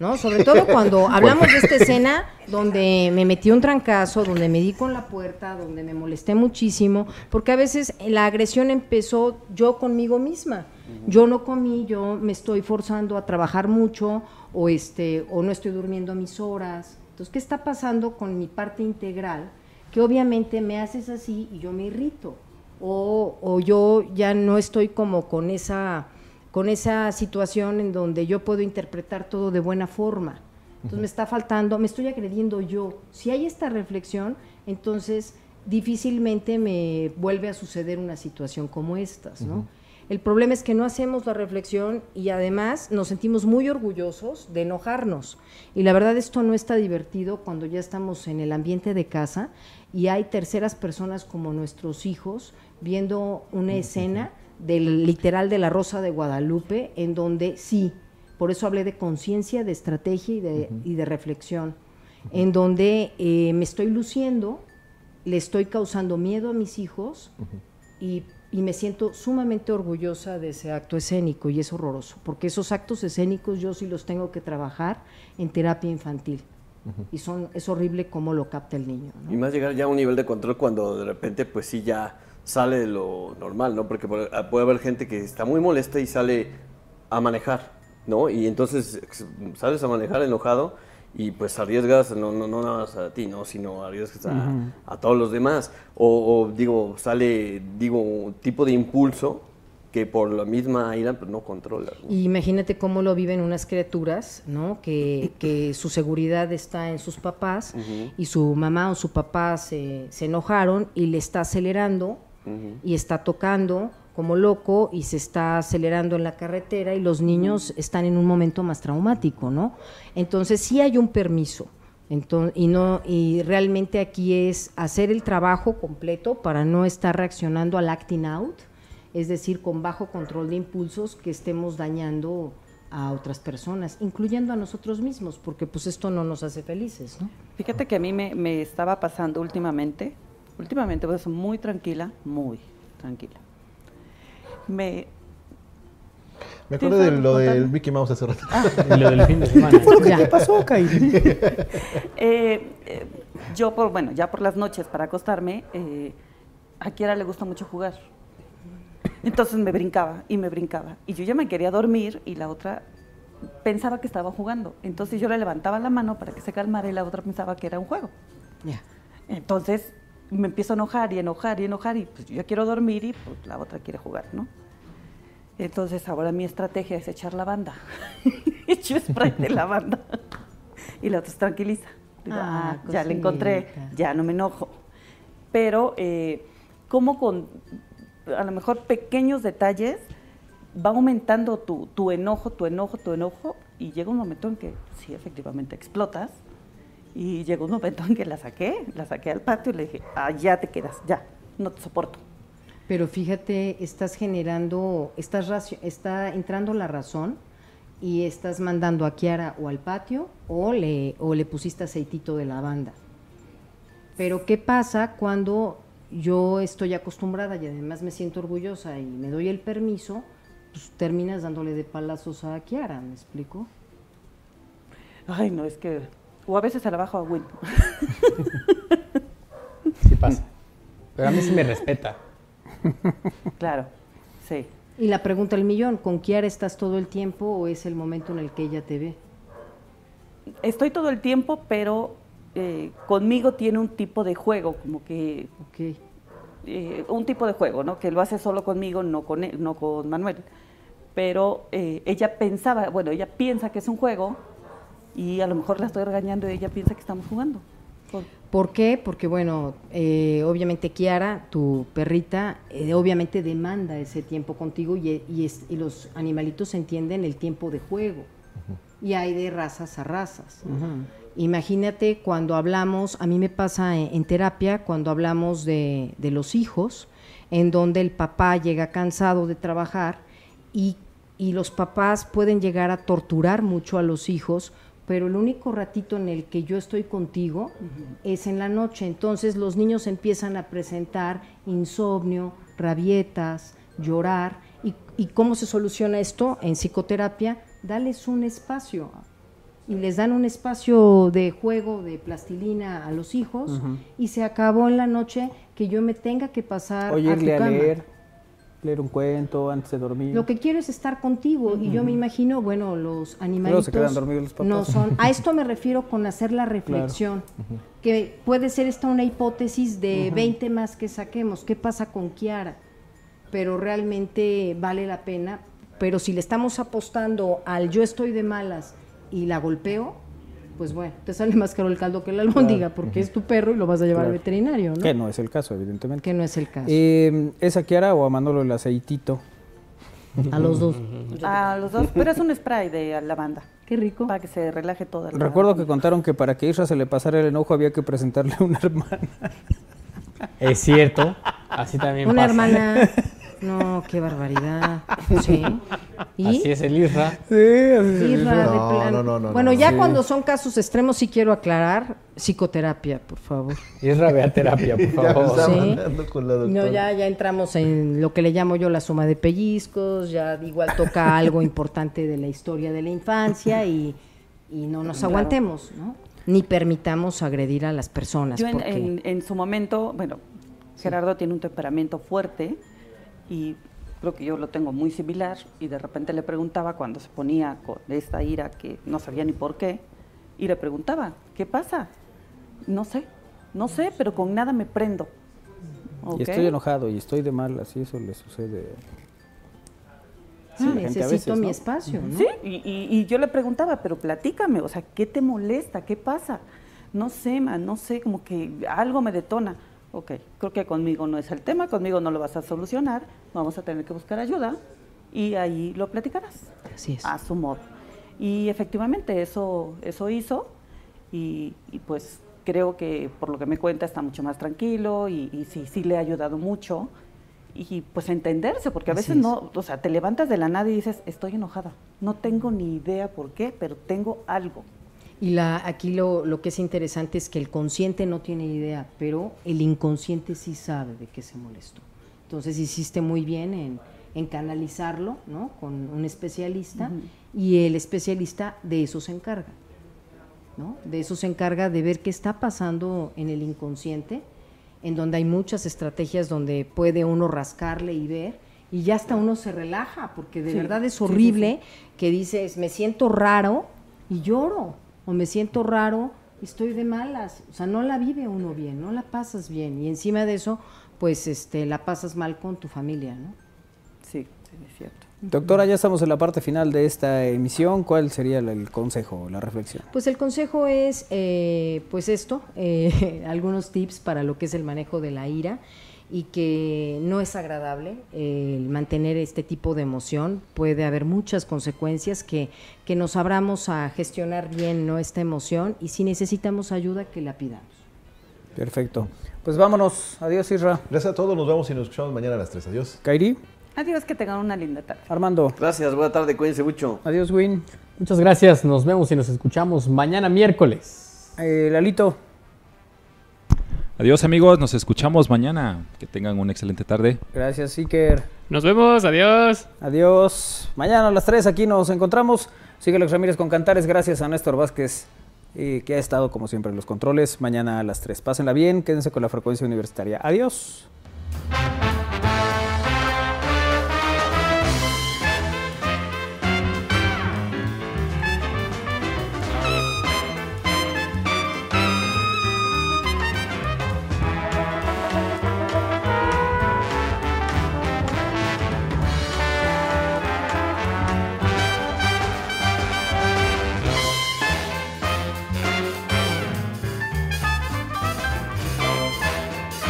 ¿no? Sobre todo cuando hablamos de esta escena donde me metí un trancazo, donde me di con la puerta, donde me molesté muchísimo, porque a veces la agresión empezó yo conmigo misma. Yo no comí, yo me estoy forzando a trabajar mucho o este o no estoy durmiendo mis horas. Entonces, ¿qué está pasando con mi parte integral? Que obviamente me haces así y yo me irrito o, o yo ya no estoy como con esa, con esa situación en donde yo puedo interpretar todo de buena forma. Entonces me está faltando, me estoy agrediendo yo. Si hay esta reflexión, entonces difícilmente me vuelve a suceder una situación como estas, ¿no? El problema es que no hacemos la reflexión y además nos sentimos muy orgullosos de enojarnos. Y la verdad esto no está divertido cuando ya estamos en el ambiente de casa y hay terceras personas como nuestros hijos viendo una escena del literal de la Rosa de Guadalupe, en donde sí, por eso hablé de conciencia, de estrategia y de, y de reflexión, en donde eh, me estoy luciendo, le estoy causando miedo a mis hijos y, y me siento sumamente orgullosa de ese acto escénico y es horroroso, porque esos actos escénicos yo sí los tengo que trabajar en terapia infantil. Y son, es horrible cómo lo capta el niño. ¿no? Y más llegar ya a un nivel de control cuando de repente, pues sí, ya sale de lo normal, ¿no? Porque por- ah, puede haber gente que está muy molesta y sale a manejar, ¿no? Y entonces sales a manejar enojado y pues arriesgas, no, no, no nada más a ti, ¿no? Sino arriesgas a, a todos los demás. O, o, digo, sale, digo, un tipo de impulso que por la misma ira pues, no. Y imagínate cómo lo viven unas criaturas, ¿no? Que, que su seguridad está en sus papás y su mamá o su papá se, se enojaron y le está acelerando y está tocando como loco y se está acelerando en la carretera y los niños están en un momento más traumático, ¿no? Entonces sí hay un permiso. Entonces, y no y realmente aquí es hacer el trabajo completo para no estar reaccionando al acting out, es decir, con bajo control de impulsos que estemos dañando a otras personas, incluyendo a nosotros mismos, porque pues esto no nos hace felices, ¿no? Fíjate que a mí me, me estaba pasando últimamente, últimamente pues muy tranquila, muy tranquila. Me, Me ¿Te acuerdo de lo del Mickey Mouse hace rato. Y lo del fin de semana. Ya. ¿Qué pasó, Kairi? eh, eh, yo por, bueno, ya por las noches para acostarme, eh, a Kiara le gusta mucho jugar. Entonces me brincaba y me brincaba. Y yo ya me quería dormir y la otra pensaba que estaba jugando. Entonces yo le levantaba la mano para que se calmara y la otra pensaba que era un juego. Ya. Entonces me empiezo a enojar y enojar y enojar y pues yo quiero dormir y pues la otra quiere jugar, ¿no? Entonces ahora mi estrategia es echar lavanda. Echo spray de lavanda. y la otra se tranquiliza. Digo, Ah, ah, ya le encontré, ya no me enojo. Pero eh, como con a lo mejor pequeños detalles va aumentando tu, tu enojo, tu enojo, tu enojo y llega un momento en que sí, efectivamente explotas y llegó un momento en que la saqué, la saqué al patio y le dije, ah, ya te quedas, ya, no te soporto. Pero fíjate, estás generando, estás está entrando la razón y estás mandando a Kiara o al patio o le, o le pusiste aceitito de lavanda. Pero ¿qué pasa cuando yo estoy acostumbrada y además me siento orgullosa y me doy el permiso? Pues terminas dándole de palazos a Kiara, ¿me explico? Ay, no, es que... O a veces se la bajo a Win. Sí pasa. Pero a mí sí me respeta. claro, sí. Y la pregunta del millón, ¿con Kiara estás todo el tiempo o es el momento en el que ella te ve? Estoy todo el tiempo, pero eh, conmigo tiene un tipo de juego, como que Ok. eh, un tipo de juego, ¿no? Que lo hace solo conmigo, no con, él- no con Manuel. Pero eh, ella pensaba, bueno, ella piensa que es un juego y a lo mejor la estoy regañando y ella piensa que estamos jugando. Por- ¿Por qué? Porque, bueno, eh, obviamente Kiara, tu perrita, eh, obviamente demanda ese tiempo contigo y, y es- y los animalitos entienden el tiempo de juego. Y hay de razas a razas. Imagínate cuando hablamos, a mí me pasa en, en terapia, cuando hablamos de, de los hijos, en donde el papá llega cansado de trabajar y, y los papás pueden llegar a torturar mucho a los hijos, pero el único ratito en el que yo estoy contigo es en la noche. Entonces los niños empiezan a presentar insomnio, rabietas, llorar. ¿Y, y cómo se soluciona esto en psicoterapia? Dales un espacio y les dan un espacio de juego de plastilina a los hijos y se acabó en la noche que yo me tenga que pasar Oye, a tu a leer, leer un cuento antes de dormir. Lo que quiero es estar contigo y yo me imagino, bueno, los animalitos se quedan dormidos los papás. no son. A esto me refiero con hacer la reflexión, que puede ser esta una hipótesis de 20 más que saquemos. ¿Qué pasa con Kiara? Pero realmente vale la pena. Pero si le estamos apostando al yo estoy de malas y la golpeo, pues bueno, te sale más caro el caldo que la albóndiga, porque es tu perro y lo vas a llevar al veterinario, ¿no? Que no es el caso, evidentemente. Que no es el caso. Eh, ¿Es a Kiara o a Manolo el aceitito? a los dos. A los dos, pero es un spray de lavanda, Qué rico. para que se relaje toda la Recuerdo que contaron que para que Isra se le pasara el enojo había que presentarle una hermana. Es cierto. Así también Una pasa. hermana. No, qué barbaridad. Sí. ¿Y? Así es el Isra. Isra, de No, plan- no, no, no, bueno, no. ya Sí. cuando son casos extremos sí quiero aclarar psicoterapia, por favor. Isra, ve a terapia, por Ya me favor. Sí. con la doctora. No, ya, ya entramos en lo que le llamo yo la suma de pellizcos, ya igual toca algo importante de la historia de la infancia y, y no nos Claro. aguantemos, ¿no? Ni permitamos agredir a las personas. Yo en, porque- en- en su momento, bueno, Gerardo tiene un temperamento fuerte y creo que yo lo tengo muy similar y de repente le preguntaba cuando se ponía con esta ira que no sabía ni por qué y le preguntaba, ¿qué pasa? No sé, no sé, pero con nada me prendo. Y estoy enojado y estoy de mal, así eso le sucede. Sí, a la gente a necesito veces, mi espacio, ¿no? Sí, y, y- y yo le preguntaba, pero platícame, o sea, ¿qué te molesta? ¿Qué pasa? No sé, man, no sé, como que algo me detona. Ok, creo que conmigo no es el tema, conmigo no lo vas a solucionar, vamos a tener que buscar ayuda y ahí lo platicarás Así es. a su modo. Y efectivamente eso, eso hizo y, y pues creo que por lo que me cuenta está mucho más tranquilo y, y sí, sí le ha ayudado mucho y pues entenderse, porque a Así veces es. no, o sea, te levantas de la nada y dices, estoy enojada, no tengo ni idea por qué, pero tengo algo. Y la, aquí lo, lo que es interesante es que el consciente no tiene idea, pero el inconsciente sí sabe de qué se molestó. Entonces hiciste muy bien en, en canalizarlo ¿no? con un especialista y el especialista de eso se encarga. ¿no? De eso se encarga de ver qué está pasando en el inconsciente, en donde hay muchas estrategias donde puede uno rascarle y ver, y ya hasta uno se relaja, porque de Sí, verdad es sí, sí, horrible que dices, me siento raro y lloro, o me siento raro y estoy de malas. O sea, no la vive uno bien, no la pasas bien, y encima de eso, pues este, la pasas mal con tu familia, ¿no? Sí, sí, es cierto. Doctora, ya estamos en la parte final de esta emisión. ¿Cuál sería el, el consejo, la reflexión? Pues el consejo es, eh, pues esto, eh, algunos tips para lo que es el manejo de la ira y que no es agradable eh, el mantener este tipo de emoción. Puede haber muchas consecuencias que, que nos abramos a gestionar bien ¿no? esta emoción y si necesitamos ayuda, que la pidamos. Perfecto. Pues vámonos. Adiós, Isra. Gracias a todos, nos vemos y nos escuchamos mañana a las 3. Adiós. Kairi, Adiós, que tengan una linda tarde. Armando. Gracias, buena tarde, cuídense mucho. Adiós, Win. Muchas gracias. Nos vemos y nos escuchamos mañana miércoles. Eh, Lalito. Adiós amigos, nos escuchamos mañana. Que tengan una excelente tarde. Gracias, Iker. Nos vemos, adiós. Adiós. Mañana a las 3 aquí nos encontramos. Sigue Alex Ramírez con Cantares. Gracias a Néstor Vázquez, eh, que ha estado como siempre en los controles. Mañana a las 3. Pásenla bien, quédense con la frecuencia universitaria. Adiós.